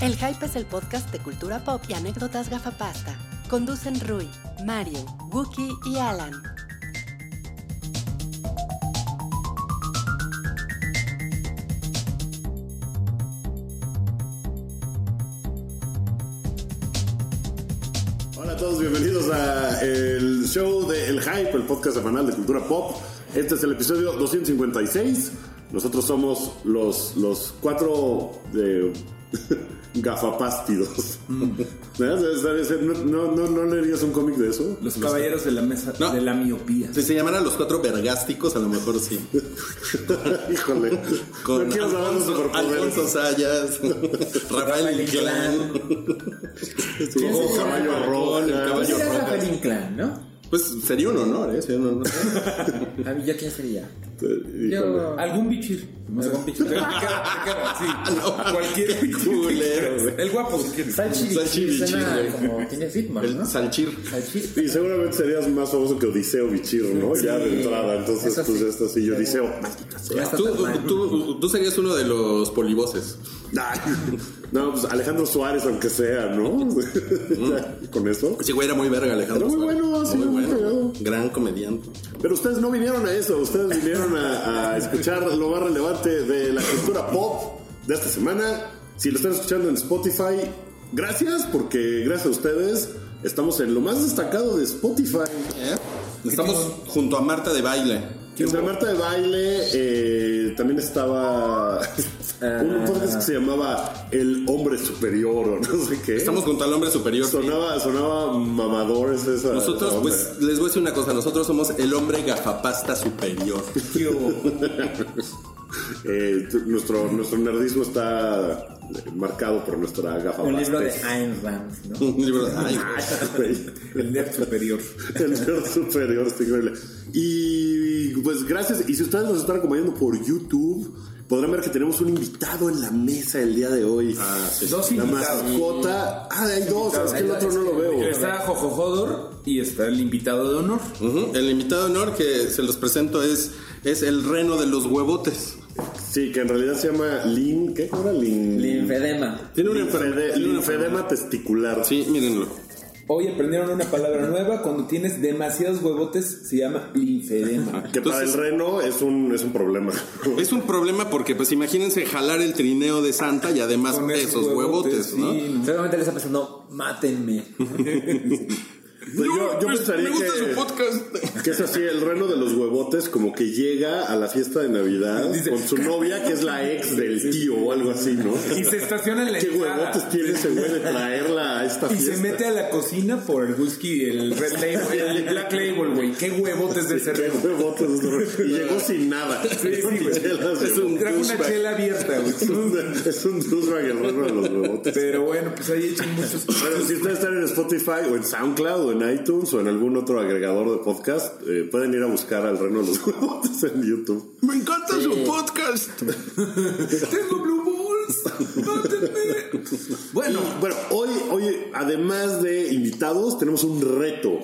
El Hype es el podcast de cultura pop y anécdotas gafapasta. Conducen Rui, Mario, Wookie y Alan. Hola a todos, bienvenidos a el show de El Hype, el podcast semanal de cultura pop. Este es el episodio 256. Nosotros somos los, los cuatro de gafapástidos. ¿Sabes? ¿No, no, no, no leerías un cómic de eso? Los caballeros de la mesa No. de la miopía. Si se llamaran los cuatro vergásticos, a lo mejor sí. Híjole. Con no quiero saber los Alfonso, superpoderes. Alfonso Sayas, Rafael Inclán. O caballo rojo. El caballo Sería rojo. Rafael Inclán, ¿no? Pues sería un honor, ¿eh? Sería un honor. A mí, ¿ya quién sería? Yo... Algún bichir. Algún bichir. De cara, de cara, sí. no. Cualquier bichir. El guapo, si quieres. Salchi Salchi Bichir como tiene Fitman, ¿no? Salchir. Salchi. Y seguramente serías más famoso que Odiseo Bichir, ¿no? ya de entrada. Entonces, eso pues sí. esto sí, Odiseo. Ya está Tú, tú, tú serías uno de los polivoces. Ay, No, pues Alejandro Suárez, aunque sea, ¿no? Ya, Con eso. Ese güey era muy verga, Alejandro. Era muy bueno, sí, muy cagado. Gran comediante. Pero ustedes no vinieron a eso, ustedes vinieron a, a escuchar lo más relevante de la cultura pop de esta semana. Si lo están escuchando en Spotify, gracias, porque gracias a ustedes estamos en lo más destacado de Spotify. ¿Eh? Estamos junto a Marta de baile. Entre Marta de Baile eh, también estaba un podcast que se llamaba El Hombre Superior o no sé qué. Estamos junto al hombre superior. Sonaba, sonaba mamador esa, Nosotros, pues, les voy a decir una cosa. Nosotros somos el hombre gafapasta superior. Eh, nuestro, nuestro nerdismo está marcado por nuestra gafa Un libro de. Ayn Rand, ¿no? Un libro de- ay, Güey, El nerd superior. El nerd superior está increíble. Y pues gracias. Y si ustedes nos están acompañando por YouTube, podrán ver que tenemos un invitado en la mesa el día de hoy. Ah, sí. Dos La invitados. mascota. Ah, hay dos. Es que el otro no lo veo. Está Jojo Jodor y está el invitado de honor. El invitado de honor que se los presento es, es el reno de los huevotes. Sí, que en realidad se llama Lin. ¿Qué era Lin? Linfedema. Tiene una linfedema testicular. Sí, mírenlo. Hoy aprendieron una palabra nueva. Cuando tienes demasiados huevotes, se llama linfedema. Que para el Entonces- reno es un, es un problema. Es un problema porque, pues, imagínense jalar el trineo de Santa y además Con esos huevotes, ¿no? sí, no. Seguramente le está pensando, mátenme. Pues yo, yo pensaría me gusta que, su podcast. que es así, el reno de los huevotes, como que llega a la fiesta de Navidad Dice, con su novia, que es la ex del tío o algo así, ¿no? Y se estaciona en la ¿Qué entrada. huevotes tiene ese güey de traerla a esta Y fiesta? se mete a la cocina por el whisky, el red label, el black label, güey. Qué huevotes de ese ¿Qué huevotes? Y llegó sin nada. Sí, sí, Es un, trajo una chela abierta, güey. Es un- Es un douchebag el reno de los huevotes. Pero bueno, pues ahí echan muchos. Bueno, si ustedes están en Spotify o en SoundCloud o en iTunes o en algún otro agregador de podcast, eh, pueden ir a buscar al reno de los huevotes en YouTube. Me encanta su podcast. Tengo Blue Balls. Mátenme. Bueno, Y, bueno, hoy, hoy, además de invitados, tenemos un reto.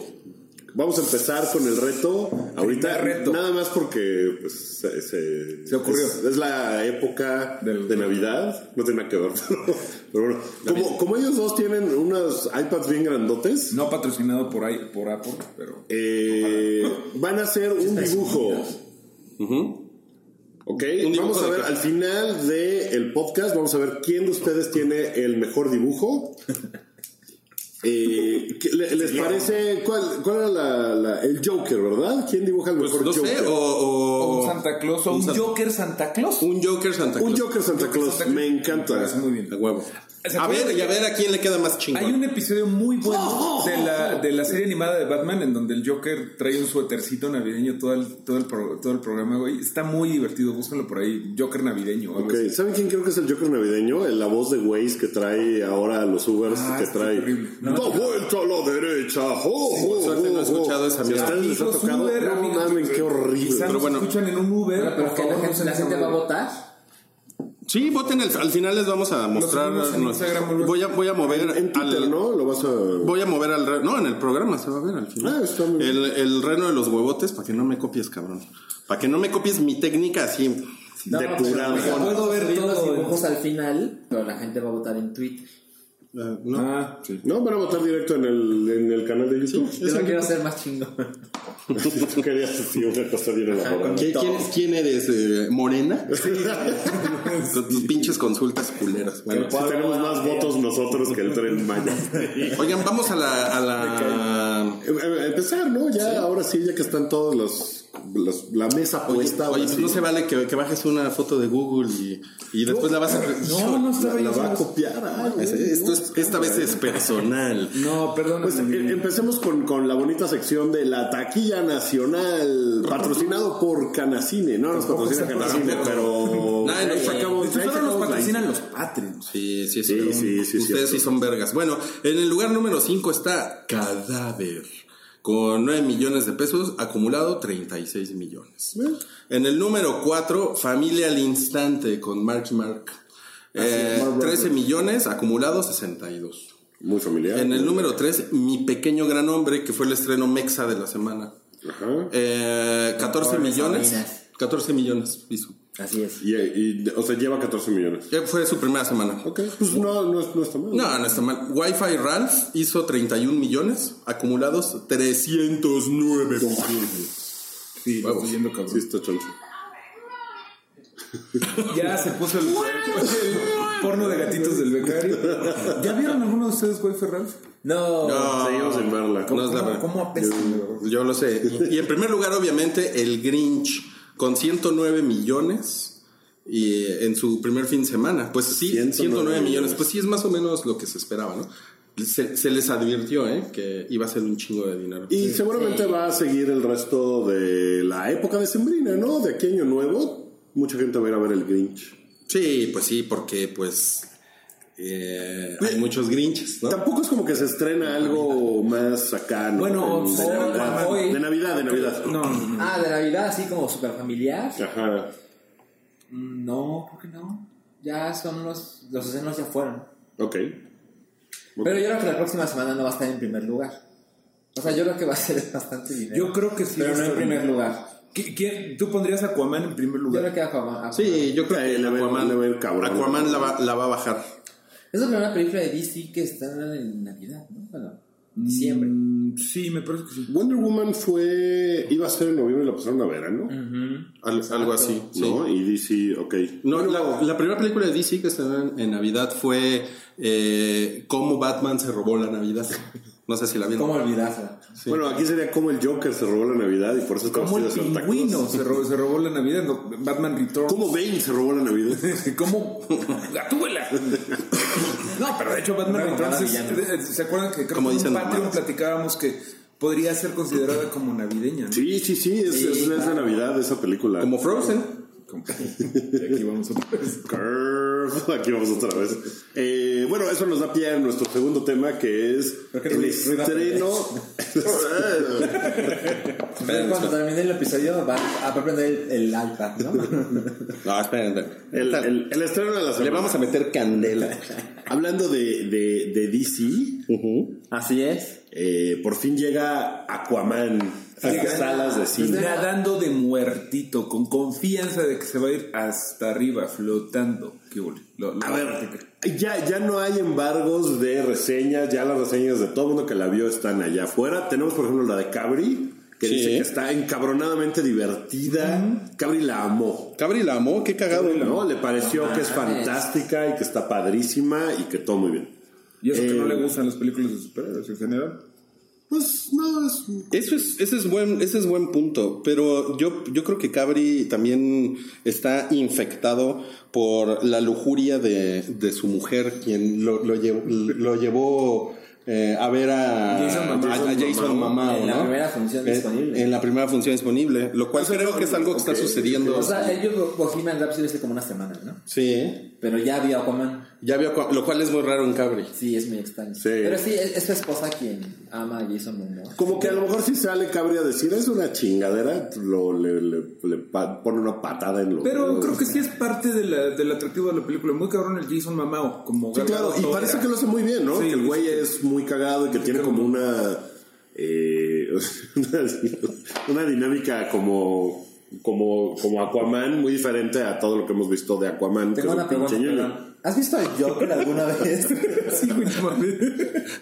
Vamos a empezar con el reto. Ahorita, reto. nada más porque pues, se, se- Se ocurrió. Es, es la época Del- de Navidad. No tiene nada que ver. Pero, pero bueno, como, como ellos dos tienen unos iPads bien grandotes, no patrocinado por por Apple, pero. eh, van a hacer un dibujo. Ok, Un dibujo vamos a ver al final del podcast, vamos a ver quién de ustedes tiene el mejor dibujo. Eh, ¿qué le- ¿Les parece cuál, cuál era la, la- el Joker, verdad? ¿Quién dibuja el Pues mejor no Joker? sé, o, O o- un Santa Claus, o un, San- Joker Santa Claus. un Joker Santa Claus. Un Joker Santa Claus, Santa Claus. me encanta. Parece muy bien. A huevo. ¿Se A ver, y a ver a quién le queda más chingón. Hay un episodio muy bueno de la, de la serie animada de Batman en donde el Joker trae un suétercito navideño todo el, todo el, pro- todo el programa, güey. Está muy divertido, búscalo por ahí. Joker navideño. o algo Ok, así. ¿saben quién creo que es el Joker navideño? La voz de Waze que trae ahora a los Ubers Ah, que trae. terrible. Da vuelta a la derecha. jo, suerte no he jo, jo". escuchado esa mierda. ustedes les ha tocado, Uber, no mames, qué horrible. Pero bueno. escuchan en un Uber. Pero por que la gente, no sean la gente va a votar. Sí, voten el- al final les vamos a mostrar. en no, voy a voy a mover En Twitter, al- ¿no? Lo vas a. Voy a mover al re- no en el programa se va a ver al final. Ah, está muy bien. el, el reno de los huevotes para que no me copies, cabrón. Para que no me copies mi técnica así. No, depurado. pero Puedo ver los dibujos al final, pero la gente va a votar en Twitter. Ah, no. Ah, sí. No, van a votar directo en el, en el canal de YouTube. Yo lo quiero hacer más chingón. Tú querías sí, una cosa bien elaborada. ¿Quién, quién- quién eres? eh, ¿Morena? Con tus pinches consultas culeras. Bueno, Sí, tenemos más votos nosotros que el tren Maya. oigan, vamos a la. A la Eh, eh, Empezar, ¿no? Ya, ahora sí, ya que están todos los, la mesa puesta. oye, pues no se vale que, que bajes una foto de Google y, y después la vas a. No, no la, estaba la yo. va a copiar. ah, Es- Esto es, esta vez es personal. No, perdón. Pues eh, empecemos con, con la bonita sección de la taquilla nacional, patrocinado por Canacine. No nos patrocina Canacine, pero. Solo nos sacamos la patrocinan los Patreons. Sí, sí, Sí, sí. sí, sí, Ustedes sí son vergas. Bueno, en el lugar número 5 está Cadáver. Con 9 millones de pesos, acumulado 36 millones. En el número 4, Familia al Instante con Mark y Mark. Eh, 13 millones, acumulado 62. Muy familiar. En el número 3, Mi Pequeño Gran Hombre, que fue el estreno mexa de la semana. Ajá. Eh, 14 Pobres millones. sobrinas. 14 millones hizo. Así es. Y, y, o sea, lleva 14 millones. Ya fue su primera semana. Ok, pues no, no, es- no está mal. No, no está mal. Wi-Fi Ralph hizo 31 millones, acumulados 309 Sí, lo estoy yendo Sí, cabrón. está choncho. Ya se puso el, el porno de gatitos del becario. ¿Ya vieron alguno de ustedes, güey, Ferral? No. No, Seguimos sin verla. No es la ¿Cómo, cómo apesta? Yo lo sé. Y en primer lugar, obviamente, el Grinch con 109 millones y eh, en su primer fin de semana. Pues sí, 109 109 millones. millones. Pues sí, es más o menos lo que se esperaba, ¿no? Se, se les advirtió, ¿eh? Que iba a ser un chingo de dinero. Y seguramente va a seguir el resto de la época de Sembrina, ¿no? De aquí año nuevo. Mucha gente va a ir a ver el Grinch. Sí, pues sí, porque pues eh, hay muchos Grinches, ¿no? Tampoco es como que se estrena algo más acá, ¿no? Bueno, de, hoy- Navidad. hoy- de Navidad, de Navidad. No, no, no. Ah, de Navidad, así como super familiar. Ajá. No, creo que no. Ya son los. Los estrenos ya fueron. Ok. Pero yo creo que la próxima semana no va a estar en primer lugar. O sea, yo creo que va a ser bastante dinero. Yo creo que sí. Pero no en primer bien. lugar. ¿Qui- quién- ¿Tú pondrías a Aquaman en primer Yo lugar? creo que Aquaman. Sí, yo creo que le va- Aquaman, le va a ir cabrón. Aquaman la, va, la va a bajar. Es la primera película de DC que está en Navidad, ¿no? Bueno, diciembre. Mm, sí, me parece que sí. Wonder Woman fue. iba a ser en noviembre y la pasaron a verano. Al- algo así. sí. ¿No? Y DC, ok. No, Bueno, la, la primera película de DC que estrenó en, en Navidad fue eh, Cómo Batman se robó la Navidad. No sé si la vieron. ¿Cómo olvidarla? Bueno, aquí sería como el Joker se robó la Navidad y por eso está Como el pingüino se robó, se robó la Navidad. Batman Returns. ¿Cómo Bane se robó la Navidad? ¿Cómo? ¡Gatúbela! No, pero de hecho Batman No, Returns eh, ¿Se acuerdan que creo Como que en un Patreon platicábamos que podría ser considerada como navideña? ¿no? Sí, sí, sí, es, Sí, es, es de. Navidad esa película. Como Frozen. Como- aquí vamos otra vez. Curve. Aquí vamos otra vez. Eh, bueno, eso nos da pie a nuestro segundo tema que es el estreno. Pero cuando termine el episodio va a prender el, el iPad, ¿no? No, esperen. esperen. el, el- el estreno de la semana. Le vamos a meter candela. Hablando de, de, de DC, Así es. Eh, por fin llega Aquaman a las salas de cine. Nadando de muertito, con confianza de que se va a ir hasta arriba, flotando. Qué. Lo- lo- A ver, ya, ya no hay embargos de reseñas, ya las reseñas de todo el mundo que la vio están allá afuera. Tenemos, por ejemplo, la de Cabri, que Sí. dice que está encabronadamente divertida. Cabri la amó. Cabri la amó, qué cagado. ¿no? Le pareció que es fantástica y que está padrísima y que todo muy bien. Y eso que no Eh, le gustan las películas de superhéroes en general. Pues no, es. Eso es, ese es buen, ese es buen punto. Pero yo, yo creo que Cabri también está infectado por la lujuria de, de su mujer, quien lo, lo llevó, lo llevó eh, a ver a Jason a- a Jason Momoa, En la primera función Eh, disponible. En la primera función disponible, lo cual creo que es algo que está sucediendo. O sea, ellos Bohemian Rhapsody hace como una semana, ¿no? Sí, Pero ya vio Aquaman. ya vio, cua- lo cual es muy raro en Cabri. Sí, es muy extraño. Sí. Pero sí, es, es su esposa quien ama a Jason Momoa. Como que a lo mejor si sale Cabri a decir es una chingadera, lo, le, le- le pone una patada en lo Pero creo que sí es parte de la- del atractivo de la película. Muy cabrón el Jason Mamao. Como Sí, claro, y parece era. que lo hace muy bien, ¿no? Sí, que el güey es muy cagado y que tiene como una, eh, una, una dinámica como como, como Aquaman, muy diferente a todo lo que hemos visto de Aquaman. Tengo es una pregunta. perdón. ¿Has visto a Joker alguna vez? Sí, güey.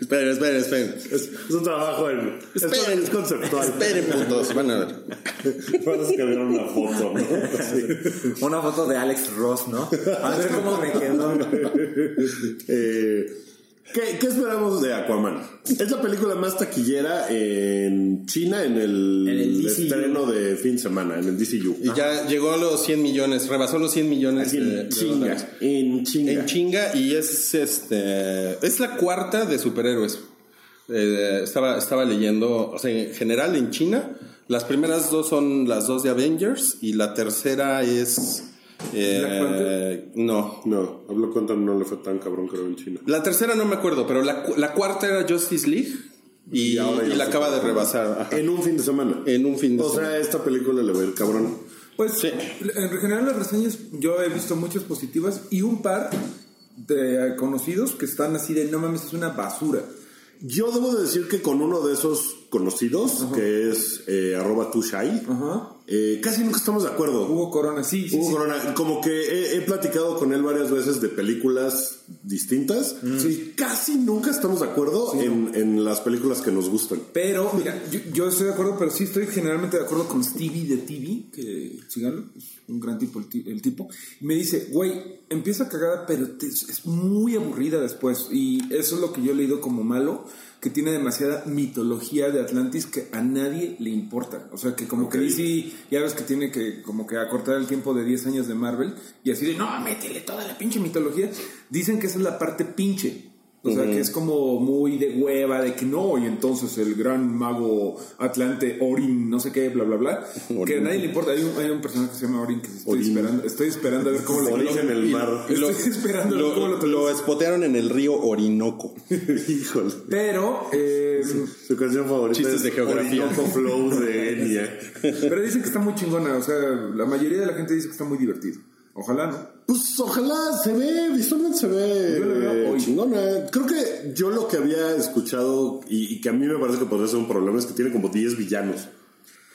Esperen, esperen, esperen. Es, es un trabajo en. Es, Esperen. es conceptual. Esperen, putos. Van a ver. Parece que vieron una foto, ¿no? Sí. Una foto de Alex Ross, ¿no? A ver cómo me quedó. Eh, ¿qué, qué esperamos de Aquaman? Es la película más taquillera en China en el, En el estreno de fin de semana, en el DCU. Y ya llegó a los 100 millones, rebasó los 100 millones Así de, en chinga. En chinga. En chinga y es este es la cuarta de superhéroes. Eh, estaba, estaba leyendo, o sea, en general en China, las primeras dos son las dos de Avengers y la tercera es... eh, no, No, hablo cuenta no le fue tan cabrón creo en China. la tercera no me acuerdo, pero la, cu- la cuarta era Justice League y, Y ahora ya y la acaba de rebasar ajá, En un fin de semana. en un fin de O semana. sea, esta película le va a ir cabrón. Pues Sí. en general las reseñas yo he visto muchas positivas y un par de conocidos que están así de no mames, es una basura. Yo debo de decir que con uno de esos conocidos, que es eh, arroba tushai, Ajá. Eh, casi nunca estamos de acuerdo. Hugo Corona, sí, sí, Hugo sí. Corona, como que he, he platicado con él varias veces de películas distintas y casi nunca estamos de acuerdo en, en las películas que nos gustan. Pero, mira, yo, yo estoy de acuerdo, pero sí estoy generalmente de acuerdo con Stevie de TV, que síganlo, es un gran tipo el, el tipo. Y me dice, güey, empieza cagada, pero te- es muy aburrida después. Y eso es lo que yo he leído como malo, que tiene demasiada mitología de Atlantis que a nadie le importa. O sea, que como que DC, ya ves que tiene que como que acortar el tiempo de 10 años de Marvel y así de, no, métele toda la pinche mitología. Dicen que esa es la parte pinche. O sea, que es como muy de hueva, de que no, y entonces el gran mago Atlante, Orin, no sé qué, bla, bla, bla. Que a nadie le importa. Hay un, hay un personaje que se llama Orin que estoy Orin. esperando. Estoy esperando a ver cómo lo en el mar. Estoy esperando a ver cómo lo, Lo, lo espotearon en el río Orinoco. Híjole. Pero, eh, Su canción favorita Chistes es de geografía. Orinoco Flow de Enya. pero dicen que está muy chingona. O sea, la mayoría de la gente dice que está muy divertido. Ojalá, ¿no? Pues ojalá se ve, visualmente se ve Yo veo eh, chingona. Creo que yo lo que había escuchado y, y que a mí me parece que podría ser un problema es que tiene como 10 villanos.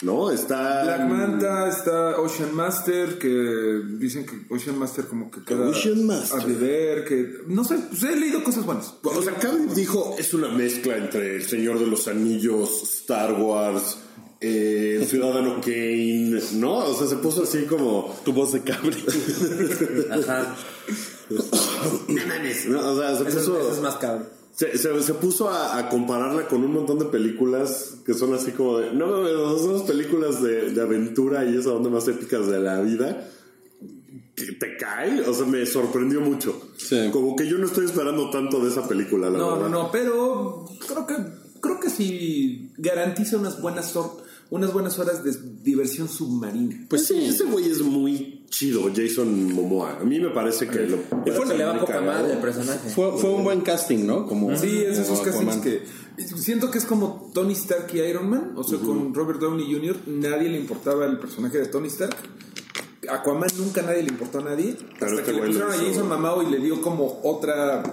¿No? Está. Black Manta, está Ocean Master, que dicen que Ocean Master como que queda Ocean Master. a deber, que no sé, pues he leído cosas buenas. O sea, Cavill dijo es una mezcla entre El Señor de los Anillos, Star Wars, eh, Ciudadano Kane, ¿no? O sea, se puso así como. Tu voz de cabri. Ajá. ¿no? O sea, se puso. eso es más cabrón. Se, se- se puso a, a compararla con un montón de películas que son así como de. No, no, son las películas de, de aventura y esa onda más épicas de la vida. Que te cae, o sea, me sorprendió mucho. Sí. Como que yo no estoy esperando tanto de esa película, la No, verdad. no, no, pero creo que creo que sí garantiza unas buenas hor- unas buenas horas de diversión submarina. Pues sí, ese güey es muy chido, Jason Momoa. A mí me parece que lo. Y fue le va poca madre el personaje. Fue, fue un buen casting, ¿no? Como, Sí, es de esos castings Aquaman. que siento que es como Tony Stark y Iron Man, o sea, con Robert Downey Jr. nadie le importaba el personaje de Tony Stark. Aquaman nunca nadie le importó a nadie. Pero hasta este que le pusieron a. Jason Mamao y le dio como otra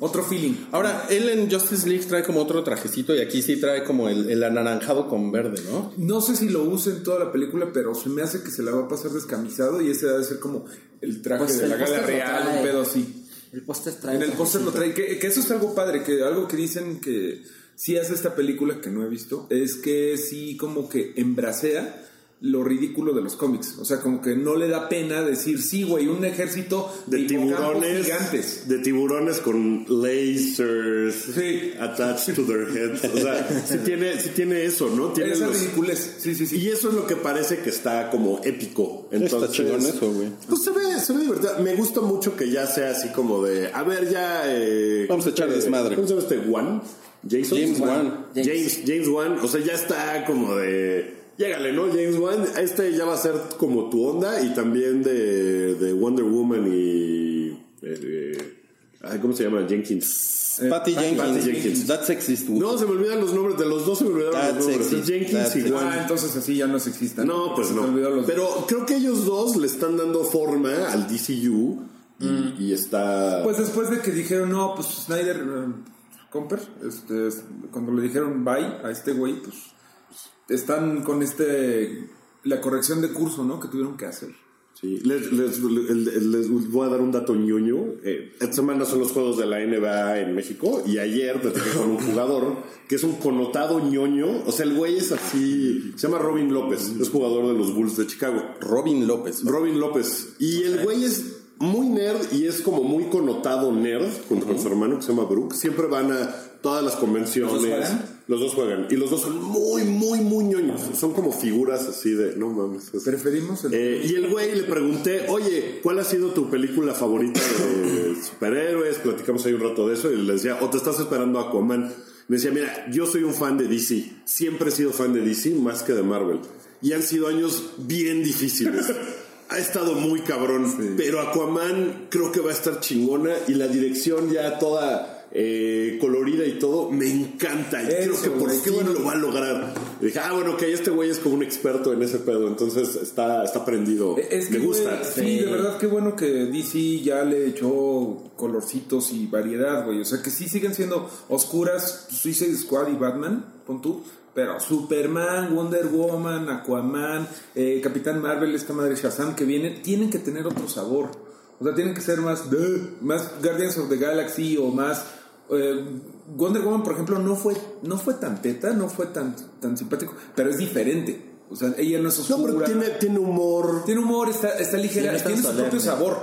otro feeling. Ahora, él en Justice League trae como otro trajecito y aquí sí trae como el, el anaranjado con verde, ¿no? No sé si lo usa en toda la película, pero se me hace que se la va a pasar descamisado y ese debe ser como el traje Pues de el la gala real, un pedo así. El póster trae. En el póster lo trae, que, que eso es algo padre, que algo que dicen que sí hace esta película que no he visto, es que sí como que embracea lo ridículo de los cómics. O sea, como que no le da pena decir, sí, güey, un ejército De tiburones. gigantes. De tiburones con lasers Sí. attached to their heads. O sea, sí tiene, sí tiene eso, ¿no? Tiene Esa los- ridiculez. Sí, sí, sí. Y eso es lo que parece que está como épico. Entonces, Está chingón eso, güey. Pues se ve, se ve divertido. Me gusta mucho que ya sea así como de, a ver, ya... eh, Vamos a echar eh, desmadre. ¿Cómo se llama este? ¿Juan? ¿Jason? James Wan. James, James Wan. O sea, ya está como de... Llégale, ¿no? James Wan. Este ya va a ser como tu onda y también de, de Wonder Woman y... eh, ay, ¿Cómo se llama? Jenkins. Patty Jenkins. Patty Jenkins. That's sexist. No, se me olvidan los nombres. De los dos se me olvidaron That's los nombres. sexy. Jenkins That's y. Wan. Ah, entonces así ya no se existan. No, pues Se no. olvidó los- Pero creo que ellos dos le están dando forma al DCU y, y está. Pues después de que dijeron, no, pues Snyder, eh, Comper, este, es- cuando le dijeron bye a este güey, pues están con este la corrección de curso, ¿no? Que tuvieron que hacer. Sí, les, les- les- les voy a dar un dato ñoño. Eh, esta semana son los juegos de la NBA en México y ayer platiqué con un jugador que es un connotado ñoño. O sea, el güey es así, se llama Robin López, es jugador de los Bulls de Chicago. Robin López. Robin López. Y el güey es muy nerd y es como muy connotado nerd junto con su hermano que se llama Brooke. Siempre van a todas las convenciones. ¿Los dos juegan? Los dos juegan. Y los dos son muy, muy, muy ñoños. Son como figuras así de, no mames. es- Preferimos el. eh, y el güey le pregunté, oye, ¿cuál ha sido tu película favorita de superhéroes? Platicamos ahí un rato de eso y le decía, o te estás esperando a Aquaman. Me decía, mira, yo soy un fan de DC. Siempre he sido fan de DC más que de Marvel. Y han sido años bien difíciles. ha estado muy cabrón. Pero Aquaman creo que va a estar chingona y la dirección ya toda eh, colorida y todo, me encanta. Y creo que por fin bueno. lo va a lograr. Y dije, ah, bueno, que este güey es como un experto en ese pedo. Entonces está, está prendido. Es que, me gusta. güey, sí, de verdad, qué bueno que DC ya le echó colorcitos y variedad, güey. O sea, que sí siguen siendo oscuras Suicide Squad y Batman, pon tú. Pero Superman, Wonder Woman, Aquaman, eh, Capitán Marvel, esta madre Shazam que viene, tienen que tener otro sabor. O sea, tienen que ser más, más Guardians of the Galaxy o más... eh, Wonder Woman, por ejemplo, no fue, no fue tan teta, no fue tan, tan simpático, pero es diferente. O sea, ella no es No, oscura. pero tiene, tiene humor Tiene humor, está, está ligera, Sí, no es tan tiene su solemne. propio sabor.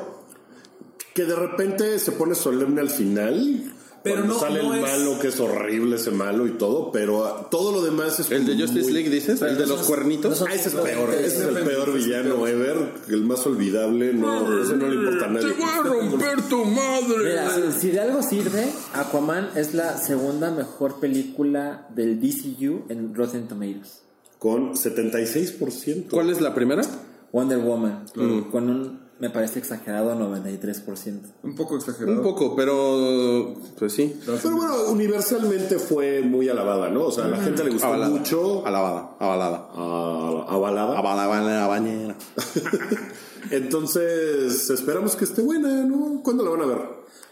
que de repente se pone solemne al final. Pero cuando no- sale no el es- malo, que es horrible ese malo y todo, pero ah, todo lo demás es. El de muy- Justice League, dices, el de los cuernitos. Ah, ese es peor, ese es el peor villano ever, el más olvidable, no, ese no le importa a nadie. a romper tu madre. Mira, si, si de algo sirve, Aquaman es la segunda mejor película del DCU en Rotten Tomatoes. Con 76%. ¿Cuál es la primera? Wonder Woman, con un, me parece exagerado, 93%. Un poco exagerado. Un poco, pero pues sí. Pero bueno, universalmente fue muy alabada, ¿no? O sea, a la gente le gustó Avalada. mucho. Alabada, avalada. ah, avalada. Avalada la bañera. Entonces, esperamos que esté buena, ¿no? ¿Cuándo la van a ver?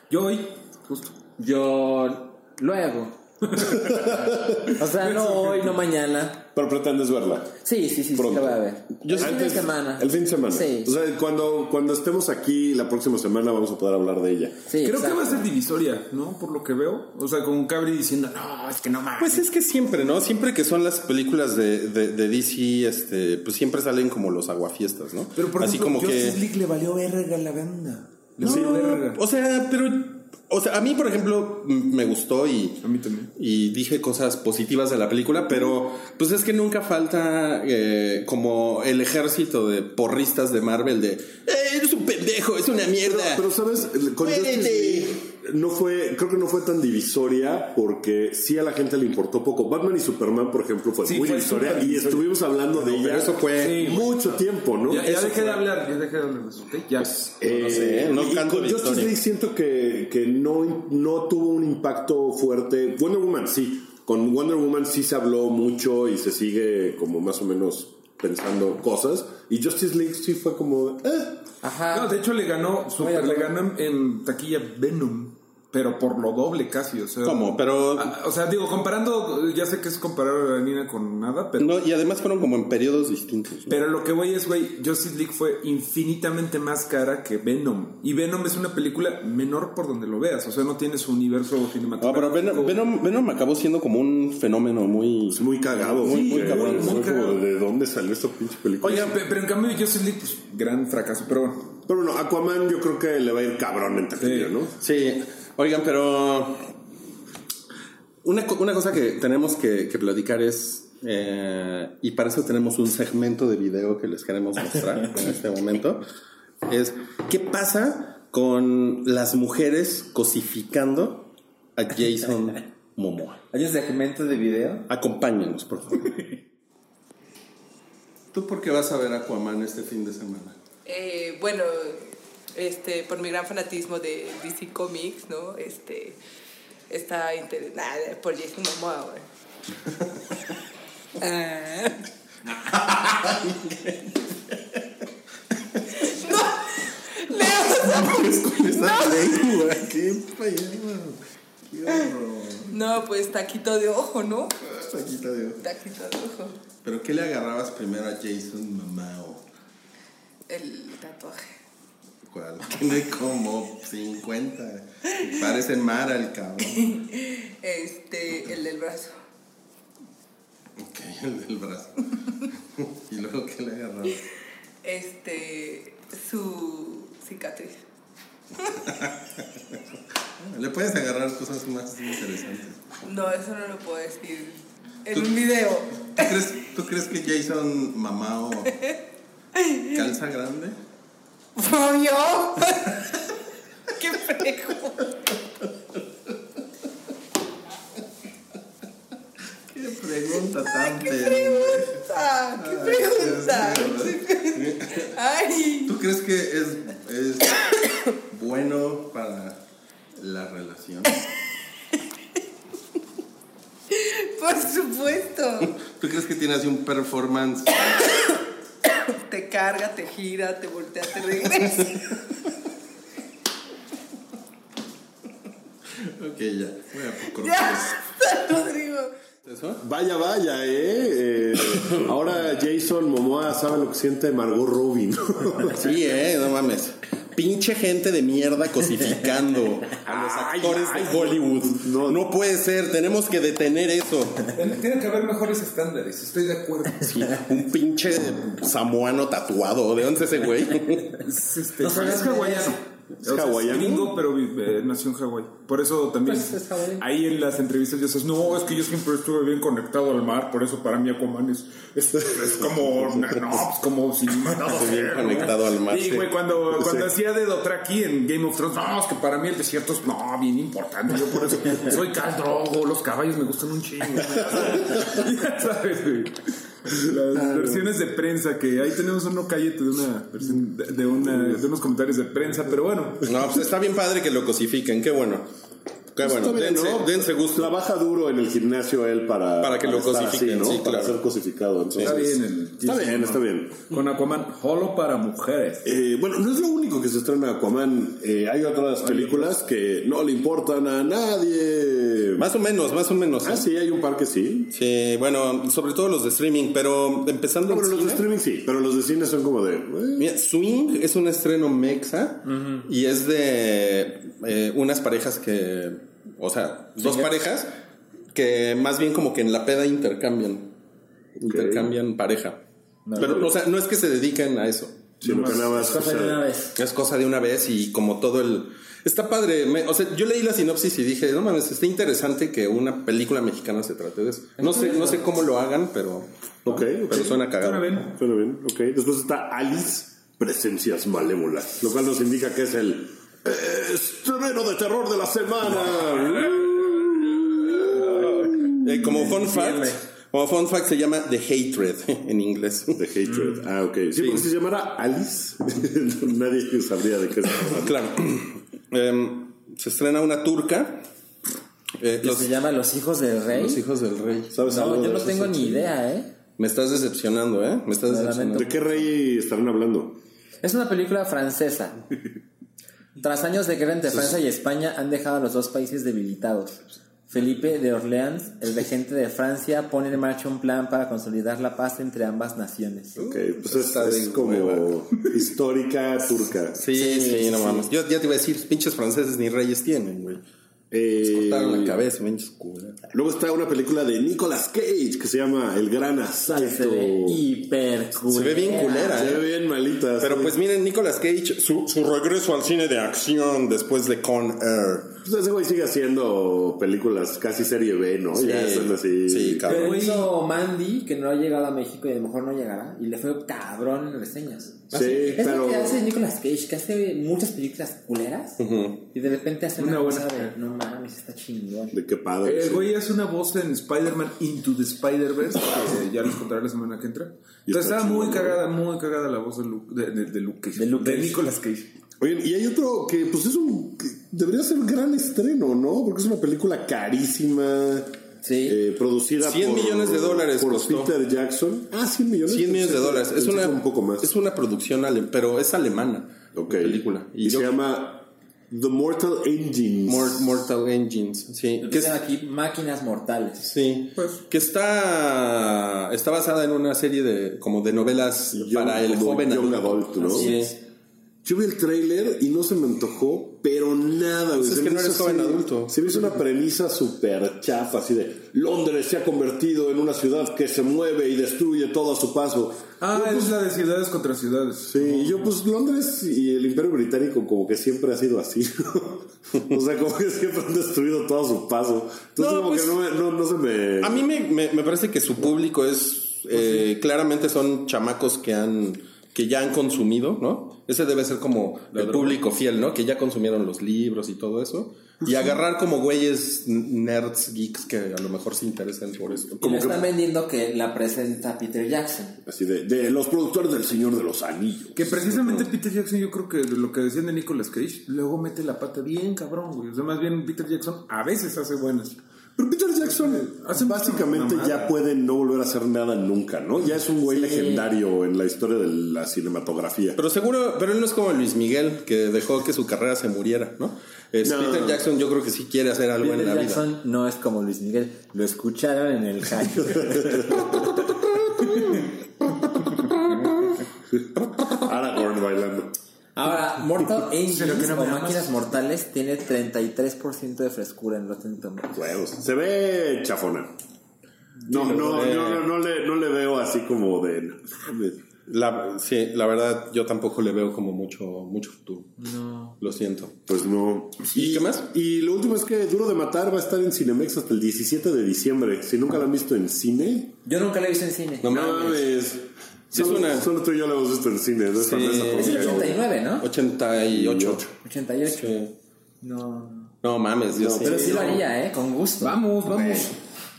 Yo hoy, justo. Yo luego. o sea, no hoy, no mañana. Pero pretendes verla. Sí, sí, sí, sí, Pronto. la voy a ver. Yo el fin de semana. El fin de semana. Sí. O sea, cuando, cuando estemos aquí la próxima semana vamos a poder hablar de ella. sí, Creo exacto. que va a ser divisoria, ¿no? Por lo que veo. O sea, con Cabri diciendo, no, es que no mames. Pues es que siempre, ¿no? Siempre que son las películas de, de, de DC, este, pues siempre salen como los aguafiestas, ¿no? Pero por Así ejemplo, como Justice que. League le valió verga la banda. Le No, valió verga. o sea, pero. O sea, a mí, por ejemplo, me gustó y. A mí también. Y dije cosas positivas de la película, pero pues es que nunca falta eh, como el ejército de porristas de Marvel de "Eh, eres un pendejo, es una mierda. Pero, sabes, con. Justice League no fue, creo que no fue tan divisoria porque sí a la gente le importó poco. Batman y Superman, por ejemplo, fue Sí, muy fue divisoria y divisoria. estuvimos hablando de ella eso fue- Sí, mucho tiempo, ¿no? Ya, ya dejé de hablar, ya dejé de hablar de eso, ¿ok? Ya. Eh, No sé, no y canto con Justice. League siento que, que no, no tuvo un impacto fuerte. Wonder Woman sí. Con Wonder Woman sí se habló mucho y se sigue como más o menos pensando cosas. Y Justice League sí fue como... Eh. Ajá. No, de hecho le ganó, super, Oye, le ganó en, en taquilla Venom. Pero por lo doble casi, o sea. ¿Cómo? Pero- Ah, O sea, digo, comparando, ya sé que es comparar a la niña con nada, pero. No, y además fueron como en periodos distintos. ¿no? Pero lo que voy es, güey, Justice League fue infinitamente más cara que Venom. Y Venom es una película menor por donde lo veas. O sea, no tiene su universo No, cinematográfico. pero Venom, Venom, Venom acabó siendo como un fenómeno muy... Es muy cagado. Muy, muy cabrón, muy como, cagado. ¿De dónde salió esta pinche película? Oigan, pe- pero en cambio Justice League, pues, gran fracaso. Pero bueno. Pero bueno, Aquaman yo creo que le va a ir cabrón en taquilla, Sí. ¿no? Sí, oigan, pero una, una cosa que tenemos que, que platicar es, eh, y para eso tenemos un segmento de video que les queremos mostrar en este momento, es qué pasa con las mujeres cosificando a Jason Momoa. ¿Hay un segmento de video? Acompáñenos, por favor. ¿Tú por qué vas a ver Aquaman este fin de semana? Eh, bueno, este, por mi gran fanatismo de DC Comics, ¿no? Este, está interesada por Jason Momoa, güey. Ah. no, Leo, no, pues taquito de ojo, ¿no? Taquito de ojo. Taquito de ojo. ¿Pero qué le agarrabas primero a Jason Mamao? El tatuaje. ¿Cuál? Tiene como 50. Parece Mara el cabrón. Este, el del brazo. Ok, el del brazo. ¿Y luego qué le agarrabas? Este, su cicatriz. Le puedes agarrar cosas más interesantes. No, eso no lo puedo decir en un video. ¿Tú crees, ¿Tú crees que Jason Mamao calza grande? ¿No yo? ¿Qué pregunta? ¿Qué pregunta tan ¿Qué pregunta? ¿Qué pregunta? Ay, ¿Tú crees que es, es bueno para la relación? por supuesto. ¿Tú crees que tiene así un performance? Te carga, te gira, te voltea, te regresa. Ok, ya. Voy a cortar Ya Rodrigo. eso. Vaya, vaya, ¿eh? Eh, Ahora Jason Momoa sabe lo que siente Margot Robbie, ¿no? Sí, eh, no mames. Pinche gente de mierda cosificando a los actores ay, de Hollywood. no. No, puede ser, tenemos que detener eso. Tiene que haber mejores estándares, estoy de acuerdo. Sí, un pinche samoano tatuado. ¿De dónde es ese güey? Es, este, No es hawaiano. ¿Es O sea, hawaiano? gringo, pero eh, nació en Hawái. Por eso también. Pues es ahí en las entrevistas ya sabes, no, es que yo siempre estuve bien conectado al mar, por eso para mí Aquaman es, es, es como. No, pues como Bien hacer, ¿no? conectado al mar, Sí, güey, cuando, cuando Sí. hacía de Dothraki en Game of Thrones, no, es que para mí el desierto es no, bien importante. Yo por eso soy Khal Drogo, los caballos me gustan un chingo. ya sabes, güey. Las versiones de prensa que ahí tenemos uno cállate de una versión- de, de una de unos comentarios de prensa, pero bueno. No, pues está bien padre que lo cosifiquen. Qué bueno. Qué bueno. Está bien, dense, ¿no? dense gusto. Trabaja duro en el gimnasio él para, Para que lo cosifiquen, así, ¿no? sí, Para claro. ser cosificado. Entonces, Está bien el Está bien, está bien. Con Aquaman, solo para mujeres. Eh, bueno, no es lo único que se estrena Aquaman. Eh, hay otras películas que no le importan a nadie. Más o menos, más o menos. Ah, sí, hay un par que sí. Sí, bueno, sobre todo los de streaming, pero empezando en bueno, los de streaming sí, pero los de cine son como de. eh, Mira, Swing es un estreno mexa y es de eh, unas parejas que, o sea, dos parejas que más bien como que en la peda intercambian, intercambian pareja. Pero, o sea, no es que se dediquen a eso. sino que nada más. Cosa o sea, de una vez. Es cosa de una vez y como todo el... Está padre. me- o sea, yo leí la sinopsis y dije, no mames, está interesante que una película mexicana se trate de eso. No sé, no sé cómo lo hagan, pero, Ok, ok. pero suena cagado. Suena bien. Suena bien, ok. Después está Alice, Presencias Malévolas, lo cual nos indica que es el estreno de terror de la semana. Eh, como fun fact, como fun fact se llama The Hatred en inglés. The Hatred. Ah, ok. Sí, porque si se llamara Alice, nadie sabría de qué se trata. Claro. Em, se estrena una turca. Eh, los, se llama Los Hijos del Rey. los hijos del rey. ¿Sabes algo No, yo no tengo ni idea, ¿eh? Me estás decepcionando, ¿eh? Me estás decepcionando. ¿De qué rey estarán hablando? Es una película francesa. Tras años de guerra entre Francia y España han dejado a los dos países debilitados. Felipe de Orleans, el regente de Francia, pone en marcha un plan para consolidar la paz entre ambas naciones. Ok, pues es, Está de es como hueva. histórica turca. Sí, sí, no mames. Yo ya te iba a decir, pinches franceses ni reyes tienen, güey. Eh, Cortaron la cabeza, luego está una película de Nicolas Cage que se llama El Gran Asalto. se ve hiper Se ve bien culera, Se ¿eh? ve bien malita. Pero sí. pues miren, Nicolas Cage, su, su regreso al cine de acción después de Con Air. Pues ese güey sigue haciendo películas casi serie B, ¿no? Sí, ya están así. sí, cabrón. Pero hizo Mandy, que no ha llegado a México y a lo mejor no llegará, y le fue cabrón en reseñas. Sí, Así- es pero- lo que hace Nicolas Cage, que hace muchas películas culeras y de repente hace una, Una cosa buena. de, no mames, está chingón. De qué padre. El sí. güey hace una voz en Spider-Man Into the Spider-Verse, que ya les contaré la semana que entra. Entonces está estaba muy chingón, cagada, muy cagada la voz de Luke, de, de, de Luke Cage. De Luke Cage. Nicolas Cage. Oigan, y hay otro que pues es un... debería ser un gran estreno, ¿no? Porque es una película carísima. Sí. eh, producida 100 por, millones de dólares por costó. Peter Jackson. Ah, 100 millones. 100 millones de dólares. Es una, un poco más. es una producción, ale- pero es alemana. Ok. la película. Y, Y, yo- se llama The Mortal Engines. Mor- Mortal Engines, sí. Que es- aquí máquinas mortales. Sí, que está está basada en una serie de como de novelas Young- para el joven young adulto. adult, ¿no? Sí. Yo vi el tráiler y no se me antojó, pero nada. güey. Pues es que me no eres joven adulto. Se me hizo una premisa súper chafa, así de Londres se ha convertido en una ciudad que se mueve y destruye todo a su paso. Ah, es la de ciudades contra ciudades. Sí, yo pues Londres y el Imperio Británico como que siempre ha sido así. o sea, como que siempre han destruido todo a su paso. Entonces No, como pues, que no, me- no, no se me... A mí me, me- me parece que su público es eh, claramente son chamacos que han que ya han consumido, ¿no? Ese debe ser como el público fiel, ¿no? Que ya consumieron los libros y todo eso. Y agarrar como güeyes nerds, geeks que a lo mejor se interesan por esto. Y le están vendiendo que la presenta Peter Jackson. Así de, de los productores del Señor de los Anillos. Que precisamente Peter Jackson, yo creo que de lo que decían de Nicolas Cage, luego mete la pata bien cabrón, güey. O sea, más bien Peter Jackson a veces hace buenas. Pero Peter Jackson Hace básicamente ya puede no volver a hacer nada nunca, ¿no? Ya es un güey legendario en la historia de la cinematografía. Pero seguro, pero él no es como Luis Miguel, que dejó que su carrera se muriera, ¿no? Es No. Peter Jackson yo creo que sí quiere hacer algo en Peter la vida. Jackson no es como Luis Miguel. Lo escucharon en el hype. Aragorn bailando. Ahora, Mortal Engines Pero que no o. Máquinas Mortales tiene 33% de frescura en Rotten Tomatoes. Huevos. Se ve chafona. No, no, no, no, no le, no le veo así como de... La, sí, la verdad, yo tampoco le veo como mucho, mucho futuro. No. Lo siento. Pues no. ¿Y qué más? Y lo último es que Duro de Matar va a estar en Cinemex hasta el 17 de diciembre. Si nunca lo han visto en cine, Yo nunca la he visto en cine. No no mames. Sí, es solo, una- solo tú y yo lo hemos visto en cine. ¿no? Sí. Es el porque- 89, ¿no? 88. 88. Sí. No. No mames, yo sí. Pero sí lo haría, ¿eh? Con gusto. Vamos, vamos.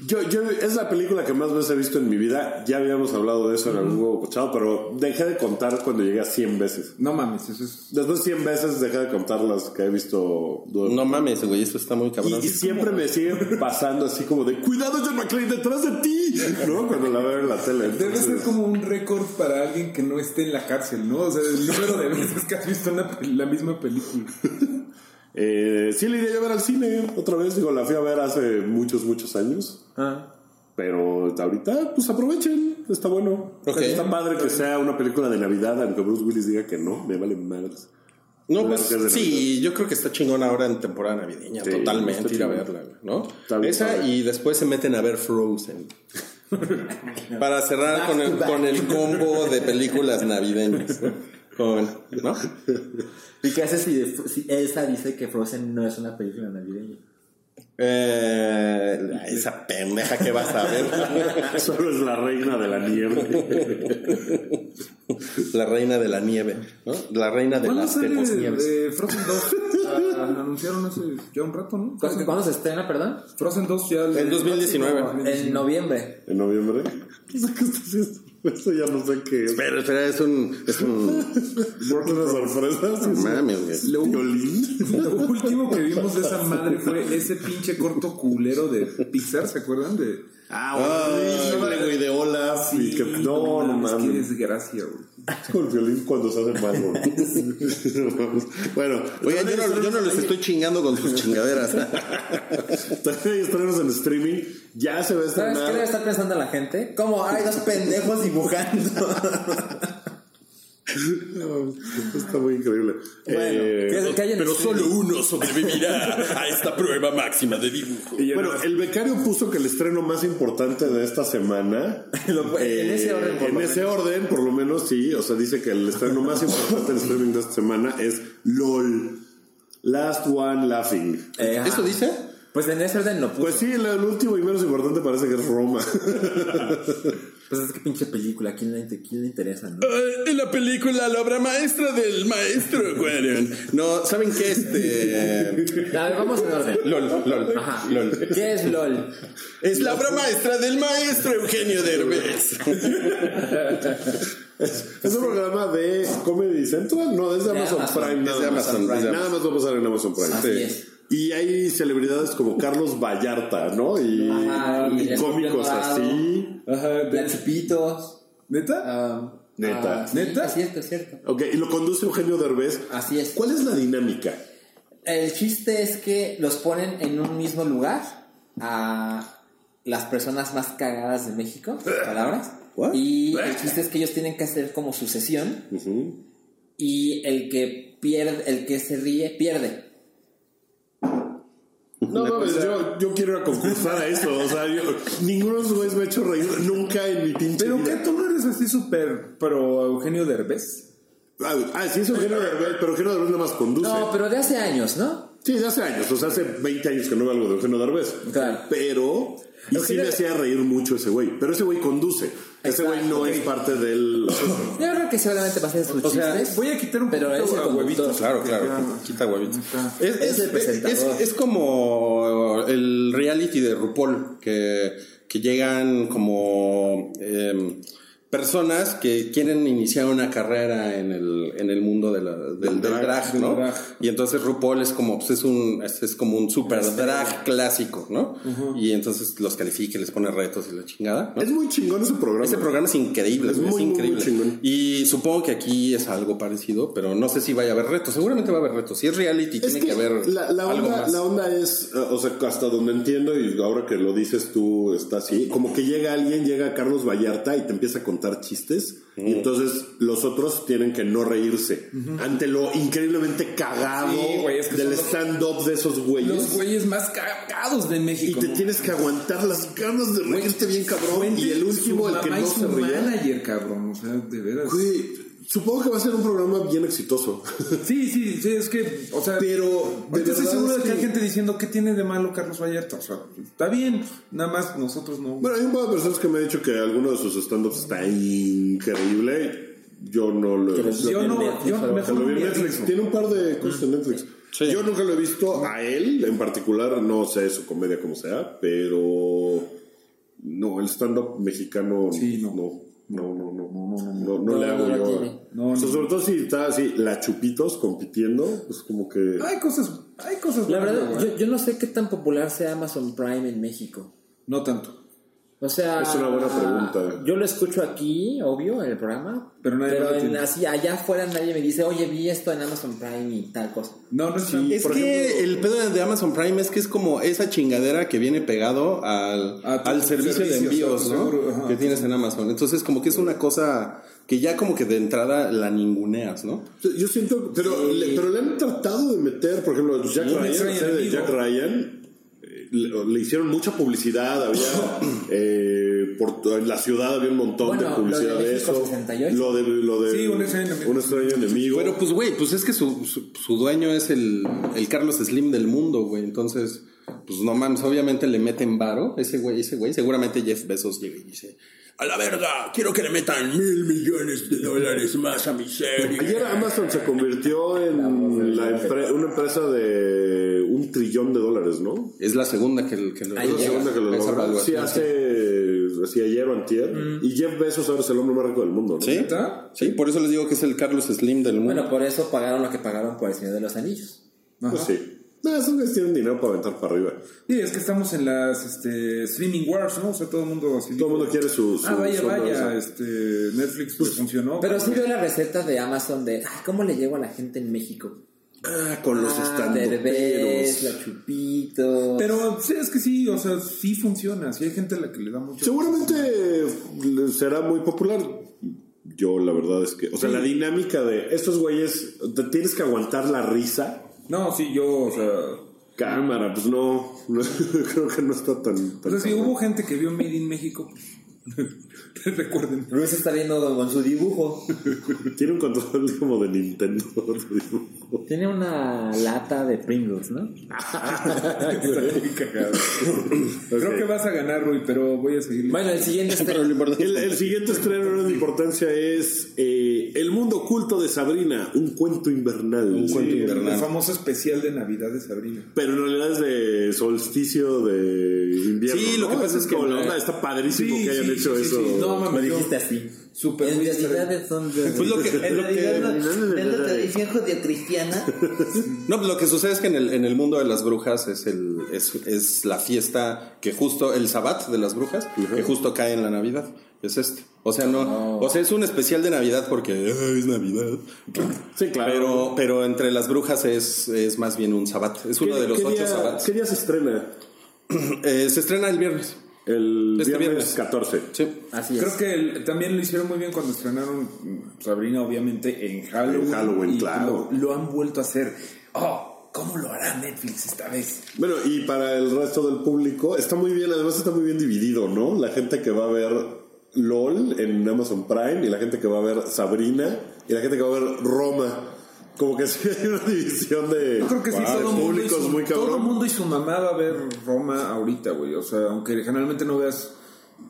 Yo, yo, es la película que más veces he visto en mi vida. Ya habíamos hablado de eso en algún huevo cochado, pero dejé de contar cuando llegué a 100 veces. No mames, eso es. Después de 100 veces dejé de contar las que he visto. No mames, güey, esto está muy Y, cabrón. y siempre me sigue pasando así como de cuidado John McClane detrás de ti, ¿no? Cuando la veo en la tele. Debe ser como un récord para alguien que no esté en la cárcel, ¿no? O sea, el número de veces que has visto una pel- la misma película. eh, sí, le iría a ver al cine otra vez. Digo, la fui a ver hace muchos, muchos años. Ah. Pero ahorita, pues aprovechen. Está bueno. Ok. Está padre que sea una película de Navidad, aunque Bruce Willis diga que no. Me vale madres. No, Claro pues sí, yo creo que está chingón ahora en temporada navideña, Sí, totalmente ir a verla, ¿no? Esa y después se meten a ver Frozen. Para cerrar con el, con el combo de películas navideñas. Con, ¿no? ¿Y qué haces si, si Elsa dice que Frozen no es una película navideña? Eh, esa pendeja que vas a ver. Solo es la reina de la nieve. La reina de la nieve, ¿no? La reina de ¿Cuándo las sale nieves. de Frozen 2? Ah, anunciaron hace ya un rato, ¿no? ¿Cu- ¿Cuándo se estrena, perdón? Frozen 2 ya... En 2019. En noviembre. ¿En noviembre? Qué está haciendo. Eso ya no sé qué es. Pero espera, es un. Es un. Una sorpresa. sí, sí. Mames, güey. Lo, lo último que vimos de esa madre fue ese pinche corto culero de Pixar, ¿se acuerdan? De... Ah, güey, de Olaf. y que, no, no mames, Qué desgracia, güey. Con el violín cuando se hace mal, bueno, Oigan, yo no, yo no les estoy chingando con sus chingaderas. También hay estrenos en streaming. Ya se va a ¿Sabes qué debe estrenar. estar pensando la gente? ¿Cómo hay dos pendejos dibujando? No, Está muy increíble. Eh, ¿qué- qué hay en Pero solo uno sobrevivirá a esta prueba máxima de dibujo. bueno, el becario puso que el estreno más importante de esta semana. Lo- en ese orden, por En lo ese orden, por lo menos sí. O sea, dice que el estreno más importante del streaming de esta semana es LOL. Last One Laughing. Eh. ¿Eso dice? Pues en ese orden lo puse. Pues sí, el, el último y menos importante parece que es Roma. Pues es que pinche película, ¿a quién le, quién le interesa, no? Eh, la película, la obra maestra del maestro Guardian. No, ¿saben qué? Este. Vamos en orden. LOL, LOL. Ajá. LOL. ¿Qué es LOL? Es la obra maestra del maestro Eugenio Derbez. Es un programa de Comedy Central, no, es de De Amazon, Amazon. Prime. Es nada. Amazon, de Nada más va a pasar en Amazon Prime. Así Sí. es. Y hay celebridades como Carlos Vallarta, ¿no? Y, Ajá, y y el cómicos así. Ajá, Plachipitos. ¿Neta? ah, Neta. ah, sí, ¿Neta? Es cierto, es cierto. Ok, y lo conduce Eugenio Derbez. Así es. ¿Cuál es la dinámica? El chiste es que los ponen en un mismo lugar a las personas más cagadas de México, palabras. What? Y el chiste es que ellos tienen que hacer como sucesión y el que pierde, el que se ríe, pierde. No mames, yo, yo quiero ir a concursar a eso. O sea, yo, ninguno de esos güeyes me ha hecho reír nunca en mi pinche ¿Pero qué? ¿Tú no eres así súper pro Eugenio Derbez? Ah, ah, sí, es Eugenio Derbez, pero Eugenio Derbez nada más conduce. No, pero de hace años, ¿no? Sí, de hace años, o sea, hace 20 años que no veo algo de Eugenio Derbez. Claro. Pero, y sí me hacía reír mucho ese güey. Pero ese güey conduce. Ese güey no es parte del. Yo creo que seguramente va a hacer sus O sea, chistes. Voy a quitar un pero poquito a huevitos. Claro, claro, quita huevitos. Es, Es es- el presentador. es- es como el reality de RuPaul, que, que llegan como em, personas que quieren iniciar una carrera en el, en el mundo de la- del, del drag, ¿no? drag. Y entonces RuPaul es como, pues es un, es, es como un super drag clásico, ¿no? Y entonces los califica les pone retos y la chingada, ¿no? Es muy chingón ese programa. Ese programa es increíble, Es muy, muy, muy increíble. y supongo que aquí es algo parecido, pero no sé si vaya a haber retos. Seguramente va a haber retos. Si es reality, Es tiene que que, haber la, la algo onda, más. la onda es, eh, o sea, hasta donde entiendo y ahora que lo dices tú está así, como que llega alguien, llega Carlos Vallarta y te empieza a contar chistes y entonces los otros tienen que no reírse ante lo increíblemente cagado Sí, güey, es que del stand-up de esos güeyes. Los güeyes más cagados de y México. te ¿no? tienes que aguantar las ganas de reírte bien cabrón. Fuente, Y el último, el que y no se ría. manager, cabrón. O sea, de veras. Güey, supongo que va a ser un programa bien exitoso. Sí, sí, sí, es que, o sea, Pero, de estoy seguro es de que hay gente diciendo qué tiene de malo Carlos Vallarta. O sea, está bien, nada más nosotros no. Bueno, hay un par de personas que me han dicho que alguno de sus stand-ups está increíble. Yo no lo he visto. yo no, Netflix, yo mejor Lo vi en Netflix. eso. Tiene un par de cosas en Netflix. Sí. Yo nunca lo he visto a él en particular. No sé su comedia como sea, pero no, el stand-up mexicano Sí, no. no. No, no, no, no, no, no, No, le hago no yo. tiene. No, O sea, no. sobre todo si está así, la chupitos compitiendo, pues como que. Hay cosas, hay cosas. La verdad, yo, yo no sé qué tan popular sea Amazon Prime en México. No tanto. O sea, Es una buena pregunta. Yo lo escucho aquí, obvio, en el programa. Pero nadie lo en, así allá afuera nadie me dice, oye, vi esto en Amazon Prime y tal cosa. No, no es tanto. Es Por que ejemplo- el pedo de Amazon Prime es que es como esa chingadera que viene pegado al, al servicio de envíos, ¿no? seguro, ajá. que tienes en Amazon. Entonces, como que es una cosa que ya como que de entrada la ninguneas, ¿no? Yo siento, pero, le, pero le han tratado de meter, por ejemplo, Jack Sí, Ryan, de. Jack Ryan, eh, le, le hicieron mucha publicidad, había eh, por en la ciudad había un montón Bueno, de lo publicidad de de, eso. 68. Lo de, lo de Sí, un extraño enemigo. un extraño enemigo. Pero pues, güey, pues es que su, su, su dueño es el, el Carlos Slim del mundo, güey. Entonces, pues no mames, obviamente le meten varo ese güey, ese güey. Seguramente Jeff Bezos llega y dice, a la verdad, quiero que le metan mil millones de dólares más a mi serie. Ayer Amazon se convirtió en la empre- una empresa de un trillón de dólares, ¿no? Es la segunda que, que lo Es la segunda que lo logra. Sí, hace así ayer o antier. Y Jeff Bezos ahora es el hombre más rico del mundo, ¿no? ¿Sí? Sí, por eso les digo que es el Carlos Slim del mundo. Bueno, por eso pagaron lo que pagaron por el Señor de los Anillos. Pues sí. No, esos güeyes tienen dinero para aventar para arriba. Sí, es que estamos en las este, streaming wars, ¿no? O sea, todo el mundo así. Todo el mundo quiere su. su Ah, vaya, su- vaya, este, Netflix le funcionó. Pero sí veo la receta de Amazon de, ay, ¿cómo le llego a la gente en México? Ah, con los Ah, Derbez, la Chupito. Pero sí, es que sí, o sea, sí funciona. Sí hay gente a la que le da mucho. Seguramente será muy popular. Yo, la verdad es que. O sea, la dinámica de estos güeyes. Te tienes que aguantar la risa. No, sí, yo, o sea. Cámara, pues no. no, creo que no está tan. O tan sea, si hubo gente que vio Made in México, pues, recuerden. Luis está viendo con su dibujo. Tiene un control como de Nintendo. Tiene una lata de Pringles, ¿no? Está muy cagado. Creo que vas a ganar, Rui, pero voy a seguir. Bueno, el siguiente es Pero lo importante El, el siguiente estreno de importancia es eh, El mundo oculto de Sabrina, un cuento invernal. Un cuento Sí, invernal. el famoso especial de Navidad de Sabrina. Pero en realidad es de solsticio de invierno. Sí, lo ¿no? que pasa es que la onda está padrísimo Sí, que hayan sí, eso. No, mames, yo- dijiste así. Súper En realidad son de... Pues lo que, En lo que- la tradición judio-cristiana. no, pues lo que sucede es que en el, en el mundo de las brujas es, el, es, es la fiesta que justo, el sabbat de las brujas, que justo cae en la Navidad. Es este. O sea, no, o sea, es un especial de Navidad porque "Ay, es Navidad. Sí, claro. Pero, pero entre las brujas es, es más bien un sabat. Es uno de los ¿Qué ocho día- sabats. ¿Qué día se estrena? Eh, se estrena el viernes. El Este viernes, viernes. 14. Sí. Así Creo es. que el- también lo hicieron muy bien cuando estrenaron Sabrina, obviamente, en Halloween. En Halloween, y claro. Lo, lo han vuelto a hacer. Oh, ¿cómo lo hará Netflix esta vez? Bueno, y para el resto del público, está muy bien, además está muy bien dividido, ¿no? La gente que va a ver LOL en Amazon Prime y la gente que va a ver Sabrina y la gente que va a ver Roma. Como que sí hay una división de, Yo creo que sí, de todo el mundo, y públicos su, muy todo el cabrón. mundo y su mamá va a ver Roma ahorita, güey. O sea, aunque generalmente no veas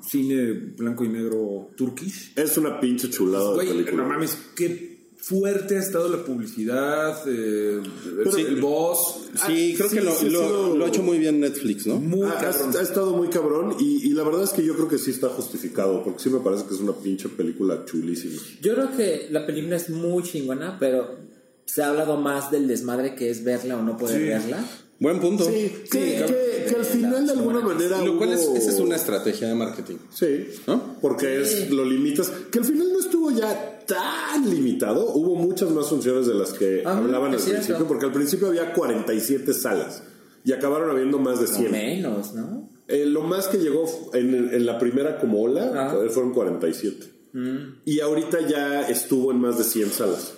cine blanco y negro turkish. Es una pinche chulada de Güey, película. no mames, qué fuerte ha estado la publicidad, eh, Pero- el boss. Sí, Ah, creo sí, que lo, sí ha lo- sido- lo ha hecho muy bien Netflix, ¿no? Muy ha- ha estado muy cabrón y, y la verdad es que yo creo que sí está justificado, porque sí me parece que es una pinche película chulísima. Yo creo que la película es muy chingona, pero se ha hablado más del desmadre que es verla o no poder Sí. verla. Buen punto. Sí, que, cabrón. que- que al final de alguna manera Lo cual es, hubo- esa es una estrategia de marketing. Sí, ¿No? porque es, lo limitas. Que al final no estuvo ya tan limitado. Hubo muchas más funciones de las que Ah, hablaban al cierto. principio, porque al principio había 47 salas y acabaron habiendo más de O 100. menos, ¿no? Eh, lo más que llegó en, en la primera como ola Ah. fue- fueron 47. Mm. Y ahorita ya estuvo en más de 100 salas.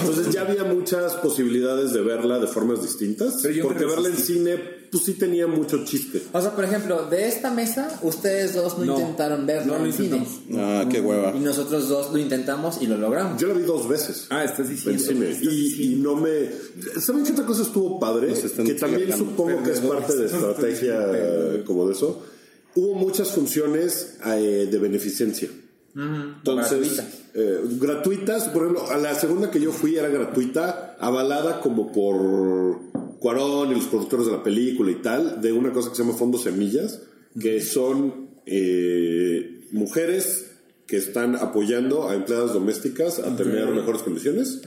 Entonces ya había muchas posibilidades de verla de formas distintas. Porque verla en cine, pues sí tenía mucho chiste. O sea, por ejemplo, de esta mesa, ustedes dos no, No. intentaron verla No en cine. Ah, qué hueva. Y nosotros dos lo intentamos y lo logramos. Yo la vi dos veces. Ah, estás en diciendo. cine. estás Y, no me. ¿Saben qué otra cosa estuvo padre? Que también supongo que es parte de estrategia eh, como de eso. Hubo muchas funciones eh, de beneficencia. Entonces, gratuitas. eh, gratuitas, por ejemplo, a la segunda que yo fui era gratuita, avalada como por Cuarón y los productores de la película y tal, de una cosa que se llama Fondo Semillas, que son eh, mujeres que están apoyando a empleadas domésticas a tener mejores condiciones.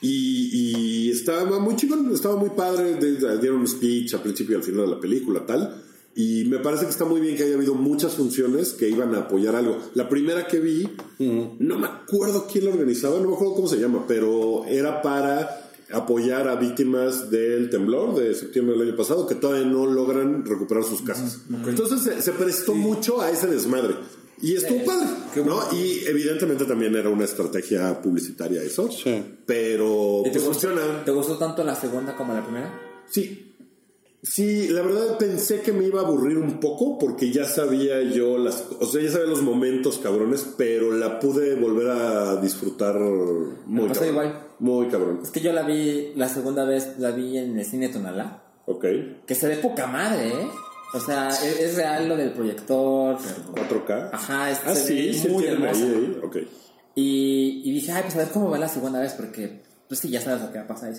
Y, y estaba muy chingón, estaba muy padre, dieron un speech al principio y al final de la película, tal. Y me parece que está muy bien que haya habido muchas funciones que iban a apoyar algo. La primera que vi, no me acuerdo quién la organizaba, no me acuerdo cómo se llama, pero era para apoyar a víctimas del temblor de septiembre del año pasado que todavía no logran recuperar sus casas. Entonces se, se prestó mucho a ese desmadre. Y estuvo padre, ¿no? Y evidentemente también era una estrategia publicitaria eso. Sí. Pero ¿Y te, pues, gustó, funciona. ¿Te gustó tanto la segunda como la primera? Sí. Sí, la verdad pensé que me iba a aburrir un poco porque ya sabía yo las, o sea, ya sabía los momentos cabrones, pero la pude volver a disfrutar muy pasó cabrón. igual. Muy cabrón. Es que yo la vi, la segunda vez la vi en el cine Tonalá. Ok. Que se ve poca madre, ¿eh? O sea, es, es real lo del proyector. 4K. Ajá, es Ah, sí, sí muy tienen ahí, hermosa. ahí. Ok. Y, y dije, ay, pues a ver cómo va la segunda vez, porque pues sí, ya sabes lo que va a pasar.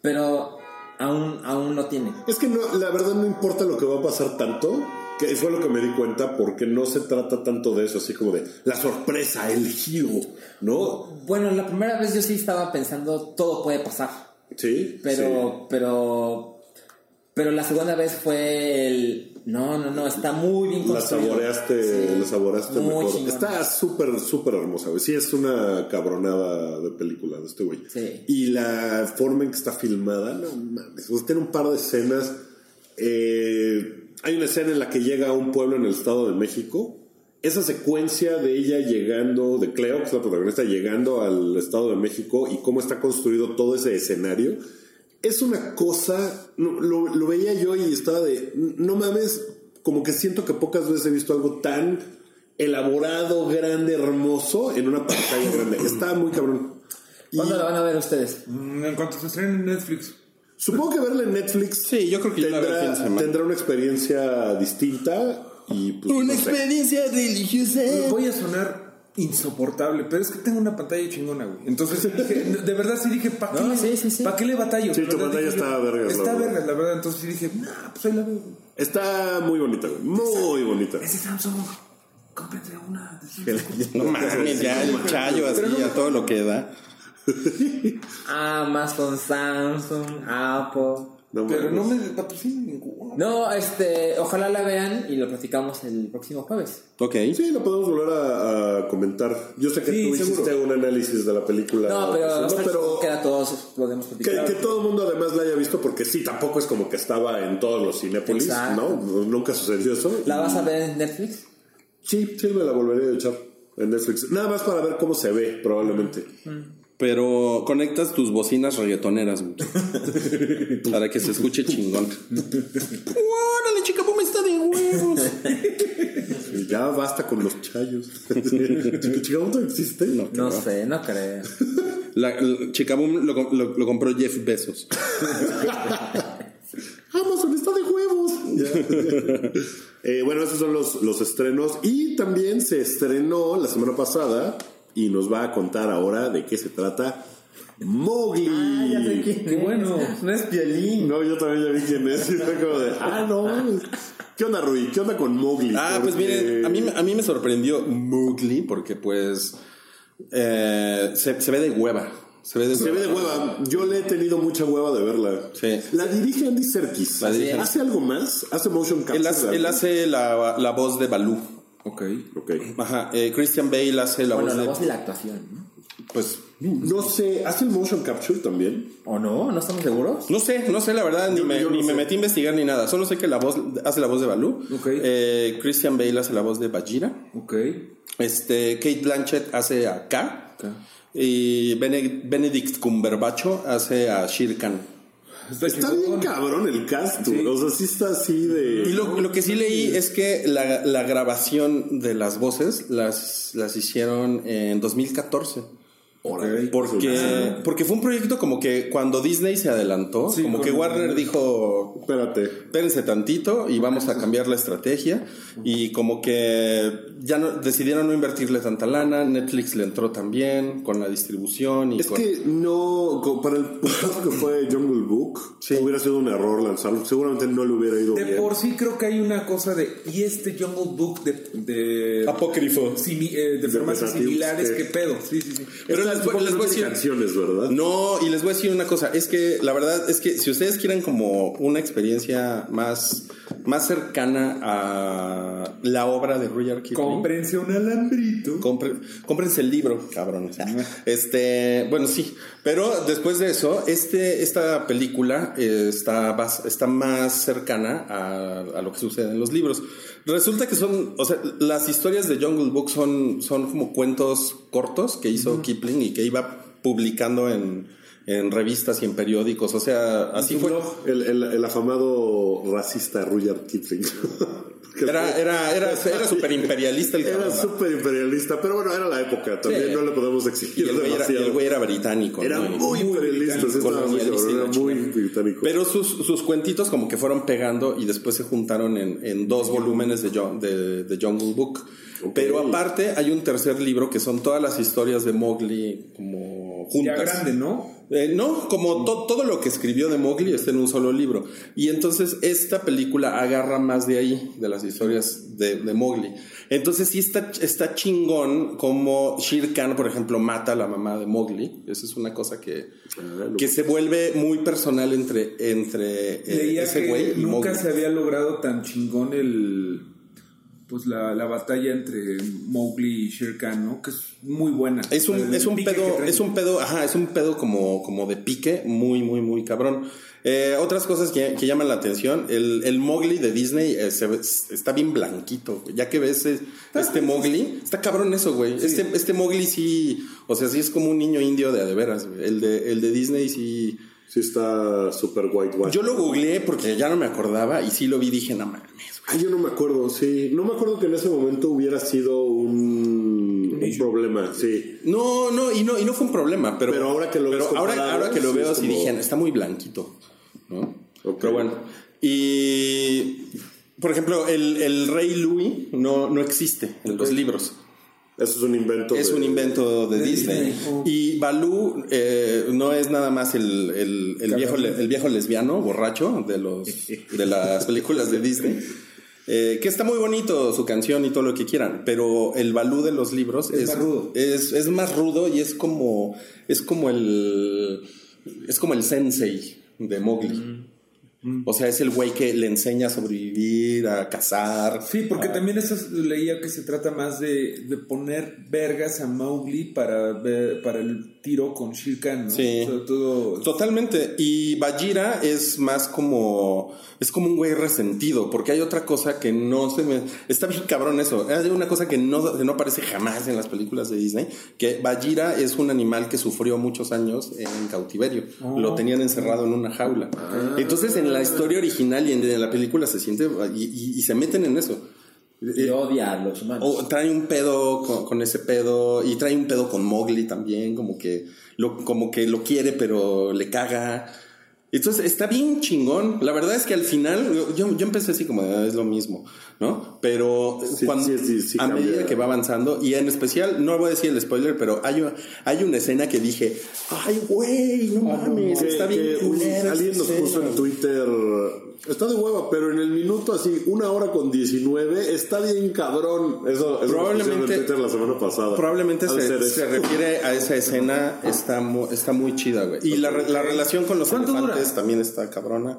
Pero aún, aún no tiene. Es que no, la verdad no importa lo que va a pasar tanto, que fue lo que me di cuenta, porque no se trata tanto de eso, así como de la sorpresa, el giro, ¿no? Bueno, la primera vez yo sí estaba pensando, todo puede pasar. Sí. Pero, pero, pero la segunda vez fue el, no, no, no, está muy bien. La saboreaste, Sí, la saboreaste muy mejor. chingona. Está súper, súper hermosa, güey. Sí, es una cabronada de película de este güey. Sí. Y la forma en que está filmada, no mames. Tiene un par de escenas. Eh, hay una escena en la que llega a un pueblo en el Estado de México. Esa secuencia de ella llegando, de Cleo, que es la protagonista, llegando al Estado de México y cómo está construido todo ese escenario, es una cosa, lo, lo veía yo y estaba de, no mames, como que siento que pocas veces he visto algo tan elaborado, grande, hermoso en una pantalla grande. Está muy cabrón. Y ¿Cuándo la van a ver ustedes? Mm, En cuanto se estrene en Netflix. supongo que verla en Netflix Sí, yo creo que tendrá, tendrá una experiencia distinta y pues, no sé. experiencia religiosa. Voy a sonar insoportable, pero es que tengo una pantalla chingona, güey. Entonces dije, de verdad sí dije, ¿para qué, No, le- sí, sí, sí. ¿pa' qué le batallo? Sí, tu pantalla dije está vergas, la Está verdad. vergas, la verdad. Entonces sí dije, nah, pues ahí la veo. Está muy bonita, güey. Muy bonita. Ese Samsung, cómprate una. No mames, ya el chayo así, a todo lo que da. Amazon, Samsung, Apple. No Pero no me patrocina ninguno. No, este, ojalá la vean y lo platicamos el próximo jueves. Ok. Sí, lo podemos volver a, a comentar. Yo sé que Sí, tú hiciste un análisis de la película. No, pero, no, pero queda todos, podemos que, platicar. que todo el mundo además la haya visto, porque sí, tampoco es como que estaba en todos los cinépolis, Exacto. ¿no? Nunca sucedió eso. ¿La vas a ver en Netflix? Sí, sí, me la volvería a echar en Netflix. Nada más para ver cómo se ve, probablemente. Pero conectas tus bocinas reggaetoneras, güey. para que se escuche chingón. ¡Órale, chica, ¿cómo está de huevos? Ya basta con los chayos. ¿Chicabum no existe? No. No sé, no creo. La, la- Chicaboom lo, lo- lo compró Jeff Bezos. Amazon está de huevos. Ya. Eh, bueno, esos son los, los estrenos. Y también se estrenó la semana pasada y nos va a contar ahora de qué se trata Mowgli. Qué bueno. No es violín. No, yo también ya vi quién es. Y fue como de, ah, no. ¿Qué onda, Rui? ¿Qué onda con Mowgli? Ah, pues miren, a mí, a mí me sorprendió Mowgli porque pues eh, se, se ve de hueva. Se ve de Se ve de hueva. Yo le he tenido mucha hueva de verla. Sí. La dirige Andy Serkis. La dirige- ¿Hace algo más? ¿Hace motion capture? Él hace, él hace la, la voz de Balú. Ok. Ok. Ajá. eh, Christian Bale hace la Bueno, voz la de. voz y la actuación, ¿no? Pues. No sé, ¿hace el motion capture también? ¿O no? ¿No estamos seguros? No sé, no sé la verdad, ni, Yo- me, yo no ni me sé. metí a investigar ni nada. Solo sé que la voz hace la voz de Balú. Ok. Eh, Christian Bale hace la voz de Bajira. Ok. Este, Kate Blanchett hace a K. Ok. Y Bene- Benedict Cumberbatch hace a Shere Khan. Está bien cabrón el cast. Sí. O sea, sí está así de... Y lo, lo que sí leí es que la, la grabación de las voces las, las hicieron en 2014. Porque, porque fue un proyecto como que cuando Disney se adelantó, Sí, como que Warner dijo, Espérate. espérense tantito y vamos a cambiar la estrategia. Y como que ya no, decidieron no invertirle tanta lana, Netflix le entró también con la distribución y Es con... que no, para el putazo que fue Jungle Book, Sí. hubiera sido un error lanzarlo. Seguramente no le hubiera ido De bien. por sí creo que hay una cosa de. Y este Jungle Book de. de Apócrifo. simi- eh, de formas narrativos, similares, sí. ¿qué pedo? Sí, sí, sí. Pero les, supongo les que voy a no tiene decir... canciones, ¿verdad? No, y les voy a decir una cosa, es que la verdad es que si ustedes quieren como una experiencia más, más cercana a la obra de Rudyard Kipling, Cómprense un alambrito. compre- cómprense el libro, cabrones. Este, bueno, sí, pero después de eso, este, esta película eh, está, está más cercana a, a lo que sucede en los libros. Resulta que son, o sea, las historias de Jungle Book son, son como cuentos cortos que hizo Kipling y que iba publicando en, en revistas y en periódicos, o sea, así fue. El, el, el afamado racista Rudyard Kipling. Era, era, era, era súper imperialista el Era súper imperialista, pero bueno, era la época. También Sí. no le podemos Y exigir el güey era, y demasiado. el güey era británico. Era ¿no? Muy imperialista, era muy británico. Pero sus, sus cuentitos como que fueron pegando y después se juntaron en, en dos volúmenes de, Jun- de, de Jungle Book. Pero aparte hay un tercer libro que son todas las historias de Mowgli como Ya juntas. grande, ¿no? Eh, no, como to- todo lo que escribió de Mowgli está en un solo libro. Y entonces esta película agarra más de ahí, de las historias de, de Mowgli. Entonces sí está, está chingón como Shere Khan, por ejemplo, mata a la mamá de Mowgli. Esa es una cosa que, que se vuelve muy personal entre, entre eh, ese güey y nunca Mowgli. se había logrado tan chingón el. Pues la, la batalla entre Mowgli y Shere Khan, ¿no? Que es muy buena. Es un, es un pedo, es un pedo, ajá, es un pedo como, como de pique, muy, muy, muy cabrón. Eh, otras cosas que, que llaman la atención, el, el Mowgli de Disney eh, se ve- está bien blanquito, ya que ves eh, este Mowgli, está cabrón eso, güey. Este, este Mowgli sí, o sea, sí es como un niño indio de a de veras, güey. El de, el de Disney sí. Sí está súper whitewash. Yo lo googleé porque ya no me acordaba y sí lo vi dije, no mames, yo no me acuerdo, sí. No me acuerdo que en ese momento hubiera sido un, un problema, sí. No, no, y no, y no fue un problema, pero, Pero ahora que lo pero ahora, que lo sí veo es sí como- dije, está muy blanquito, ¿no? Pero bueno, y por ejemplo, el, el rey Louis no, no existe en los libros. Eso es un invento. Es de- un invento de, Disney. Disney. Y Balú eh, no es nada más el, el- el viejo, el viejo lesbiano, borracho de, los, de las películas de Disney. Eh, que está muy bonito su canción y todo lo que quieran, pero el Balú de los libros es, más rudo. es, es más rudo y es como es como el es como el sensei de Mowgli. O sea, es el güey que le enseña a sobrevivir, a cazar. Sí, porque a- también eso leía que se trata más de, de poner vergas a Mowgli para, ver- para el tiro con Shere Khan, ¿no? Sí. O sea, todo... Totalmente. Y Bajira es más como. Es como un güey resentido. Porque hay otra cosa que no se me. Está bien cabrón eso. Hay una cosa que no, que no aparece jamás en las películas de Disney. Que Bajira es un animal que sufrió muchos años en cautiverio. Lo tenían encerrado en una jaula. Entonces en la historia original y en la película se siente. Y, y- y se meten en eso. Y odia a los humanos. O trae un pedo con, con ese pedo y trae un pedo con Mowgli también, como que lo, como que lo quiere pero le caga. Entonces está bien chingón. La verdad es que al final yo, yo, yo empecé así como "Ah, es lo mismo, ¿no? Pero Sí, cuando, sí, sí, sí a cambia. medida que va avanzando y en especial no voy a decir el spoiler, pero hay, una- hay una escena que dije, ay güey, no mames, Que- está bien culera alguien nos puso escena". en Twitter. Está de hueva, pero en el minuto así, una hora con 19, está bien cabrón. Eso, Probablemente- en Twitter la semana pasada. Probablemente se, se refiere a esa escena, está, está muy chida, güey. Y la, la relación con los ¿Cuánto elefantes dura? también está cabrona.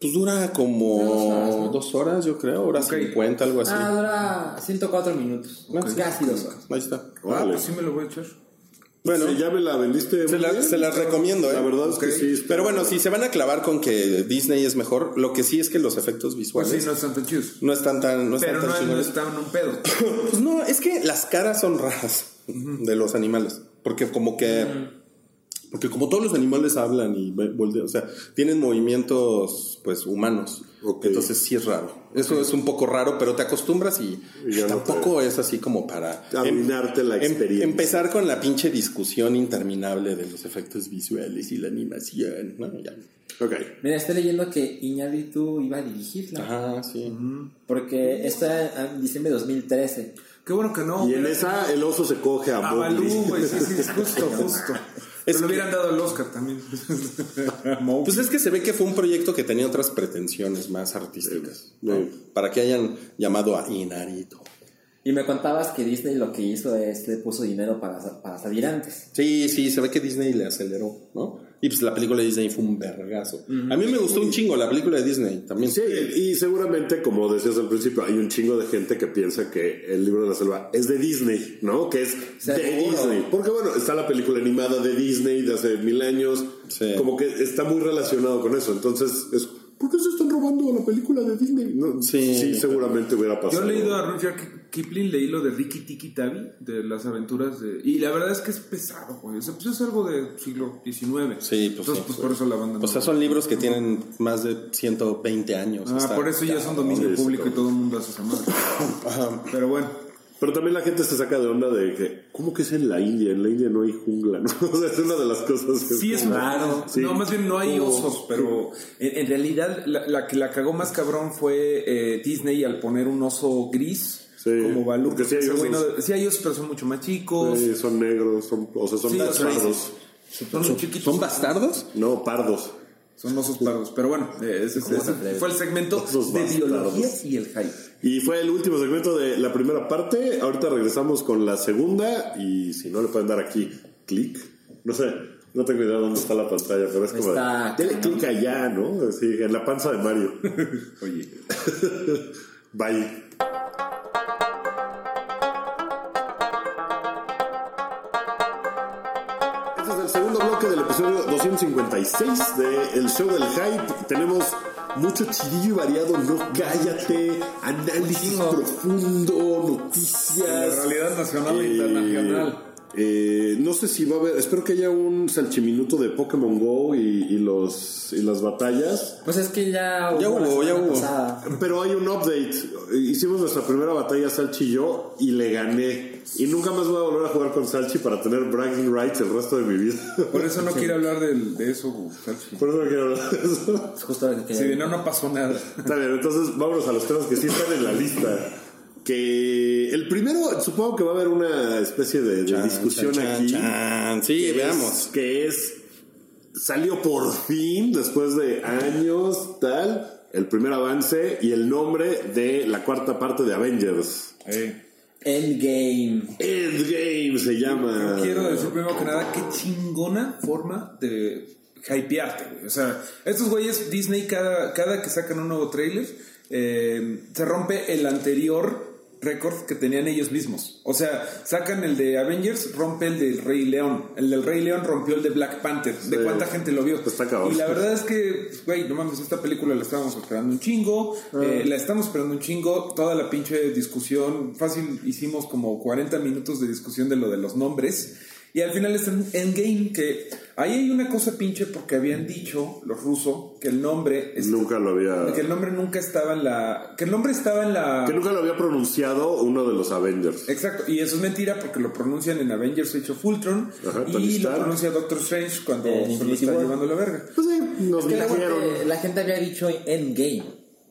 Pues dura como dos horas, yo creo, hora Ok. 50, algo así. Ah, dura 104 minutos. Casi dos horas. Ahí está. Ah, pues sí me lo voy a echar. Bueno, Sí, ya me la vendiste. se, la- se las recomiendo, ¿eh? La verdad es que sí. está- Pero bueno, si se van a clavar con que Disney es mejor, lo que sí es que los efectos Pues visuales sí, no están tan chidos. no están tan, no están Pero tan no, no chingones. está en un pedo. Pues no, es que las caras son raras de los animales. Porque como que. Porque como todos los animales hablan y voltean, o sea, tienen movimientos pues humanos. Ok. Entonces sí es raro. Eso es un poco raro, pero te acostumbras y, Y ya no tampoco es así como para Arruinarte la em- experiencia. empezar con la pinche discusión interminable de los efectos visuales y la animación. ¿no? Ya. Ok. Mira, estoy leyendo que Iñárritu iba a dirigirla. Ajá, sí. Porque está en diciembre de 2013. Qué bueno que no. Y en esa el oso se coge a A. Balú, güey. Sí, sí, es justo, justo. Es Pero le que- hubieran dado el Oscar también. Pues es que se ve que fue un proyecto que tenía otras pretensiones más artísticas. ¿no? Para que hayan llamado a Inarito. Y me contabas que Disney lo que hizo es le puso dinero para, para salir antes. Sí, sí, se ve que Disney le aceleró, ¿no? Y pues la película de Disney fue un vergazo. A mí me gustó un chingo la película de Disney también. Sí, y seguramente, como decías al principio, hay un chingo de gente que piensa que el libro de la selva es de Disney, ¿no? Que es de. Disney. Porque bueno, está la película animada de Disney de hace mil años. Sí. Como que está muy relacionado con eso. Entonces, es, ¿por qué se están robando la película de Disney? No, Sí. sí, seguramente hubiera Yo pasado. he leído a Rudyard Kipling, leí lo de Ricky Tiki Tavi, de las aventuras de... Y la verdad es que es pesado, güey. O sea, pues es algo del siglo XIX. Sí, pues Entonces, sí. pues por eso la banda O no- sea, son libros que tienen más de 120 años. Ah, por eso ya son dominio Sí, sí, público y todo el mundo hace esa madre. Pero bueno. Pero también la gente se saca de onda de que, ¿cómo que es en la India? En la India no hay jungla, ¿no? O sea, es una de las cosas que Sí, es raro. Sí. No, más bien no hay Como- osos, pero en, en realidad la, la que la cagó más cabrón fue eh, Disney al poner un oso gris Sí, como Balú. porque sí hay osos. no- sí hay osos, pero son mucho más chicos. Sí, son negros, son, o sea, son Sí, o sea, pardos. Son chiquitos. ¿Son bastardos? No, pardos. Son osos pardos. Pero bueno, eh, ese, ese- ese fue el segmento de biología y el hype. Y fue el último segmento de la primera parte. Ahorita regresamos con la segunda. Y si no le pueden dar aquí clic, no sé, no tengo idea dónde está la pantalla, pero es como. Está de, Dele clic allá, ¿no? Sí, en la panza de Mario. Oye. Bye. Episodio 256 de El Show del Hype. Tenemos mucho chidillo y variado, no cállate, análisis profundo, noticias. La realidad nacional e Eh, internacional. eh, no sé si va a haber, espero que haya un salchiminuto de Pokémon Go y, y los, y las batallas. Pues es que ya Ya la hubo, ya hubo. pasada. Pero hay un update. Hicimos nuestra primera batalla Salchi y yo y le gané. Y nunca más voy a volver a jugar con Salchi para tener bragging rights el resto de mi vida. Por eso no quiero hablar del- de eso, Salchi. Por eso no quiero hablar de eso. Es justo que de no, no pasó nada. Está bien, entonces vámonos a los temas que sí están en la lista. Que el primero, supongo que va a haber una especie de, de Chan, discusión chan, aquí. chan. Sí, que es- veamos. que es. Salió por fin, después de años, tal. El primer avance y el nombre de la cuarta parte de Avengers. Endgame. Endgame se llama. Quiero decir primero que nada, qué chingona forma de hypearte, güey. O sea, estos güeyes, Disney, cada, cada que sacan un nuevo trailer, eh, se rompe el anterior récord que tenían ellos mismos. O sea, sacan el de Avengers, rompe el del Rey León. El del Rey León rompió el de Black Panther. ¿De Sí. cuánta gente lo vio? Está cabrón. y la verdad es que, güey, no mames, esta película la estábamos esperando un chingo. Ah. eh, la estamos esperando un chingo. Toda la pinche discusión. Fácil, hicimos como 40 minutos de discusión de lo de los nombres. Y al final está en Endgame, que ahí hay una cosa pinche porque habían dicho los rusos que el nombre es- Nunca lo había. que el nombre nunca estaba en la que el nombre estaba en la Que nunca lo había pronunciado uno de los Avengers. Exacto, y eso es mentira porque lo pronuncian en Avengers Age of Ultron Ajá, Tony y lo pronuncia Doctor Strange cuando se lo está llevando la verga. Pues sí, nos Es que la la gente había dicho Endgame.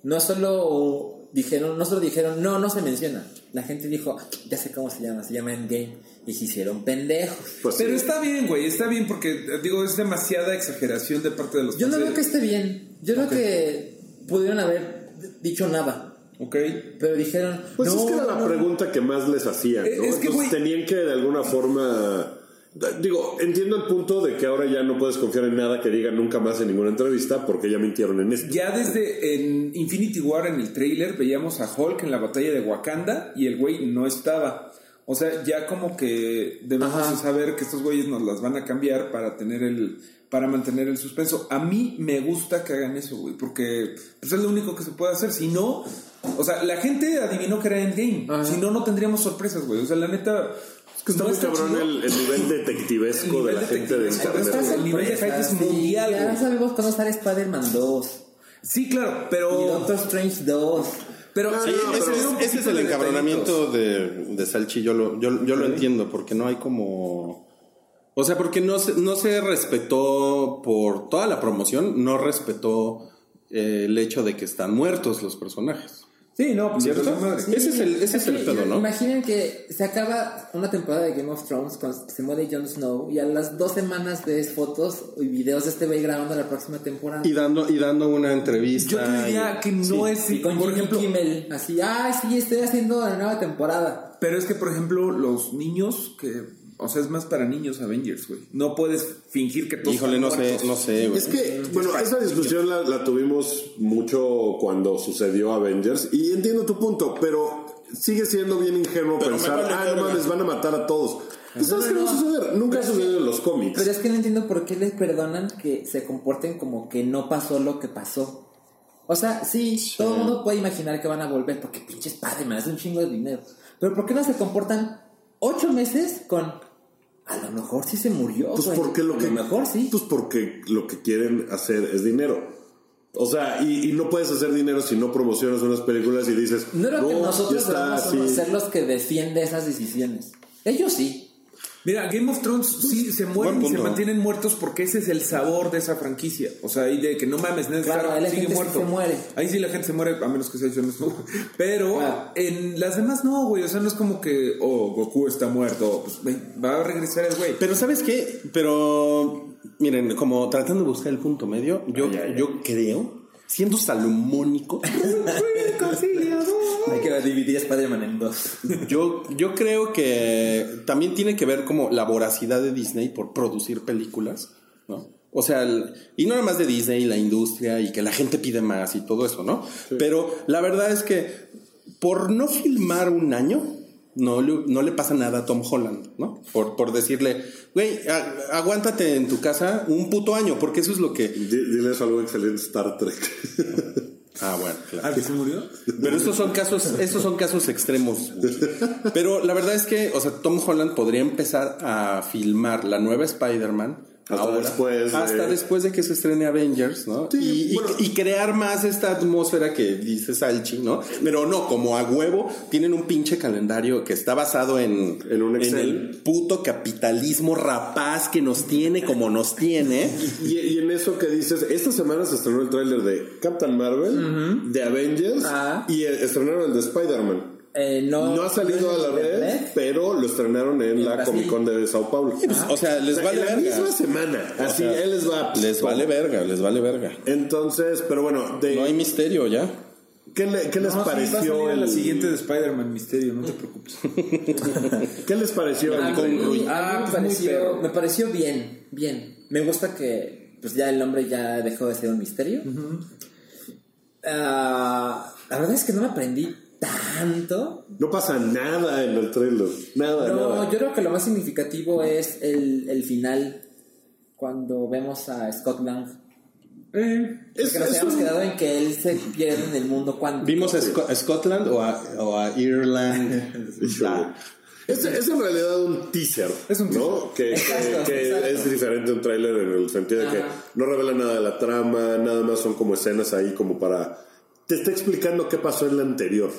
No solo dijeron, no solo dijeron, no, no se menciona. La gente dijo, ya sé cómo se llama, se llama Endgame. Y se hicieron pendejos. Pues Pero sí. está bien, güey, está bien porque digo, es demasiada exageración de parte de los Yo no de- que esté bien. Yo creo que pudieron haber dicho nada. Ok. Pero dijeron, Pues no, es que era la no, pregunta que más les hacían, ¿no? Es que, Entonces tenían que de alguna forma. Digo, entiendo el punto de que ahora ya no puedes confiar en nada que digan nunca más en ninguna entrevista porque ya mintieron en esto. Ya desde en Infinity War en el trailer veíamos a Hulk en la batalla de Wakanda y el güey no estaba. O sea, ya como que debemos Ajá. saber que estos güeyes nos las van a cambiar para tener el para mantener el suspenso. A mí me gusta que hagan eso, güey, porque pues, es lo único que se puede hacer. Si no, o sea, la gente adivinó que era Endgame. Ajá. Si no, no tendríamos sorpresas, güey. O sea, la neta. Es que está no muy cabrón chido. el, el nivel detectivesco El de nivel la de gente de internet. El nivel de hype es Sí, mundial, Ya sabemos cuándo sale Spider-Man 2 Sí, claro, y pero. Doctor Strange 2. Pero No, Sí, no, ese, pero- es, ese es el de encabronamiento de, de Salchi, yo lo, yo, yo lo entiendo, porque no hay como... O sea, porque no se, no se respetó por toda la promoción, no respetó eh, el hecho de que están muertos los personajes. Sí, no, pues ¿Cierto? Madre. Sí. Ese es el- ese es el pedo, ¿no? Imaginen que se acaba una temporada de Game of Thrones cuando se muere Jon Snow y a las dos semanas ves fotos y videos de este güey grabando la próxima temporada. Y dando, y dando una entrevista. Yo te diría y- que no es, Y con por Jimmy ejemplo, Kimmel, así, ay, sí, estoy haciendo la nueva temporada. pero es que por ejemplo los niños que, o sea, es más para niños Avengers, güey. No puedes fingir que todos Híjole, no sé, no sé, güey. Es que, bueno, esa discusión la, la tuvimos mucho cuando sucedió Avengers y entiendo tu punto, pero sigue siendo bien ingenuo Pero me pensar, vale ah, no verga". mames, van a matar a todos. Pues sabes No, que no no, va a suceder, nunca ha sucedido que- en los cómics. Pero es que no entiendo por qué les perdonan que se comporten como que no pasó lo que pasó. O sea, sí, todo el mundo puede imaginar que van a volver porque pinches Spider-Man es un chingo de dinero. Pero ¿por qué no se comportan ocho meses con... A lo mejor sí se murió. Pues güey. porque lo a que lo mejor sí. Pues porque lo que quieren hacer es dinero. O sea, y, y no puedes hacer dinero si no promocionas unas películas y dices, no era que nosotros está debamos así". ser los que defiende esas decisiones. Ellos sí. Mira, Game of Thrones sí se mueren y se mantienen muertos porque ese es el sabor de esa franquicia. O sea, y de que no mames, Ned Stark ahí sigue muerto. se muere. Ahí sí la gente se muere, a menos que sea Jon Snow. Pero en las demás no, güey. O sea, no es como que, oh, Goku está muerto. Pues va a regresar el güey. Pero ¿sabes qué? Pero, miren, como tratando de buscar el punto medio, yo, yo creo, siendo salomónico, Hay que dividir Spider-Man en dos. yo, yo creo que también tiene que ver como la voracidad de Disney por producir películas, ¿no? O sea, el- y no nada más de Disney, la industria y que la gente pide más y todo eso, ¿no? Pero la verdad es que por no filmar un año, no le, no le pasa nada a Tom Holland, ¿no? Por, por decirle, güey, aguántate en tu casa un puto año, porque eso es lo que... Di- Diles algo excelente Star Trek. Ah, bueno, claro. ¿Ah, que se murió? Pero estos son casos, estos son casos extremos. güey. Pero la verdad es que, o sea, Tom Holland podría empezar a filmar la nueva Spider-Man. Hasta después de- hasta después de que se estrene Avengers, ¿no? Sí, y, y- bueno. y crear más esta atmósfera que dice Salchi, ¿no? Pero no, como a huevo, tienen un pinche calendario que está basado en, En un Excel. el puto capitalismo rapaz que nos tiene como nos tiene. Y, y en eso que dices, esta semana se estrenó el tráiler de Captain Marvel, de Avengers Ah. y estrenaron el de Spider-Man. Eh, no, No ha salido a la red, pero lo estrenaron en, En la Brasil. Comic Con de Sao Paulo. Pues, o sea, les O sea, vale en la verga. misma semana. Así, sea, él les va. Les vale verga, les vale verga. Entonces, pero bueno, de, No hay misterio ya. ¿qué, le- qué les No, pareció en la el, siguiente de Spider-Man Misterio, no te preocupes. ¿Qué les pareció A el Ah, me, pareció, me pareció bien, bien. Me gusta que pues ya el nombre ya dejó de ser un misterio. Ah, la verdad es que no me aprendí tanto. No pasa nada en el trailer. Nada, No, nada. yo creo que lo más significativo es el, el final, cuando vemos a Scott Lang. Eh, Es- Porque nos es habíamos un- quedado en que él se pierde en el mundo cuántico. ¿Vimos a, Sco- a Scotland o a, o a Irland? Ah, Es, es en realidad un teaser. Es un ¿no? Que, Exacto, que- que exacto. es diferente a un tráiler en el sentido de que Ajá. no revela nada de la trama, nada más son como escenas ahí como para... Te está explicando qué pasó en la anterior.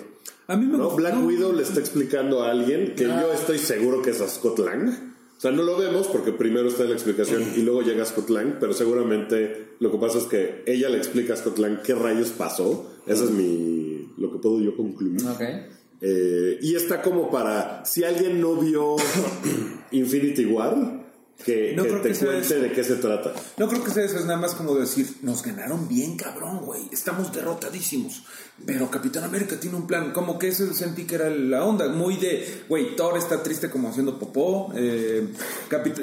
a mí me ¿no? Black Widow le está explicando a alguien que yo estoy seguro que es a Scott Lang. O sea, no lo vemos porque primero está la explicación y luego llega Scott Lang, pero seguramente lo que pasa es que ella le explica a Scott Lang qué rayos pasó. Eso es mi lo que puedo yo concluir. Ok. Eh, y está como para, si alguien no vio Infinity War, que, No que creo te que sea cuente eso. de qué se trata. No creo que sea eso, es nada más como decir, nos ganaron bien, cabrón, güey, estamos derrotadísimos. Pero Capitán América tiene un plan, como que eso sentí que era la onda, muy de, güey, Thor está triste como haciendo popó, eh, Capit- eh,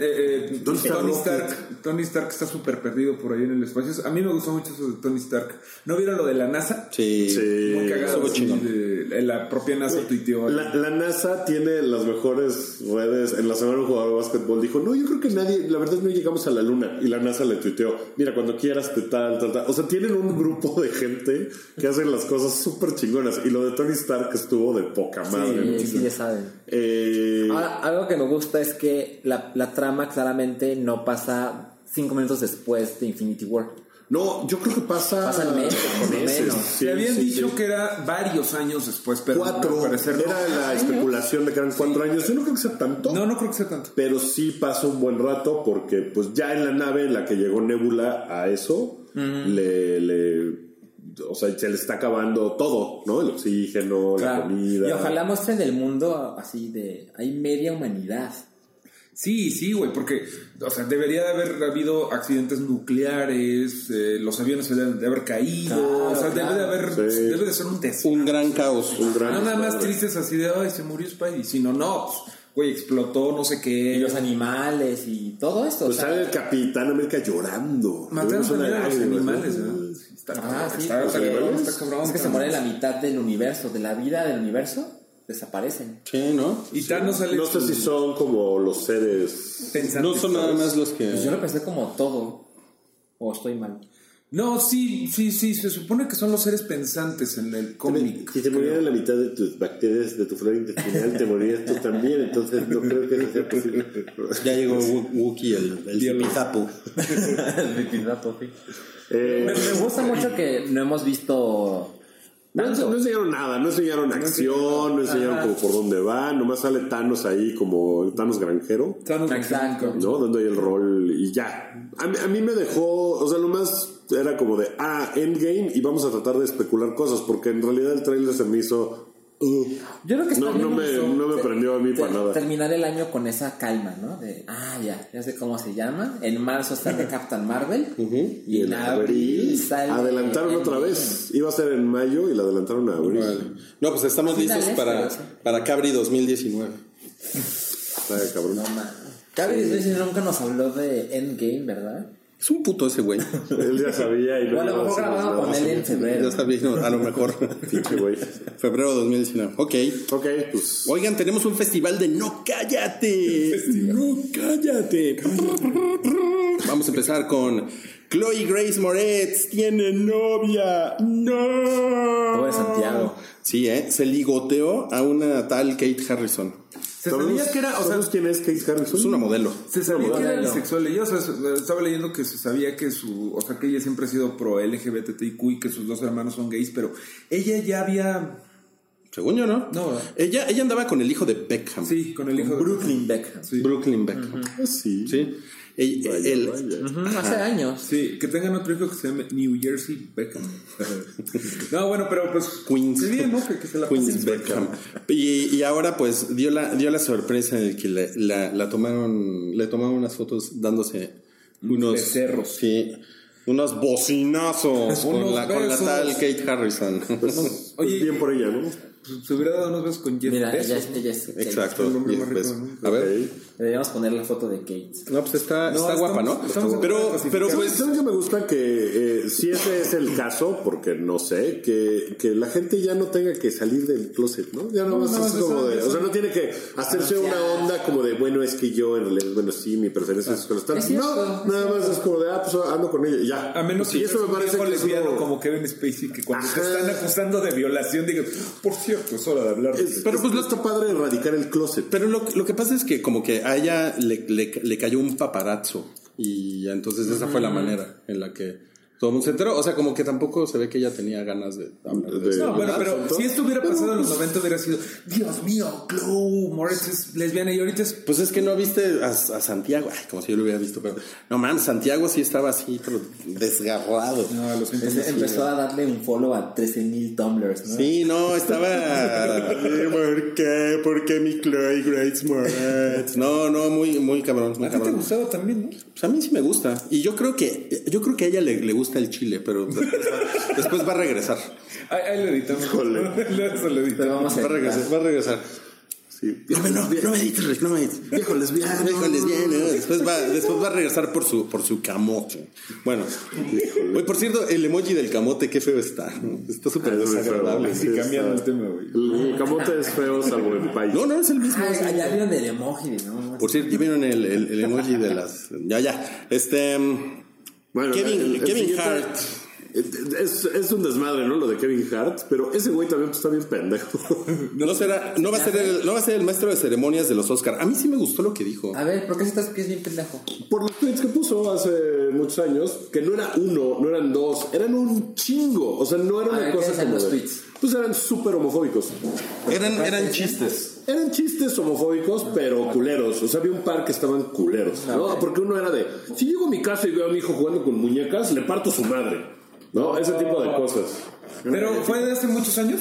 eh, ¿Dónde está Tony? Stark, Tony Stark está súper perdido por ahí en el espacio. A mí me gustó mucho eso de Tony Stark. ¿No vieron lo de la NASA? sí. Sí. Muy cagado. de- la propia NASA tuiteó. La, la NASA tiene las mejores redes. En la semana un jugador de básquetbol dijo, no, yo creo que nadie, la verdad no llegamos a la luna. Y la NASA le tuiteó, mira, cuando quieras te tal, tal, tal. O sea, tienen un grupo de gente que hacen las cosas súper chingonas. Y lo de Tony Stark estuvo de poca madre. Sí, sí, ya saben. Eh, Ahora, algo que me gusta es que la, la trama claramente no pasa cinco minutos después de Infinity War. no, yo creo que pasa... Pasan meses, por lo meses. menos. Sí, Se habían sí, dicho sí. que era varios años después, pero Cuatro. parecer no. Era la especulación de que eran cuatro años. Yo no creo que sea tanto. No, no creo que sea tanto. Pero sí pasa un buen rato porque pues ya en la nave en la que llegó Nebula a eso, le, le- O sea, se le está acabando todo, ¿no? El oxígeno, la comida. Y ojalá muestren el mundo así de... Hay media humanidad. Sí, sí, güey, porque, o sea, debería de haber habido accidentes nucleares, eh, los aviones deben de haber caído, Claro, o sea, debe de haber, Sí. debe de ser un desastre. Un gran caos. Un gran No nada más tristes así de, ay, se murió Spidey, sino, no, pues, güey, explotó no sé Y qué. los animales y todo esto. o Pues sea, sale el Capitán América llorando. Mataron también a los animales, ¿no? Está, Ah, sí, está, está está cabrón. es que se muere la mitad del universo, de la vida del universo, desaparecen. Sí, ¿no? Y Thanos sale No sé si son como los seres. pensante, No son nada más los que... Pues yo lo pensé como todo, o estoy mal. No, sí, sí, sí, se supone que son los seres pensantes en el cómic. Si te muriera la mitad de tus bacterias de tu flora intestinal, te morirías tú también. Entonces no creo que eso sea posible. Ya llegó Wu- Wookie, el, el zipizapo. Eh, Me, me gusta mucho que no hemos visto No, enseñaron nada, no enseñaron acción, no enseñaron como por dónde va, nomás sale Thanos ahí como Thanos granjero, Thanos Exacto. ¿no? Dando ahí el rol y ya. A mí, a mí me dejó, o sea, lo más era como de, ah, Endgame y vamos a tratar de especular cosas, porque en realidad el trailer se me hizo... uh, Yo creo que No, no me- no me prendió a mí para nada. Terminar el año con esa calma, ¿no? De, ah, ya, ya sé cómo se llama. En marzo sale Captain Marvel. Y en abril sale. Adelantaron otra vez. Iba a ser en mayo y la adelantaron a abril. Vale. No, pues estamos listos para, sí. para Cabri 2019. Está cabrón. No. Cabe decir, nunca nos habló de Endgame, ¿verdad? Es un puto ese güey. Él ya sabía y no O a lo mejor con él en febrero. Ya sabía, no, a lo mejor. Pinche güey. Febrero 2019. Ok. Ok, pues... Oigan, tenemos un festival de No Cállate. No Cállate. Vamos a empezar con Chloe Grace Moretz tiene novia. No. Todo de Santiago. Sí, ¿eh? Se ligoteó a una tal Kate Harrison. Se sabía que era, o sea, ¿Sabes quién es Kate Harrison? Es una modelo. se sabía que era bisexual. Yo o sea, estaba leyendo que se sabía que su, o sea, que ella siempre ha sido pro LGBTIQ y que sus dos hermanos son gays, pero ella ya había, Según yo, ¿no? No. Ella, ella andaba con el hijo de Beckham. sí, con el hijo de Brooklyn Beckham. Brooklyn Beckham. Ah, sí. Sí. El- Vaya, el- vaya. Ujú, Hace años. Sí, que tengan otro hijo que se llame New Jersey Beckham. no, bueno, pero pues. Queens. Sí, bien, ¿no? Que, que se la Queens. Beckham. Y, y ahora pues dio la, dio la sorpresa en el que le, la, la tomaron, le tomaron unas fotos dándose unos Becerros. Sí, unos bocinazos con, Unos la, con la tal Kate Harrison. Pues Oye, bien por ella, ¿no? pues, se hubiera dado unos besos con Jeff Mira, Bezos, ella es, ¿no? ella es Exacto. Jeff Bezos. A ver. Deberíamos poner la foto de Kate. No, pues está, No, está estamos- guapa, ¿no? estamos pero, pero ¿Saben, pues. saben que me gusta que eh, si ese es el caso, porque no sé, que, que la gente ya no tenga que salir del closet, ¿no? Ya no, No, más no, es como de, o sea, no tiene que hacerse una onda como de, bueno, es que yo en realidad, bueno, sí, mi preferencia es con los tal. No, nada más es como de, ah, pues ando con ella, ya. A menos que y eso me parece que es lesbiano como- como Kevin Spacey que cuando te están acusando de violación digas, por cierto, es hora de hablar. de es- esto". pero pues no está padre erradicar el closet. Pero lo, lo que pasa es que como que a ella le, le, le cayó un paparazzo y entonces esa fue la manera en la que todo el mundo se enteró. O sea, como que tampoco se ve que ella tenía ganas de hablar de De-. No, bueno, pero si esto hubiera pasado en los 90 hubiera sido, Dios mío, Chloe Moretz es lesbiana y ahorita es... Pues es que no viste a, a Santiago, Ay, como si yo lo hubiera visto, pero no mames, Santiago sí estaba así, pero desgarrado. No, lo siento. Empezó a darle un follow a 13.000 tumblers, ¿no? Sí, no, estaba. ¿Por qué? ¿Por qué mi Chloe Grace Moretz? No, no, muy, muy cabrón, muy A ti te cabrón. gustaba también, ¿no? Pues a mí sí me gusta. Y yo creo que, yo creo que a ella le, le gusta el chile, pero después va, después va a regresar. Ahí, ahí lo editamos. Híjole. Eso lo editamos. Pero vamos a Va a regresar, va a regresar. Sí. No, no, no me edites, Rick, no me edites. Viejo lesbiano. Viejo lesbiano. Después va, después va a regresar por su, por su camote. Bueno, oye, por cierto, el emoji del camote, qué feo está. Está súper feo. desagradable. Sí, cambiando el tema, güey. El camote es feo salvo en país. No, no, es el mismo. Ah, es el ya vieron el emoji, ¿no? Por cierto, ¿ya vieron el, el, el emoji de las. Ya, ya. Este. mm, Bueno, Kevin- el- el Kevin Hart. Es, es un desmadre, ¿no? Lo de Kevin Hart, pero ese güey también pues, está bien pendejo. No, será, no, va a ser el, no va a ser el maestro de ceremonias de los Oscar. A mí sí me gustó lo que dijo. A ver, ¿por qué estás que es bien pendejo? Por los tweets que puso hace muchos años, que no era uno, no eran dos, eran un chingo. O sea, no era A una ver, ¿qué cosa como los de- tweets? Pues eran súper homofóbicos. Eran, eran chistes. Eran chistes homofóbicos, pero culeros. O sea, había un par que estaban culeros, ¿no? Porque uno era de, si llego a mi casa y veo a mi hijo jugando con muñecas, le parto su madre. ¿No? Ese tipo de cosas. Pero fue de hace muchos años.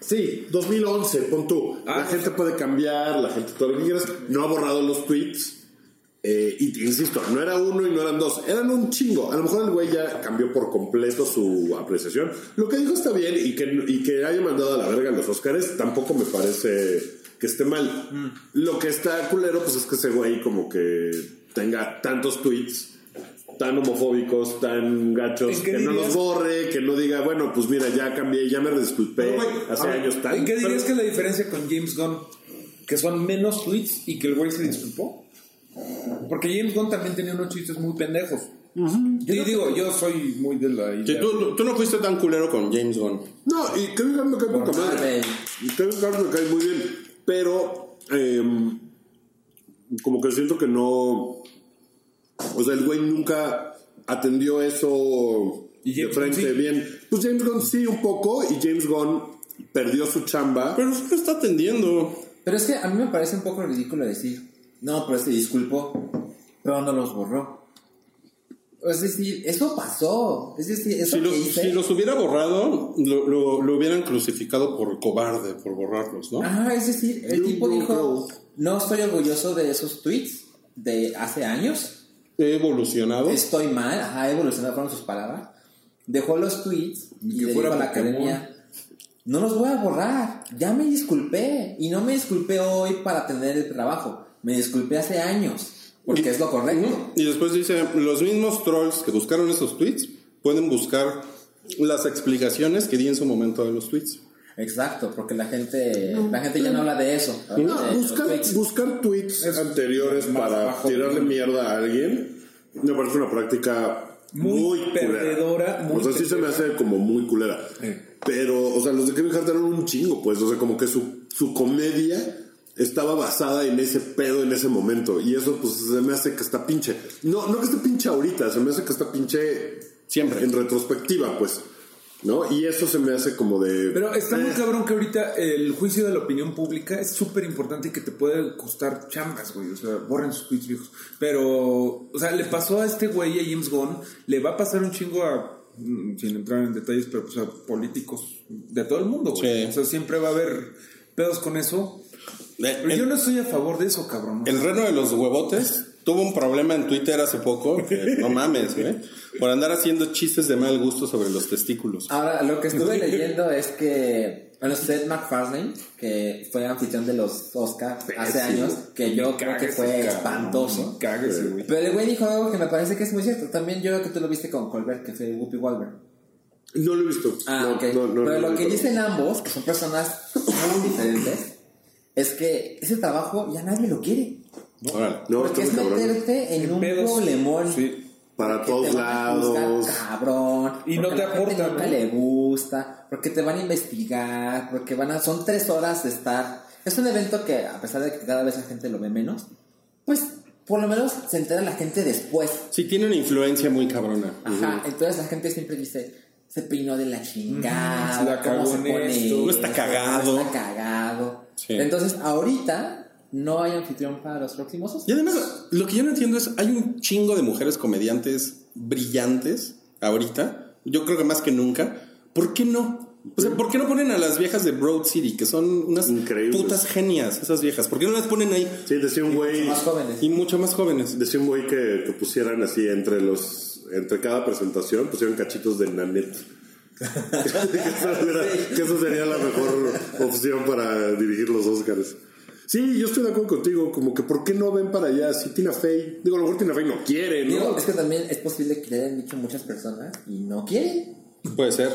Sí, 2011, pon tú. la Ah. gente puede cambiar, la gente todo lo que quieras. No ha borrado los tweets. Eh, y insisto, no era uno y no eran dos, eran un chingo. A lo mejor el güey ya cambió por completo su apreciación. Lo que dijo está bien y que, y que haya mandado a la verga los Oscars tampoco me parece que esté mal. Mm. Lo que está culero, pues es que ese güey como que tenga tantos tweets tan homofóbicos, tan gachos, ¿En que no dirías? los borre, que no diga, bueno, pues mira, ya cambié, ya me disculpé güey, hace ver, años tal. ¿Y qué dirías Pero- que es la diferencia con James Gunn? Que son menos tweets y que el güey se disculpó. Porque James Gunn también tenía unos chistes muy pendejos. Y digo, yo soy muy de la Sí, idea. tú, tú no fuiste tan culero con James Gunn. No, y Kevin Hart me cae poca madre. Y Kevin Hart me cae muy bien. Pero, em, como que siento que no. O sea, el güey nunca atendió eso ¿Y de frente Gunn sí? bien. Pues James Gunn sí, un poco. Y James Gunn perdió su chamba. Pero sí lo está atendiendo. Pero es que a mí me parece un poco ridículo decir, no, pero se disculpó, pero no los borró. Es decir, eso pasó. Es decir, eso Si los, hice. si los hubiera borrado, lo, lo, lo hubieran crucificado por cobarde, por borrarlos, ¿no? Ah, es decir, el You tipo dijo, no estoy orgulloso de esos tweets de hace años. He evolucionado. Estoy mal, ajá, evolucionado fueron sus palabras. Dejó los tweets y que le fuera dijo a la Pokémon. academia, no los voy a borrar, ya me disculpé. Y no me disculpé hoy para tener el trabajo, me disculpé hace años, porque es lo correcto. Y después dice, los mismos trolls que buscaron esos tweets pueden buscar las explicaciones que di en su momento de los tweets. Exacto, porque la gente, la gente ya no habla de eso. No, de buscar, tweets. buscar tweets anteriores para bajo. tirarle mierda a alguien me parece una práctica Muy muy, perdedora, culera. muy o sea, sí se me hace como muy culera. Pero, o sea, los de Kevin Hart eran un chingo, pues. O sea, como que su, su comedia estaba basada en ese pedo en ese momento. Y eso, pues, se me hace que está pinche. No, no que esté pinche ahorita, se me hace que está pinche Siempre. en retrospectiva, pues. ¿No? Y eso se me hace como de. Pero está muy eh, cabrón que ahorita el juicio de la opinión pública es súper importante y que te puede costar chambas, güey. O sea, borren sus tweets viejos. Pero, o sea, le pasó a este güey, a James Gunn, le va a pasar un chingo a, mm, sin entrar en detalles, pero pues a políticos de todo el mundo, güey. Sí. O sea, siempre va a haber pedos con eso. Eh, Pero el, yo no estoy a favor de eso, cabrón. el reno de los huevotes tuvo un problema en Twitter hace poco, que no mames, güey, por andar haciendo chistes de mal gusto sobre los testículos. Ahora, lo que estuve leyendo es que bueno, Seth MacFarlane, que fue anfitrión de los Oscars hace años, que yo creo que fue espantoso. Güey. Pero el güey dijo algo que me parece que es muy cierto. También yo creo que tú lo viste con Colbert, que fue Whoopi Goldberg. No lo he visto. Ah, no, ok. no, no, Pero no lo que dicen ambos, que son personas muy diferentes, es que ese trabajo ya nadie lo quiere. Órale. No, Porque es cabrón. meterte en un pedos. problemón. Sí. Para todos te van a juzgar, lados. cabrón. Y no te la aporta, nunca ¿no? le gusta, porque te van a investigar, porque van a. Son tres horas de estar. Es un evento que, a pesar de que cada vez la gente lo ve menos, pues por lo menos se entera la gente después. Sí, tiene una influencia muy cabrona. Ajá, entonces la gente siempre dice, se peinó de la chingada, Ujú, la cómo cagó se pone esto, no está esto, cagado. no está cagado. Sí. Entonces, ahorita no hay anfitrión para los próximos. Y además, lo que yo no entiendo es, hay un chingo de mujeres comediantes brillantes ahorita, yo creo que más que nunca, ¿por qué no? O sea, ¿por qué no ponen a las viejas de Broad City, que son unas Increíbles. putas genias, esas viejas? ¿Por qué no las ponen ahí? Sí, decía un güey. Más jóvenes. Y mucho más jóvenes. Decía un güey que, que pusieran así entre los. Entre cada presentación pusieran cachitos de Nanette. que, eso era- que eso sería la mejor opción para dirigir los Oscars. Sí, yo estoy de acuerdo contigo. Como que, ¿por qué no ven para allá? Si Tina Fey. Digo, a lo mejor Tina Fey no quiere, Digo, ¿no? es que también es posible que le hayan dicho muchas personas y no quieren. Puede ser,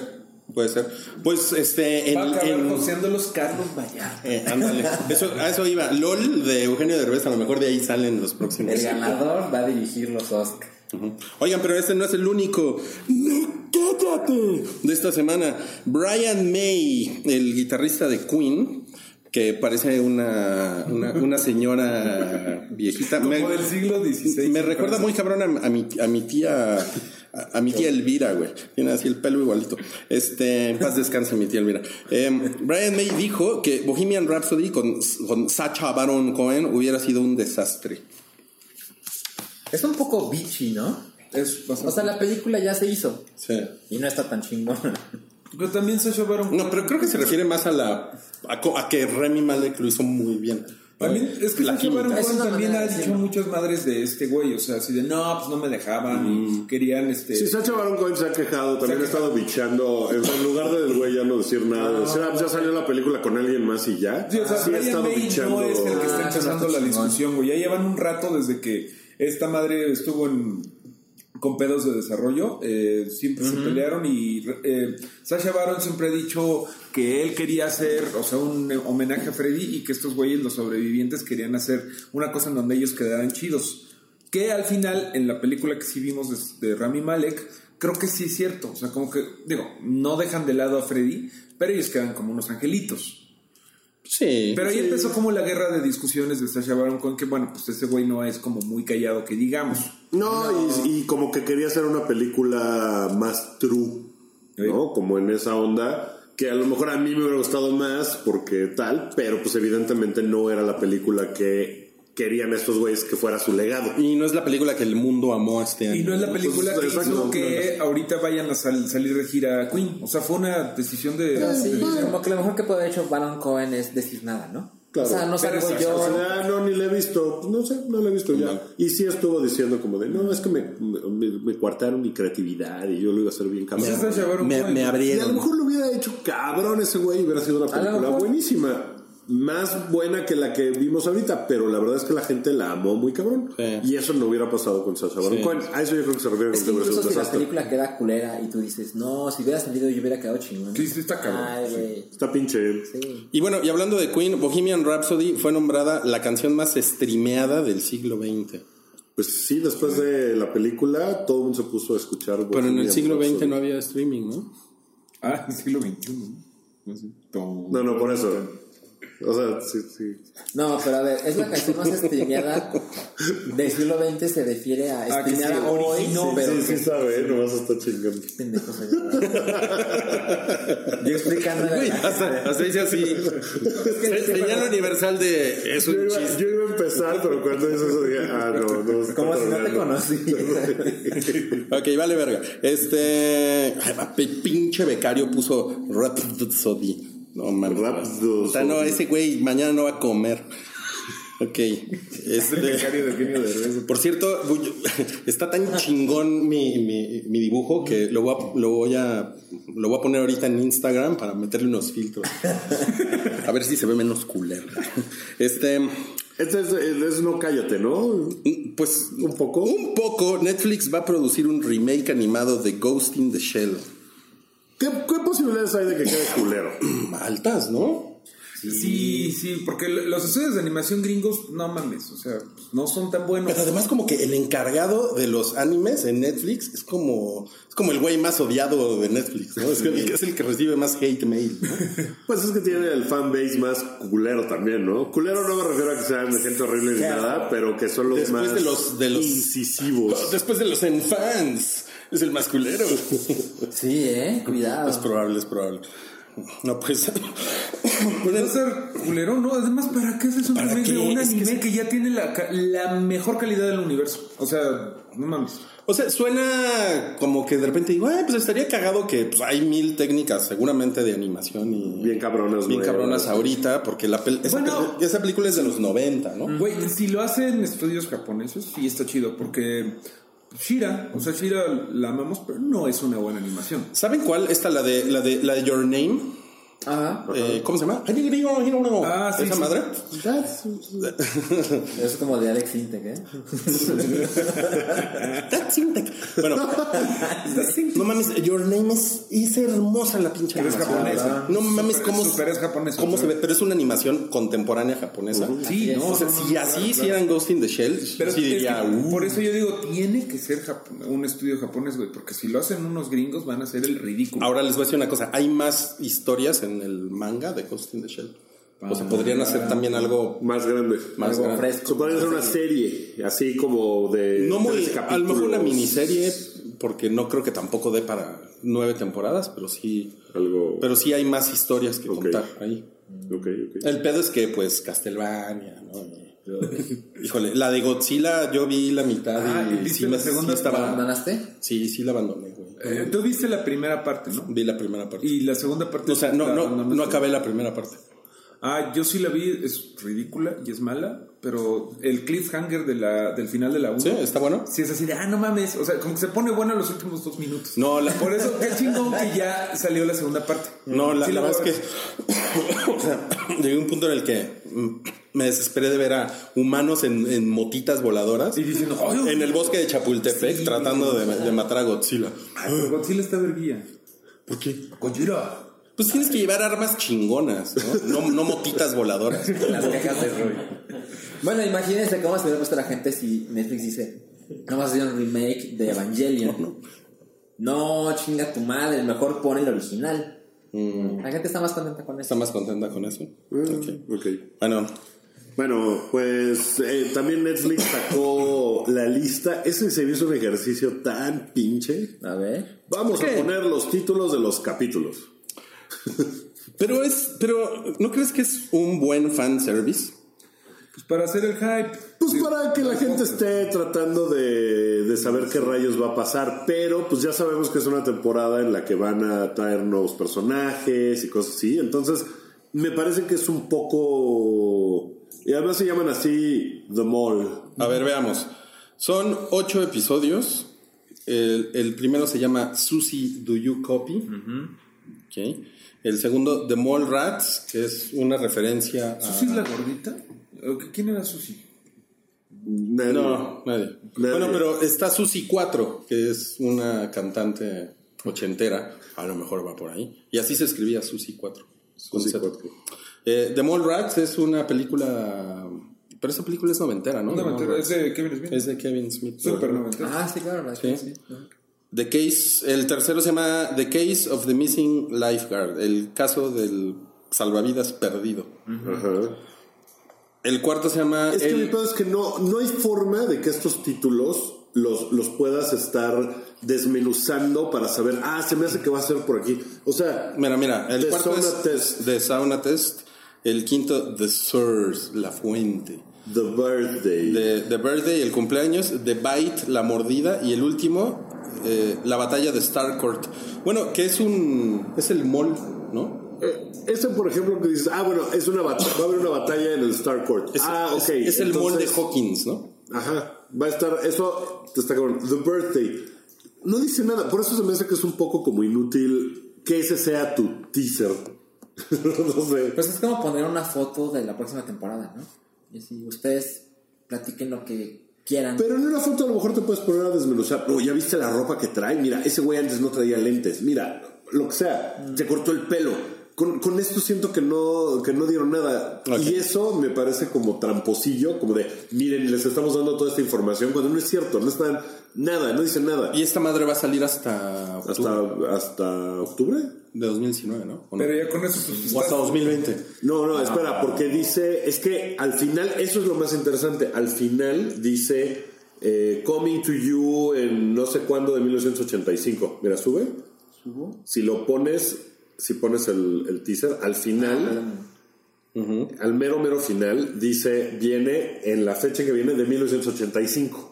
puede ser. Pues este, Va a en, acabar en- joseándolos Carlos Vallarta. eh, ándale. Eso, a eso iba. LOL de Eugenio Derbez, a lo mejor de ahí salen los próximos. El ganador va a dirigir los Oscars. Oigan, pero este no es el único. ¡No, cállate! De esta semana. Brian May, el guitarrista de Queen, que parece una, una, una señora viejita. Como me, del siglo XVI. me recuerda muy cabrón a, a mi, a mi tía. A, a mi tía Elvira, güey. Tiene así el pelo igualito. Este, en paz descanse mi tía Elvira. Em, Brian May dijo que Bohemian Rhapsody con, con Sacha Baron Cohen hubiera sido un desastre. Es un poco bitchy, ¿no? Es bastante- O sea, la película ya se hizo Sí. y no está tan chingona. Pero también Sasha Baron No, pero creo que se refiere más a la a, co- a que Remy Malek lo hizo muy bien. También, es que la Sacha Baron Cohen también ha dicho muchas madres de este güey, o sea, así de no, pues no me dejaban, querían este. Sí, Sacha Baron Cohen se ha quejado, también ha estado bichando. En lugar de del güey ya no decir nada, decir, ah, pues ya salió la película con alguien más y ya. Sí, o sea, sí ha estado May bichando. no es el que está Ah, empezando la chingón. discusión, güey. Ya llevan un rato desde que esta madre estuvo en con pedos de desarrollo, eh, siempre se pelearon y eh, Sasha Baron siempre ha dicho que él quería hacer, o sea, un homenaje a Freddy y que estos güeyes, los sobrevivientes, querían hacer una cosa en donde ellos quedaran chidos. Que al final, en la película que sí vimos de, de Rami Malek, creo que sí es cierto. O sea, como que, digo, no dejan de lado a Freddy, pero ellos quedan como unos angelitos. Sí. Pero ahí Sí. empezó como la guerra de discusiones de Sasha Baron Cohen, que bueno, pues ese güey no es como muy callado que digamos. No, Y, y como que quería hacer una película más true, ¿no? Como en esa onda, que a lo mejor a mí me hubiera gustado más porque tal, pero pues evidentemente no era la película que querían estos güeyes que fuera su legado. Y no es la película que el mundo amó este año. Y no es la película Pues, que hizo que ahorita vayan a sal- salir de gira Queen. O sea, fue una decisión de... Pero sí, de- como que lo mejor que puede haber hecho Baron Cohen es decir nada, ¿no? Claro. O sea, no salgo yo. O sea, no, ni le he visto, no sé, no le he visto ya. Y sí estuvo diciendo como de, no, es que me, me, me coartaron mi creatividad y yo lo iba a hacer bien cabrón. Me, me Y a lo abrieron. mejor lo hubiera hecho cabrón ese güey y hubiera sido una película buenísima. Más buena que la que vimos ahorita, pero la verdad es que la gente la amó muy cabrón. Sí. Y eso no hubiera pasado con Sacha Baron Sí. Cohen. A eso yo creo que se refiere Es con que incluso si la película queda culera y tú dices, no, si hubiera salido yo hubiera quedado chingón. Sí, sí, está cabrón. Ay. Está pinche. Sí. Y bueno, y hablando de Queen, Bohemian Rhapsody fue nombrada la canción más streameada del siglo XX. Pues sí, después de la película, todo el mundo se puso a escuchar. Pero en el Bohemian siglo XX Rhapsody. no había streaming, ¿no? Ah, el siglo XXI. No, no, por eso. O sea, sí, sí. No, pero a ver, es la canción más streameada del siglo XX, se refiere a Ah, que streameada sí, hoy, originó, pero sí, sí sabe, ¿eh? nomás está chingando. pendejo soy yo. Yo explicando hasta, hasta dice así. Se- Señal universal de es Yo un iba, chiste. yo iba a empezar, pero cuando dices eso dije, ah, no, no. Como si no te conocí. Ok, vale verga. Este. ay, pinche becario puso Rhapsody. No mames. Rhapsody. O sea, no, ese güey mañana no va a comer. Ok. Este, por cierto, está tan chingón mi, mi- mi dibujo que lo voy, a, lo, voy a, lo voy a poner ahorita en Instagram para meterle unos filtros. A ver si se ve menos culero. Este, Este es, es No Cállate, ¿no? pues Un poco. Un poco. Netflix va a producir un remake animado de Ghost in the Shell. ¿Qué, qué posibilidades hay de que quede culero? Altas, ¿no? Sí, sí, porque los estudios de animación gringos, no mames, o sea, pues, no son tan buenos. Pero además como que el encargado de los animes en Netflix es como es como el güey más odiado de Netflix, ¿no? Es, el, es el que recibe más hate mail. ¿no? Pues es que tiene el fanbase más culero también, ¿no? Culero no me refiero a que sean gente horrible ni nada, pero que son los Después más de los- de los- incisivos. Después de los fans es el más culero. Sí, eh, cuidado. Es probable, es probable. No, pues. A ser culero, ¿no? Además, ¿para qué haces un ¿Para remake de un Es que anime que, ya tiene la, la mejor calidad del universo? O sea, no mames. O sea, suena como que de repente digo, "Ay, pues estaría cagado que pues, hay mil técnicas seguramente de animación y Bien cabronas, bien güey. cabronas ahorita, porque la pel- esa, Bueno. pel- esa película es de los 90, ¿no? Güey, si lo hacen estudios japoneses, sí está chido, porque Shira, o sea, Shira la amamos, pero no es una buena animación. ¿Saben cuál? Esta, la de, la de, la de Your Name. Ajá. Eh, ¿Cómo se llama? Ah, sí, ¿Esa sí. madre? Es como de Alex Intec, ¿eh? That's Intec. Bueno, no mames, Your Name es, es hermosa la pinche Pero es animación. japonesa. No mames, Súper- cómo, súper es japonesa, cómo se ve, pero es una animación contemporánea japonesa. Sí, no, O sea, no, no, si no, así claro, hicieran Ghost in the Shell, Pero sí es diría, que "Uh". por eso yo digo, tiene que ser Jap- un estudio japonés, güey, porque si lo hacen unos gringos van a hacer el ridículo. Ahora les voy a decir una cosa, hay más historias en el manga de Ghost in the Shell. O sea, podrían hacer también algo Más grande. más Algo grande. fresco. Se podría hacer una serie, así como de. No muy, 13 a lo mejor una miniserie, porque no creo que tampoco dé para nueve temporadas, pero sí, Algo. pero sí hay más historias que contar ahí. El pedo es que, pues, Castlevania, ¿no? Y- Híjole, la de Godzilla yo vi la mitad Ah, y ¿viste sí, la sí estaba... ¿Abandonaste? Sí, sí la abandoné, güey. Eh, Tú viste la primera parte, ¿no? Vi la primera parte. Y la segunda parte. O sea, no, no, abandonaste. no acabé la primera parte. Ah, yo sí la vi, es ridícula y es mala, pero el cliffhanger de la, del final de la 1. ¿Sí? ¿Está bueno? Sí, es así de, ah, no mames. O sea, como que se pone buena los últimos dos minutos. No, la, Por eso, qué chingón que ya salió la segunda parte. No, la, Sí la verdad es que o sea, llegué a un punto en el que me desesperé de ver a humanos en, en motitas voladoras Y diciendo, "Ay, en el bosque de Chapultepec Sí. tratando de, de matar a Godzilla. Ay, pero Godzilla está verguía. ¿Por qué? Gojira. Pues tienes que llevar armas chingonas, ¿no? No, no motitas voladoras. Las quejas de Roy. Bueno, imagínense cómo se hubiera puesto la gente si Netflix dice, no vas a hacer un remake de Evangelion. No, chinga tu madre, mejor pon el original. La gente está más contenta con ¿Está eso. más contenta con eso? Ok. Ok. Bueno, Bueno, pues eh, también Netflix sacó la lista. Ese se hizo un ejercicio tan pinche. A ver. Vamos a poner los títulos de los capítulos. Pero es, pero ¿no crees que es un buen fan service? Pues para hacer el hype. Pues Sí, para que la gente esté tratando de, de saber qué rayos va a pasar, pero pues ya sabemos que es una temporada en la que van a traer nuevos personajes y cosas así, entonces me parece que es un poco... Y además se llaman así The Mall. A ver, veamos. Son ocho episodios. El, el primero se llama Susie, Do You Copy? Ok. El segundo, The Mall Rats, que es una referencia a... ¿Susi la gordita? ¿O qué- ¿Quién era Susi? Nadie. No, nadie. Nadie. Bueno, pero está Susi 4, que es una cantante ochentera. A lo mejor va por ahí. Y así se escribía Susi 4. Susie Con Z. cuatro. Eh, The Mall Rats es una película... Pero esa película es noventera, ¿no? No, The Mall mentira, Rats. es de Kevin Smith. Es de Kevin Smith. Súper noventero. Ah, sí, claro. la Sí. sí. The Case, el tercero se llama The Case of the Missing Lifeguard, el caso del salvavidas perdido. Ajá. El cuarto se llama Es que mi pedo es que no, no hay forma de que estos títulos los, los puedas estar desmenuzando para saber, ah, se me hace que va a ser por aquí. O sea, Mira, mira, el The cuarto Sauna es Test. The Sauna Test, el quinto The Source, la fuente. The Birthday. The, the Birthday, el cumpleaños, The Bite, la mordida y el último, eh, la batalla de Starcourt. Bueno, que es un es el mall, ¿no? Eh, Ese, por ejemplo, que dices, ah, bueno, es una bat- va a haber una batalla en el Star Court. Es, ah, ok. es el molde entonces- Hawkins, ¿no? Ajá, va a estar, eso te está cabrón. The Birthday. No dice nada, por eso se me hace que es un poco como inútil que ese sea tu teaser. no sé. Pues es como poner una foto de la próxima temporada, ¿no? Y así, ustedes platiquen lo que quieran. Pero en una foto a lo mejor te puedes poner a desmenuzar. No, ya viste la ropa que trae. Mira, ese güey antes no traía lentes. Mira, lo que sea, se cortó el pelo. Con, con esto siento que no, que no dieron nada. Y eso me parece como tramposillo, como de, miren, les estamos dando toda esta información cuando no es cierto, no están nada, no dicen nada. Y esta madre va a salir hasta octubre Hasta, hasta octubre. De 2019, ¿no? Pero ya con eso, pues. O hasta estás- 2020. No, no, espera, porque dice, es que al final, eso es lo más interesante, al final dice, eh, Coming to You en no sé cuándo de 1985. Mira, sube. Si lo pones, si pones el, el teaser, al final, al mero, mero final, dice, viene en la fecha que viene de 1985.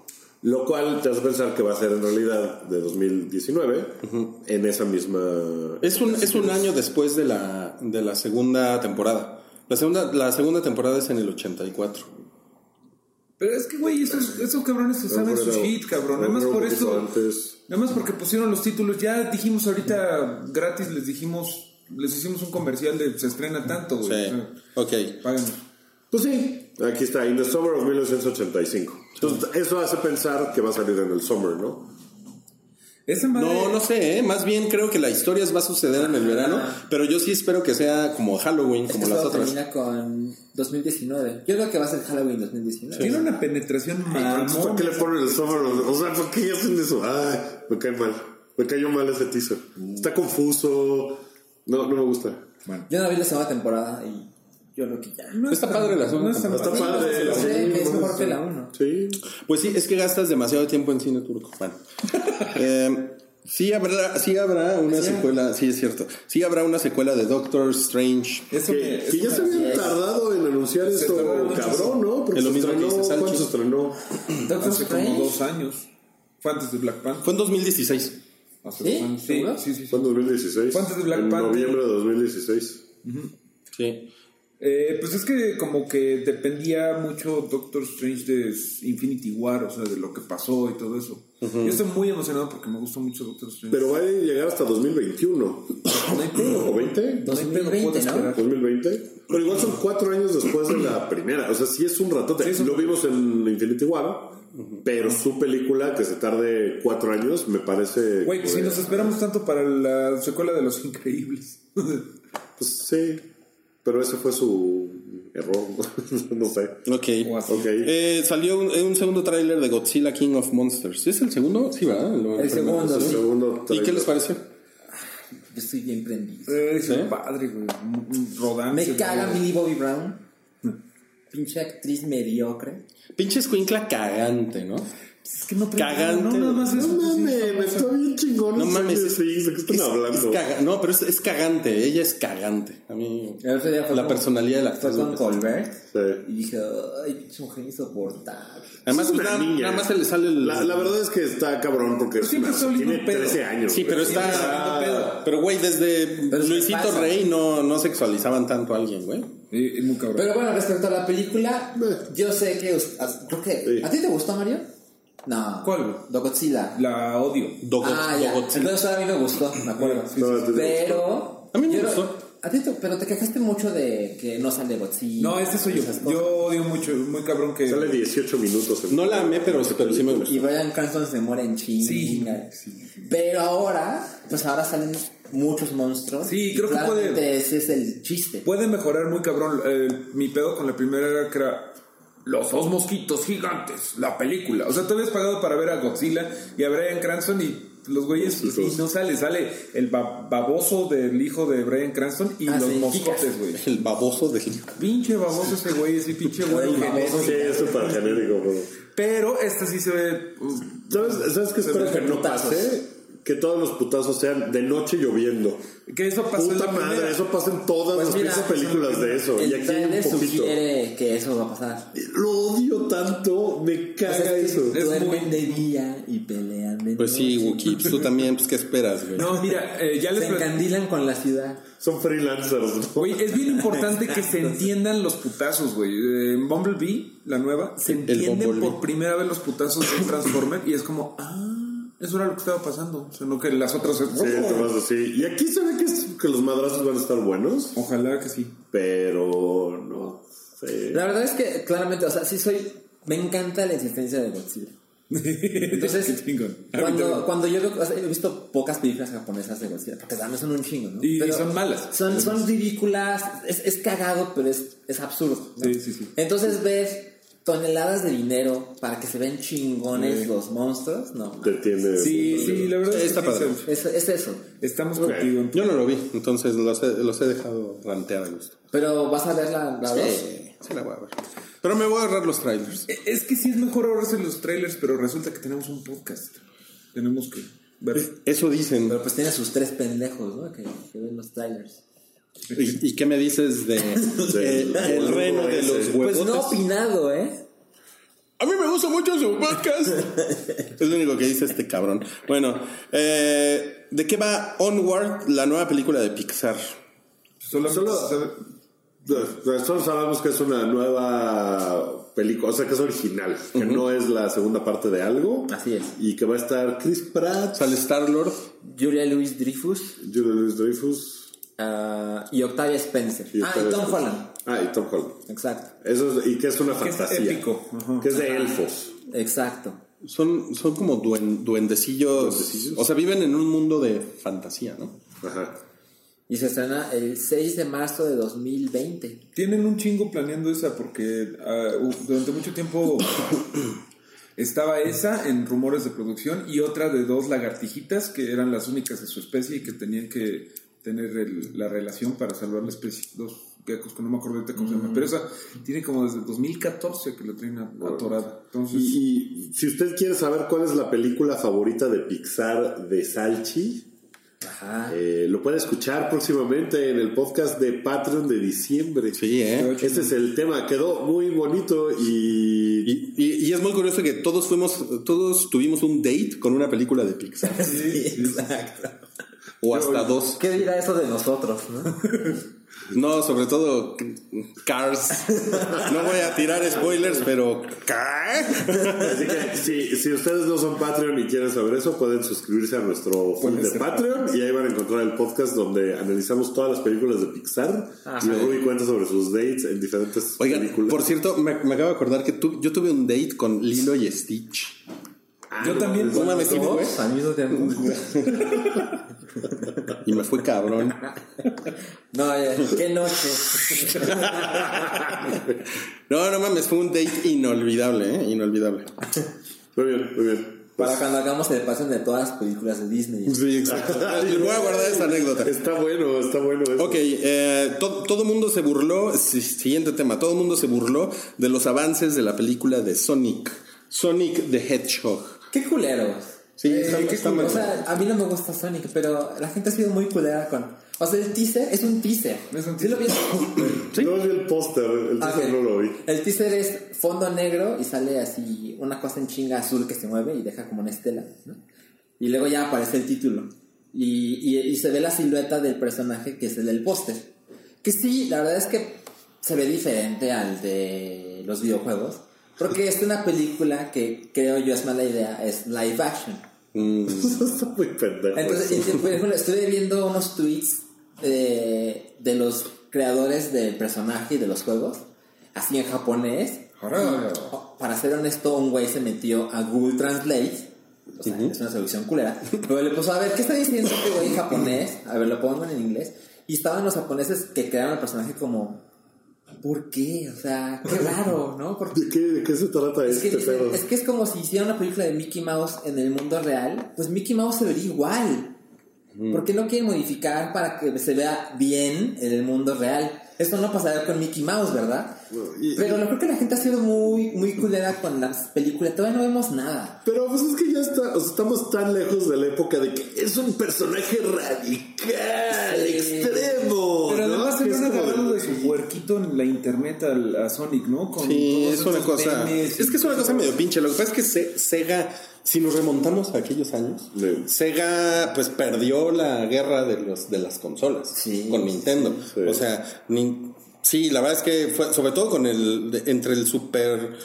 Lo cual te hace pensar que va a ser en realidad de 2019, en esa misma... Es un, es un año después de la, de la segunda temporada. La segunda, la segunda temporada es en el 84. Pero es que, güey, esos, esos cabrones se saben sus hits, cabrón. Nada más por eso. antes. Nada más porque pusieron los títulos. Ya dijimos ahorita gratis, les dijimos, les hicimos un comercial de se estrena tanto, güey. Sí. O sea, Ok. páganos. Pues sí, aquí está, In the Summer of 1985. Entonces, eso hace pensar que va a salir en el Summer, ¿no? Esa madre. No, no sé, ¿eh? más bien creo que la historia va a suceder en el verano, pero yo sí espero que sea como Halloween, Es que como las otras. termina con 2019. Yo creo que va a ser Halloween 2019. Tiene una penetración Entonces, ¿Por qué le ponen el Summer? O sea, ¿por qué hacen eso? Ay, me cae mal. Me cayó mal ese teaser. Está confuso. No, no me gusta. Yo no vi la segunda temporada y yo creo que ya. No Está padre la segunda no Está padre. Es mejor que la 1. Sí. Pues sí, es que gastas demasiado tiempo en cine turco. Bueno. Eh, sí habrá, sí habrá una secuela, sí es cierto. Sí habrá una secuela de Doctor Strange. Eso Que, ya se habían tardado en anunciar esto, cabrón, ¿no? Porque Es lo se mismo que estrenó, dice Salchi. ¿Cuándo se estrenó? Doctor Hace como dos años. Fue antes de Black Panther. Fue en 2016. Hace ¿Sí? dos años. Sí, sí, sí. sí. Fue en 2016. Fue antes de Black en Panther. noviembre de 2016. Sí. Eh, pues es que como que dependía mucho Doctor Strange de Infinity War, o sea, de lo que pasó y todo eso. Yo estoy muy emocionado porque me gusta mucho Doctor Strange. Pero va a llegar hasta 2021. no hay pedo. ¿O 20? No hay pedo, 2020, puedo ¿no? esperar. 2020. Pero igual son cuatro años después de la primera. O sea, sí es un ratote. Sí, es un- Lo vimos en Infinity War. Pero su película, que se tarde cuatro años, me parece. Güey, pues si nos esperamos tanto para la secuela de Los Increíbles. Pues sí. Pero ese fue su error. no sé. Ok. O así. Ok. Eh, salió un, un segundo tráiler de Godzilla King of Monsters. ¿Es el segundo? Sí, ¿verdad? Lo- El segundo, El sí. segundo ¿Y qué les pareció? Yo estoy bien prendido. Eh, es ¿Sí? padre, güey. Rodante. Me caga. Millie Bobby Brown. Pinche actriz mediocre. Pinche escuincla cagante, ¿no? Es que no Cagante. No, nada más No pues, mames, me está bien chingón. No mames. ¿De qué están Es- hablando? es caga- no, pero es, es cagante. Ella es cagante. A mí. Fue La con- personalidad de la Fue actriz. con me- Colbert. Sí. Y dije, ay, pinche mujer insoportable. Además, Es una nada, niña. nada más se le sale el. La, la verdad es que está cabrón porque es siempre una- tiene un pedo. 13 años. Sí, pero está. Pero, güey, desde Pero es Luisito pasa. Rey no, no sexualizaban tanto a alguien, güey. Sí, es muy cabrón. Pero bueno, respecto a la película, Eh. yo sé que. Creo que. Sí. ¿A ti te gustó, Mario? No. ¿Cuál, güey? Do Godzilla. La odio. Dogo- ah, ya. Dogotzilla. Entonces a mí me gustó, me acuerdo. A ti te pero. A mí me yo- gustó. A ti pero te quejaste mucho de que no sale Godzilla. No, este soy yo. cosas. Yo odio mucho, muy cabrón que. Sale 18 minutos. No la amé, pero, pero sí me gustó. Y Brian Cranston se muere en chinga. Pero ahora, pues ahora salen muchos monstruos. Sí, creo que puede- Ese es el chiste. Puede mejorar muy cabrón. Eh, mi pedo con la primera era que era Los dos mosquitos gigantes, la película. O sea, tú habías pagado para ver a Godzilla y a Brian Cranston y los güeyes Los hijos. no sale. Sale el ba- baboso del hijo de Brian Cranston y Ah, los sí, moscotes, güey. El baboso de. Pinche baboso ese güey, ese pinche güey. Sí, es súper genérico. pero- Pero este sí se ve. uh, ¿Sabes, ¿Sabes qué espero que no pase? Que todos los putazos sean de noche lloviendo. que eso pasó en Puta la madre, primera. eso pasa en todas Pues las mira, películas de eso. El Y aquí hay un poquito. sugiere que eso va a pasar. Lo odio tanto, me caga sea, es que eso. Es duermen muy- de día y pelean de Pues sí, noche. Wookie, pues tú también, pues ¿qué esperas, güey? No, mira, eh, ya les Se encandilan con la ciudad. Son freelancers, ¿no? Güey, es bien importante que se entiendan los putazos, güey. Eh, En Bumblebee, la nueva, se entienden por primera vez los putazos de Transformer y es como, ah, eso era lo que estaba pasando. O sea, no que las otras. Sí, Tomás, así. Y aquí se ve que, es- que los madrazos van a estar buenos, Ojalá que sí. pero no sé. La verdad es que claramente, o sea, sí soy. Me encanta la existencia de Godzilla. Entonces, cuando, cuando yo veo, o sea, he visto pocas películas japonesas de Godzilla, porque también son un chingo, ¿no? Y- y son malas. Son, son ridículas, es, es cagado, pero es, es absurdo. ¿no? Sí, sí, sí. Entonces ves toneladas de dinero para que se vean chingones los monstruos, no. Te entiende. Sí, sí, la verdad es que Está sí, padre. se- Es, es eso. estamos contigo. en tu- Yo no lo vi, entonces los he, los he dejado rantear a gusto. Pero vas a ver la, la dos. Sí, sí la voy a ver. Pero me voy a ahorrar los trailers. Es que sí es mejor ahorrarse los trailers, pero resulta que tenemos un podcast. Tenemos que ver. Eso dicen. Pero pues tiene sus tres pendejos, ¿no? Que, que ven los trailers. ¿Y, y qué me dices de, de- el reno de los huevos? Pues no opinado, ¿eh? A mí me gusta mucho su podcast. es lo único que dice este cabrón. Bueno, eh, ¿de qué va Onward, la nueva película de Pixar? Solo, Solo- Nosotros sabemos que es una nueva película, o sea que es original, que no es la segunda parte de algo. Así es. Y que va a estar Chris Pratt, Sale Star Lord. Julia Louis Dreyfus Julia Louis Dreyfus ah, y Octavia Spencer. y ah, y Tom Holland. Ah, y Tom Holland. Exacto. Eso es- y que es una Que es fantasía. épico. Ajá. Que es de elfos. Exacto. Son, son como duen- duendecillos. Duendecillos. O sea, viven en un mundo de fantasía, ¿no? Ajá. Y se estrena el 6 de marzo de 2020. Tienen un chingo planeando esa porque ah, durante mucho tiempo estaba esa en rumores de producción y otra de dos lagartijitas que eran las únicas de su especie y que tenían que tener el- la relación para salvar la especie. Dos geckos que no me acuerdo ahorita cómo se llama. Pero esa tiene como desde 2014 que la traen a- atorada. Entonces, Y, y si usted quiere saber cuál es la película favorita de Pixar de Salchi, Ajá. eh, lo puede escuchar próximamente en el podcast de Patreon de diciembre. Sí, ¿eh? Ese es el tema. Quedó muy bonito y... Y, y- y es muy curioso que todos fuimos, todos tuvimos un date con una película de Pixar. Sí, exacto. O hasta dos. ¿Qué dirá eso de nosotros, no? No, sobre todo Cars. No voy a tirar spoilers, pero ¿qué? Así que si, si ustedes no son Patreon y quieren saber eso, pueden suscribirse a nuestro feed de Patreon y ahí van a encontrar el podcast donde analizamos todas las películas de Pixar y Ruby cuenta sobre sus dates en diferentes Oigan, películas. por cierto, me, me acabo de acordar que tu- yo tuve un date con Lilo y Stitch. Ah, yo no, también. No mames, ¿sí fue? Al mismo tiempo. Y me fue cabrón. No, qué noche. No, no mames, fue un date inolvidable, ¿eh? Inolvidable. Muy bien, muy bien. Para cuando hagamos el paso de todas las películas de Disney. Sí, exacto. Voy a guardar esta anécdota. Está bueno, está bueno eso. Ok, eh, to- todo mundo se burló, si- siguiente tema, todo mundo se burló de los avances de la película de Sonic, Sonic the Hedgehog. Qué culeros. Sí, Eh, está- está. O sea, a mí no me gusta Sonic, pero la gente ha sido muy culera con. O sea, el teaser es un teaser. Es un ¿Sí lo viste? No vi el póster, el Ah, póster ok. no lo vi. El teaser es fondo negro y sale así una cosa en chinga azul que se mueve y deja como una estela. ¿no? Y luego ya aparece el título. Y, y- y se ve la silueta del personaje que es el del póster. Que sí, la verdad es que se ve diferente al de los videojuegos. Porque es una película que creo yo es mala idea, es live action. está muy pendejo. Entonces, por ejemplo, estuve viendo unos tweets de, de los creadores del personaje y de los juegos, así en japonés. Para ser honesto, un güey se metió a Google Translate. O sea, es una traducción culera. Pero le puso, a ver, ¿qué está diciendo este güey en japonés? A ver, lo pongo en inglés. Y estaban los japoneses que crearon el personaje como, ¿por qué? O sea, qué raro, ¿no? Porque ¿De qué, de qué se trata es que, este dicen- pedo? es que es como si hiciera una película de Mickey Mouse en el mundo real, pues Mickey Mouse se vería igual. ¿Por qué no quieren modificar para que se vea bien en el mundo real? Esto no pasará con Mickey Mouse, ¿verdad? Pero lo creo que la gente ha sido muy, muy culera con las películas. Todavía no vemos nada. Pero pues es que ya está, o sea, estamos tan lejos de la época de que es un personaje radical, Sí. extremo. Pero ¿no? además se Que poquito en la internet al- a, Sonic, ¿no? Con Sí, es una cosa. Es que es una cosa medio pinche. Lo que pasa es que Se- Sega, si nos remontamos a aquellos años, Sí. Sega pues perdió la guerra de los de las consolas Sí, con Nintendo. sí. O sea, sí, la verdad es que fue sobre todo con el entre el Super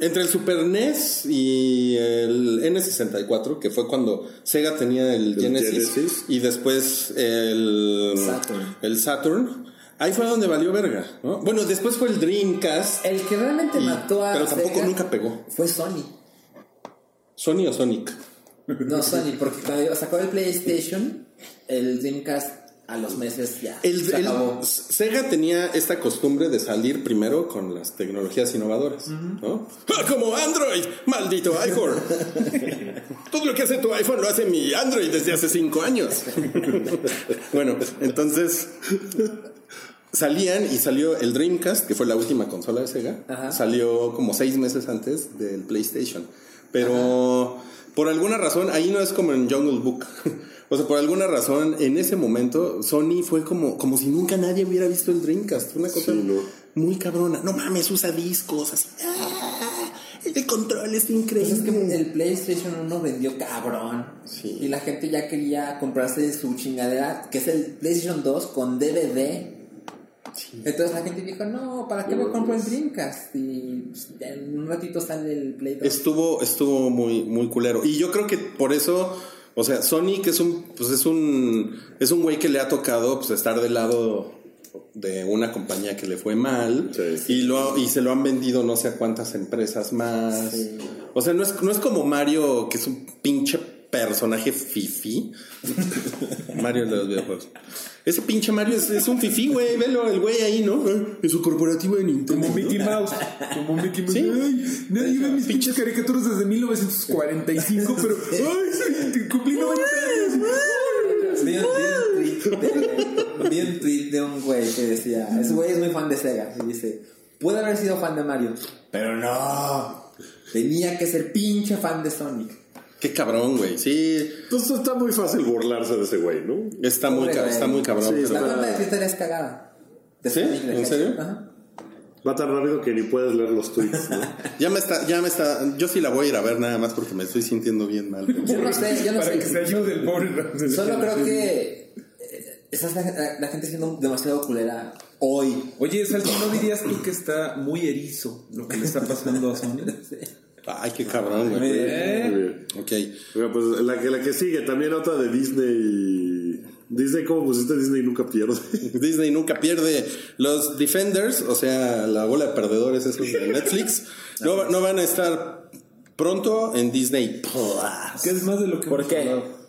entre el Super NES y el N64, que fue cuando Sega tenía el, El Genesis, Genesis. y después el Saturn. el Saturn, ahí fue donde valió verga, ¿no? Bueno, después fue el Dreamcast. El que realmente Y- mató a pero tampoco nunca pegó. Fue Sony. Sony o Sonic. No, Sony, porque cuando sacó el PlayStation, el Dreamcast a los meses ya El, se el- acabó. Sega tenía esta costumbre de salir primero con las tecnologías innovadoras, ¿no? ¡Ah, Como Android, maldito iPhone. Todo lo que hace tu iPhone lo hace mi Android desde hace cinco años. bueno, entonces salían y salió el Dreamcast, que fue la última consola de Sega. Ajá. Salió como seis meses antes del PlayStation. Pero por alguna razón, ahí no es como en Jungle Book. O sea, por alguna razón, en ese momento, Sony fue como, como si nunca nadie hubiera visto el Dreamcast. Una cosa Sí, ¿no? muy cabrona. No mames, usa discos, así. ¡Ah! El control es Pues increíble. es que el PlayStation 1 vendió cabrón. Sí. Y la gente ya quería comprarse su chingadera, que es el PlayStation 2 con DVD. Entonces la gente dijo, no, ¿para qué me compro el Dreamcast? Y pues, en un ratito sale el Play 2. Estuvo, estuvo muy, muy culero. Y yo creo que por eso, o sea, Sony que es un, pues es un, es un güey que le ha tocado pues estar del lado de una compañía que le fue mal Sí. y lo y se lo han vendido no sé a cuántas empresas más. O sea, no es, no es como Mario que es un pinche personaje fifi. Mario de los videojuegos. Ese pinche Mario es, es un fifi, güey. Velo, el güey ahí, ¿no? En su corporativo de Nintendo. Como Mickey. Mouse. Como Mickey Mouse. Sí. Ay, nadie ve mis pinches caricaturas desde 1945, pero. ¡Ay! sí, Cumplí 90 años. Vi un, tweet vi un tweet de un güey que decía, ese güey es muy fan de Sega, y dice, puede haber sido fan de Mario, pero no, tenía que ser pinche fan de Sonic. Qué cabrón, güey. Sí, Entonces Pues está muy fácil burlarse de ese güey, ¿no? está muy, Pobre está muy cabrón. Sí, pero- La cuenta de Twitter es cagada. ¿Sí? ¿En serio? Ajá. Va tan rápido que ni puedes leer los tweets, ¿no? Ya me está, ya me está, yo sí la voy a ir a ver nada más porque me estoy sintiendo bien mal. Yo no sé, yo no Para sé. que se ayude el pobre. Solo creo que eh, está la, la- la gente siendo demasiado culera hoy. Oye, Salchi, ¿no dirías tú que está muy erizo lo que le está pasando a Sony? Ay, qué cabrón, güey. Muy ¿Eh? bien. Ok. Oiga, pues la que, la que sigue, también otra de Disney. Disney, ¿cómo pusiste? Disney nunca pierde. Disney nunca pierde. Los Defenders, o sea, la bola de perdedores esos de Netflix, no, no van a estar pronto en Disney Plus. Que es más de lo que ¿Por qué? hablado.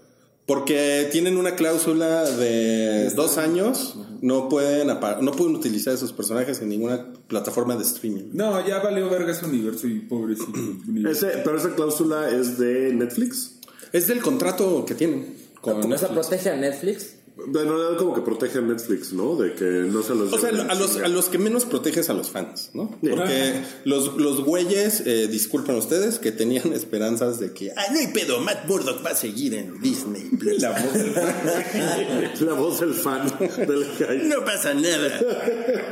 Porque tienen una cláusula de dos años, no pueden, no pueden utilizar esos personajes en ninguna plataforma de streaming. No, ya valió verga ese universo y pobrecito. universo. Ese, pero esa cláusula es de Netflix. Es del contrato que tienen con ¿Esa Netflix. protege a Netflix? En realidad como que protege a Netflix, ¿no? De que no se los... O sea, a los, a los que menos proteges a los fans, ¿no? Porque los, los güeyes, eh, disculpen ustedes, que tenían esperanzas de que, ah, no hay pedo, Matt Murdock va a seguir en Disney Plus. La voz del La voz del fan del. No pasa nada.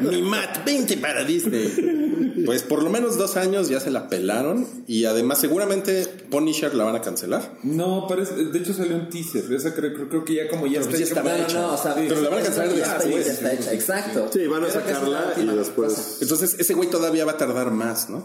Mi Matt, 20 para Disney. Pues por lo menos dos años ya se la pelaron y además seguramente Punisher la van a cancelar. No, parece, de hecho salió un teaser. Esa creo, creo, creo que ya como ya está sí hecha. estaba No, hecha. no, no, o sea, Pero la van a cancelar después. ya está hecha, exacto. Sí, van a Creo que sacarla y después... cosa. Entonces ese güey todavía va a tardar más, ¿no?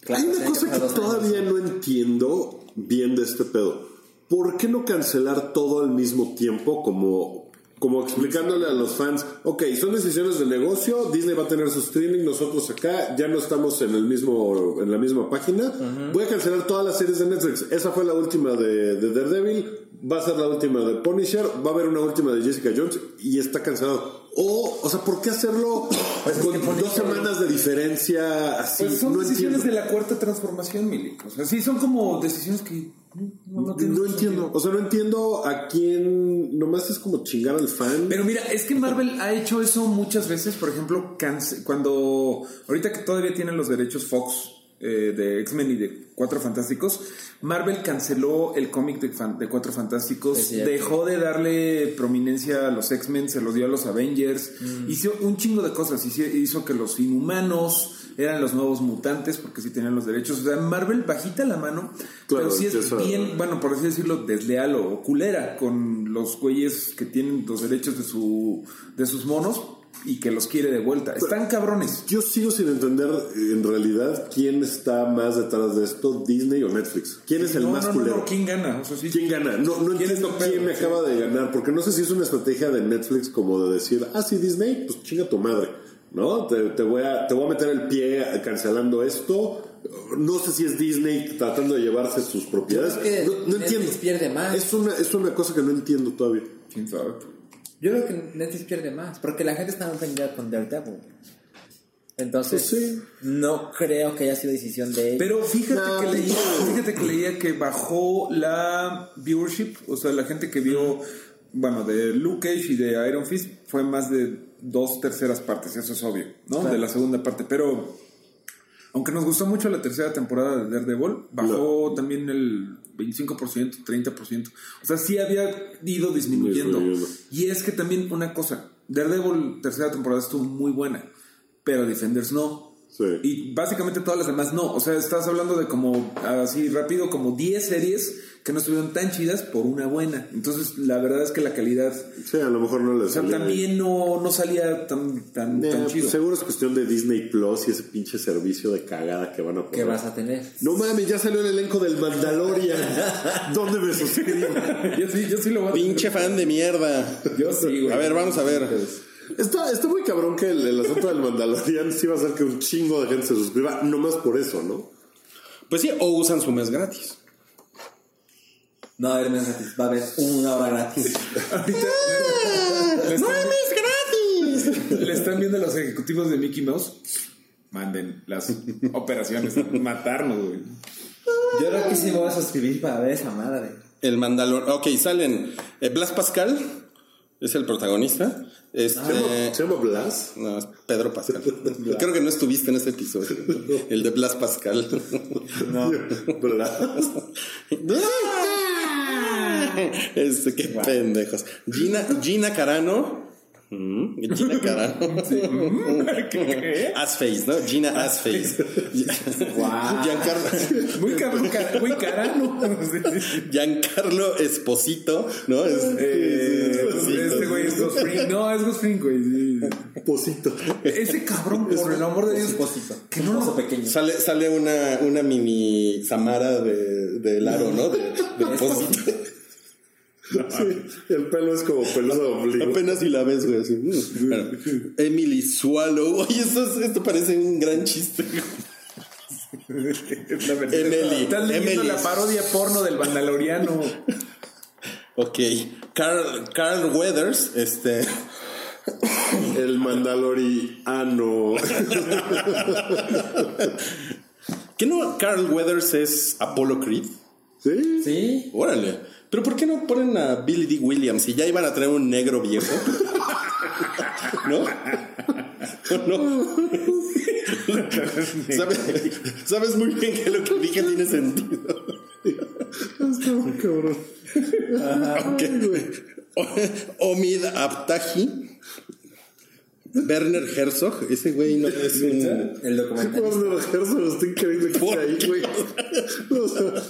Claro, Hay una cosa que años. todavía no entiendo bien de este pedo. ¿Por qué no cancelar todo al mismo tiempo como, como explicándole a los fans, ok, son decisiones de negocio, Disney va a tener su streaming, nosotros acá ya no estamos en el mismo en la misma página, voy a cancelar todas las series de Netflix. Esa fue la última de, de Daredevil, va a ser la última de Punisher, va a haber una última de Jessica Jones y está cancelado. O, o sea, ¿por qué hacerlo Pues es con que dos semanas de diferencia así? Pues son no decisiones entiendo. de la cuarta transformación, Milik. O sea, sí, son como decisiones que no, entiendo, o sea, no entiendo a quién, nomás es como chingar al fan. Pero mira, es que Marvel ha hecho eso muchas veces. Por ejemplo, cuando ahorita que todavía tienen los derechos Fox eh, de X-Men y de Cuatro Fantásticos, Marvel canceló el cómic de, fan- de Cuatro Fantásticos, dejó de darle prominencia a los X-Men, se lo dio a los Avengers, Mm. hizo un chingo de cosas, hizo, hizo que los inhumanos eran los nuevos mutantes porque sí tenían los derechos. O sea, Marvel bajita la mano, Claro, pero sí es eso- bien, bueno, por así decirlo, desleal o culera con los güeyes que tienen los derechos de, su, de sus monos y que los quiere de vuelta. Están cabrones. Yo sigo sin entender en realidad quién está más detrás de esto, Disney o Netflix. ¿Quién es el No, más no, no, culero? no, ¿quién gana? O sea, sí- ¿Quién gana? No, no ¿Quién es entiendo quién me Sí. acaba de ganar, porque no sé si es una estrategia de Netflix como de decir, ah, sí, Disney, pues chinga tu madre, ¿no? Te, te voy, a, te voy a meter el pie cancelando esto. No sé si es Disney tratando de llevarse sus propiedades. Que no, entiendo. pierde más. Es una, es una cosa que no entiendo todavía. ¿Quién sabe? Yo creo que Netflix pierde más, porque la gente está ofendida con Daredevil. Entonces, Pues sí. no creo que haya sido decisión de ellos. Pero fíjate, No, que leía, no. fíjate que leía que bajó la viewership, o sea, la gente que vio, bueno, de Luke Cage y de Iron Fist fue más de dos terceras partes, eso es obvio, ¿no? De la segunda parte, pero aunque nos gustó mucho la tercera temporada de Daredevil, bajó también el 25%, 30%. O sea, sí había ido disminuyendo. Y es que también una cosa, Daredevil tercera temporada estuvo muy buena, pero Defenders no. Sí. Y básicamente todas las demás no. O sea, estás hablando de como, así rápido, como 10 series que no estuvieron tan chidas por una buena. Entonces, la verdad es que la calidad, Sí, a lo mejor no les o sea, salió también no, no salía tan, tan, Eh, tan pues chido. seguro es cuestión de Disney Plus y ese pinche servicio de cagada que van a ¿Qué poner. vas a tener? No mames, ya salió el elenco del Mandalorian. ¿Dónde me suscribo? Yo sí, yo sí lo voy a Pinche fan de mierda. Yo sí, güey. A ver, vamos a ver. Está, está muy cabrón que el, el asunto del Mandalorian sí va a hacer que un chingo de gente se suscriba, nomás por eso, ¿no? Pues sí, o usan su mes gratis. No, a ver, mes gratis. Va a haber una hora gratis. Ahorita están, le están viendo los ejecutivos de Mickey Mouse. Manden las operaciones a matarnos, güey. Yo creo que sí me voy a suscribir para ver esa madre. El Mandalor. Ok, salen. eh, Blas Pascal es el protagonista. Este. ¿Se llama Blas? No, es Pedro Pascal. Creo que no estuviste en ese episodio. El de Blas Pascal. No. Blas. Este, qué pendejos. Gina, Gina Carano. Mm, Gina Carano. Assface, ¿no? Gina Assface. Giancarlo, Muy carano. Giancarlo Esposito, ¿no? Es, Eh, Esposito. este güey es Ghost Fring. No, es Ghost Fring, güey. sí. Posito. Ese cabrón, por el amor de Dios. Que no lo pequeño. Sale, sale una, una mini Samara de, del aro, ¿no? De, de Esposito. Sí, el pelo es como peludo de ombligo. Apenas si la ves, güey. Así. Mm. Bueno, Emily Swallow. Oye, esto, es- esto parece un gran chiste. Emily. Estás leyendo Emily. la parodia porno del Mandaloriano. Ok. Carl, Carl Weathers, este. El Mandaloriano. ¿Qué no Carl Weathers es Apollo Creed? ¿Sí? ¿Sí? Órale. Pero ¿por qué no ponen a Billy D. Williams si ya iban a traer un negro viejo? ¿No? ¿No? ¿Sabes, sabes muy bien que lo que dije tiene sentido. Está muy cabrón. Ok. O- Omid Abtahi. Werner Herzog. Ese güey no es un. El documental. Warner Herzog está increíble que esté ahí, güey. O sea,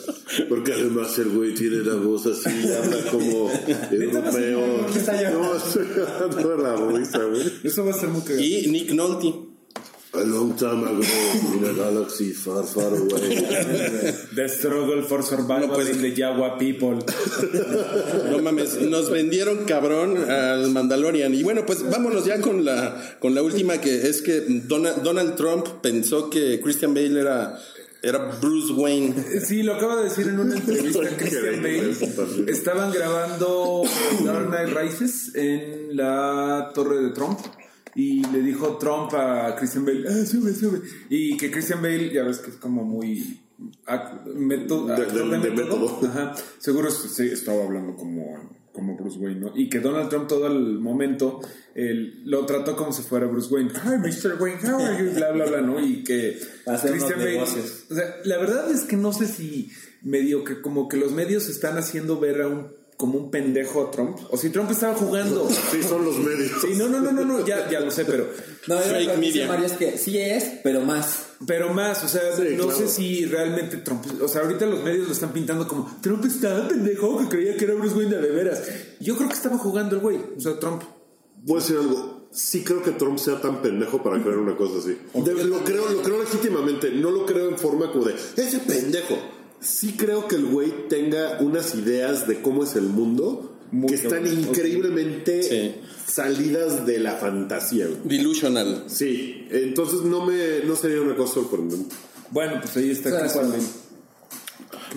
porque además el güey tiene la voz así, habla como europeo. No, no la risa, güey. Eso va a ser muy cagado. Y Nick Nolte. A long time ago, in a galaxy far, far away. The struggle for survival No, pues- in the Jawa people. No mames, nos vendieron cabrón al Mandalorian. Y bueno, pues vámonos ya con la, con la última que es que Donald, Donald Trump pensó que Christian Bale era, era Bruce Wayne. Sí, lo acaba de decir en una entrevista a Christian Bale. Estaban grabando Dark Knight Rises en la torre de Trump. Y le dijo Trump a Christian Bale, "Ah, sube, sube. Y que Christian Bale, ya ves que es como muy... método- De- de- de método. Ajá. Seguro sí, estaba hablando como, como Bruce Wayne, ¿no? Y que Donald Trump todo el momento él, lo trató como si fuera Bruce Wayne. Hi, Mr. Wayne, how are you? Bla, bla, bla, ¿no? Y que Christian Bale... negocios. O sea, la verdad es que no sé si medio que como que los medios están haciendo ver a un como un pendejo a Trump. O si Trump estaba jugando. Sí, son los medios. Sí, no, no, no, no, no, ya, ya lo sé, pero. No, Fake media. Mario es que sí es, pero más. Pero más, o sea, Sí, no claro. sé si realmente Trump. O sea, ahorita los medios lo están pintando como Trump estaba pendejo que creía que era Bruce Wayne de veras. Yo creo que estaba jugando el güey, o sea, Trump. Voy a decir algo. Sí creo que Trump sea tan pendejo para creer una cosa así. De- lo creo, lo creo legítimamente. No lo creo en forma como de ese pendejo. Sí creo que el güey tenga unas ideas de cómo es el mundo Muy que están increíblemente Sí. salidas de la fantasía. güey. Delusional. Sí, entonces no me no sería una cosa sorprendente. Bueno, pues ahí está. Bale.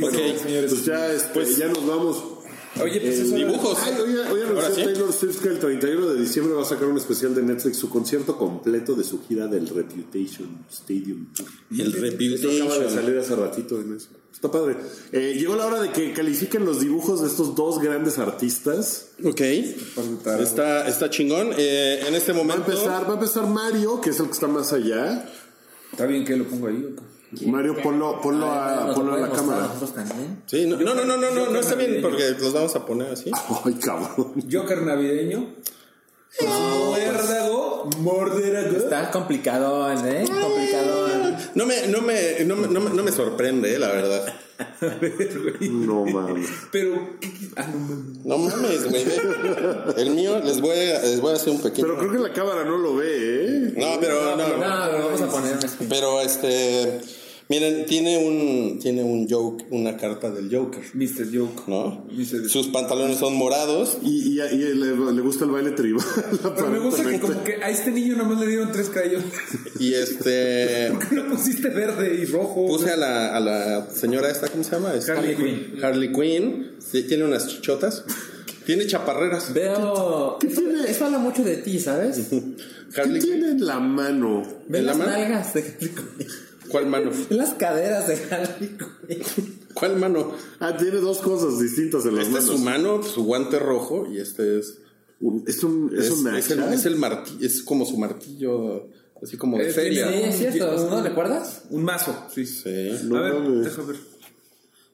Ok, Christian, señores. Pues ya, este, ya nos vamos. Oye, pues Eh, eso dibujos. Ay, Ahora sí. Taylor Swift que el 31 de diciembre va a sacar un especial de Netflix, su concierto completo de su gira del Reputation Stadium. El Eso acaba de Reputation. salir hace ratito en eso. Está padre. Eh, llegó la hora de que califiquen los dibujos de estos dos grandes artistas. Ok. Está, está chingón. Eh, en este Va a momento. empezar, va a empezar Mario, que es el que está más allá. Está bien que lo pongo ahí. Mario, ponlo, ponlo, a, Nos ponlo a la a cámara. Sí, no, no, no, no, no, no, no está bien porque los vamos a poner así. Ay, cabrón. Joker navideño. Muérdago. Morderago. Está complicado, ¿eh? Complicado. No me, no me, no me, no me, no me sorprende, eh, la verdad. No mames. Pero. Ah, no mames. No mames, güey. El mío les voy a, les voy a hacer un pequeño. Pero creo que la cámara no lo ve, ¿eh? No, pero no. No, pero vamos a poner. Pero este, miren, tiene un, tiene un joke, una carta del Joker, Mr. Joke. ¿no? Dice- Sus pantalones son morados. Y, y, y le, le gusta el baile tribal. Pero me gusta que como que a este niño nomás le dieron tres crayones. Y este, ¿Por qué no pusiste verde y rojo? puse a la, a la señora esta, ¿cómo se llama? Esta- Harley Quinn. Harley Quinn. Sí, tiene unas chichotas. Tiene chaparreras. Veo. ¿Qué eso, tiene? eso habla mucho de ti, ¿sabes? ¿Qué tiene en la mano? Ve ¿En la las mano? nalgas de Harley Quinn. ¿Cuál mano? Las caderas de Harley Quinn. ¿Cuál mano? Ah, tiene dos cosas distintas en las Este es manos. su mano, su guante rojo y este es Un- Es un, es, es, un es el, es el martillo, es como su martillo, así como de Eh, feria. Sí, es cierto, ¿no recuerdas? Un mazo, sí. Sí. No a ver, deja ver.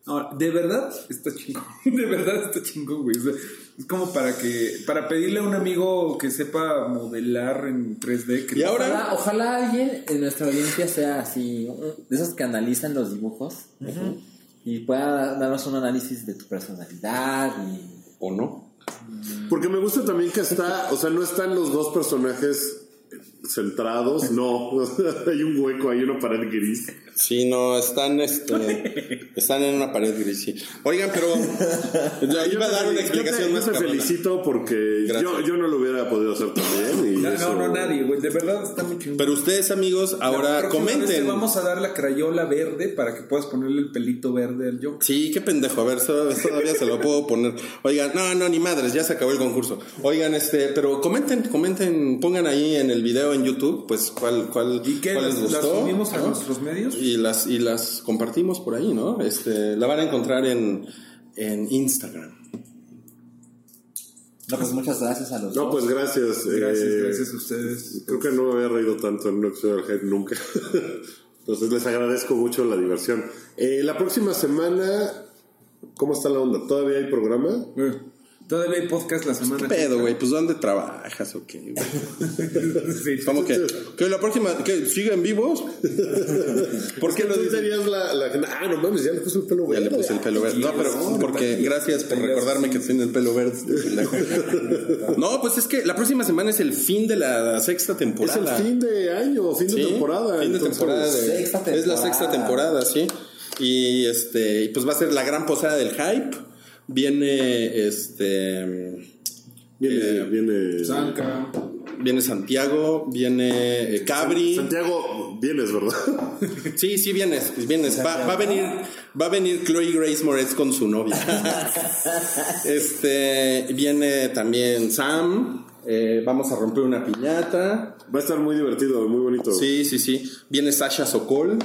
Ahora, de verdad está chingón. De verdad está chingón, güey. O sea, es como para que. Para pedirle a un amigo que sepa modelar en 3D. Que Y ahora- Ojalá, ojalá alguien en nuestra audiencia sea así, de esos que analizan los dibujos y pueda darnos un análisis de tu personalidad y ¿O no? Porque me gusta también que está, o sea, no están los dos personajes centrados, no. hay un hueco, hay una pared gris. Sí, no, están, este, están en una pared gris, sí. Oigan, pero yo iba a dar una Yo te- explicación yo más te felicito porque yo, yo no lo hubiera podido hacer también. y No, eso- no, no, nadie, güey. De verdad está muy chingón. Pero ustedes, amigos, La ahora te comenten. vamos a dar la crayola verde para que puedas ponerle el pelito verde al Joker. Sí, qué pendejo. A ver, todavía se lo puedo poner. Oigan, no, no, ni madres, ya se acabó el concurso. Oigan, este, pero comenten, comenten, pongan ahí en el video en YouTube, pues cuál, cuál, ¿Y qué? cuál ¿Las, les las gustó. subimos a ¿no? nuestros medios? Y las, y las compartimos por ahí, ¿no? Este, la van a encontrar en, en Instagram. No, pues muchas gracias a los No, dos. pues gracias. Gracias, eh, gracias a ustedes. Creo que no me había reído tanto en un episodio del Hype nunca. Entonces les agradezco mucho la diversión. Eh, la próxima semana, ¿cómo está la onda? ¿Todavía hay programa? Eh, Todavía hay podcast la semana. Pedo, güey, pues ¿dónde trabajas o qué? Sí. ¿Cómo que? ¿Que la próxima, que siguen vivos? ¿Por qué no dirías la, la Ah, no mames, ya le puse el pelo Ya verde. le puse el pelo verde. No, pero porque gracias por recordarme que tiene el pelo verde. este. No, pues es que la próxima semana es el fin de la sexta Es temporada. el fin de año, fin de Sí, temporada. Fin de entonces- temporada. de- Sexta Es la temporada. sexta temporada, sí. Y este, y pues va a ser la gran posada del hype. Viene este. Viene, Eh, viene. Zanca. Viene Santiago, viene eh, Cabri. Santiago, vienes, ¿verdad? Sí, sí, vienes, vienes. Va, va a venir, va a venir Chloe Grace Moretz con su novia. este, viene también Sam. eh, vamos a romper una piñata. Va a estar muy divertido, muy bonito. Sí, sí, sí. Viene Sasha Sokol.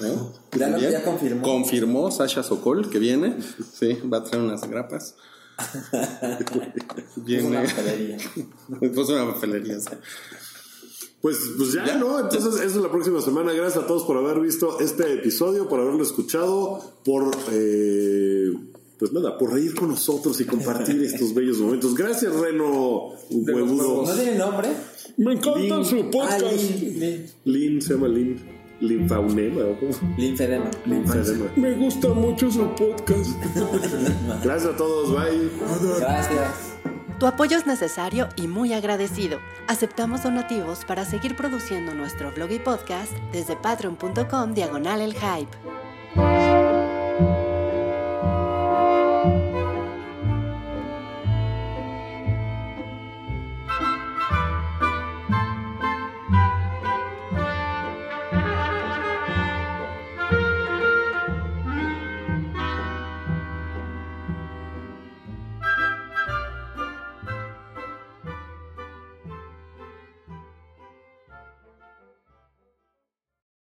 ¿no? Ya lo- ya confirmó. Confirmó Sasha Sokol que viene. Sí, va a traer unas grapas. Es Viene. una papelería. Puso una papelería. sí. Pues, pues ya, Ya. ¿no? Entonces, eso es la próxima semana. Gracias a todos por haber visto este episodio, por haberlo escuchado, por. eh, pues nada, por reír con nosotros y compartir estos bellos momentos. Gracias, Reno Huevudo. ¿No tiene nombre? Me encanta su Ah, podcast. Lin- Lin- Lin, se llama Lin. Linfaunema, ¿o cómo? Linfedema. Linfedema. Me gusta mucho su podcast. Gracias a todos, bye. Gracias. Tu apoyo es necesario y muy agradecido. Aceptamos donativos para seguir produciendo nuestro blog y podcast desde patreon.com diagonal el hype.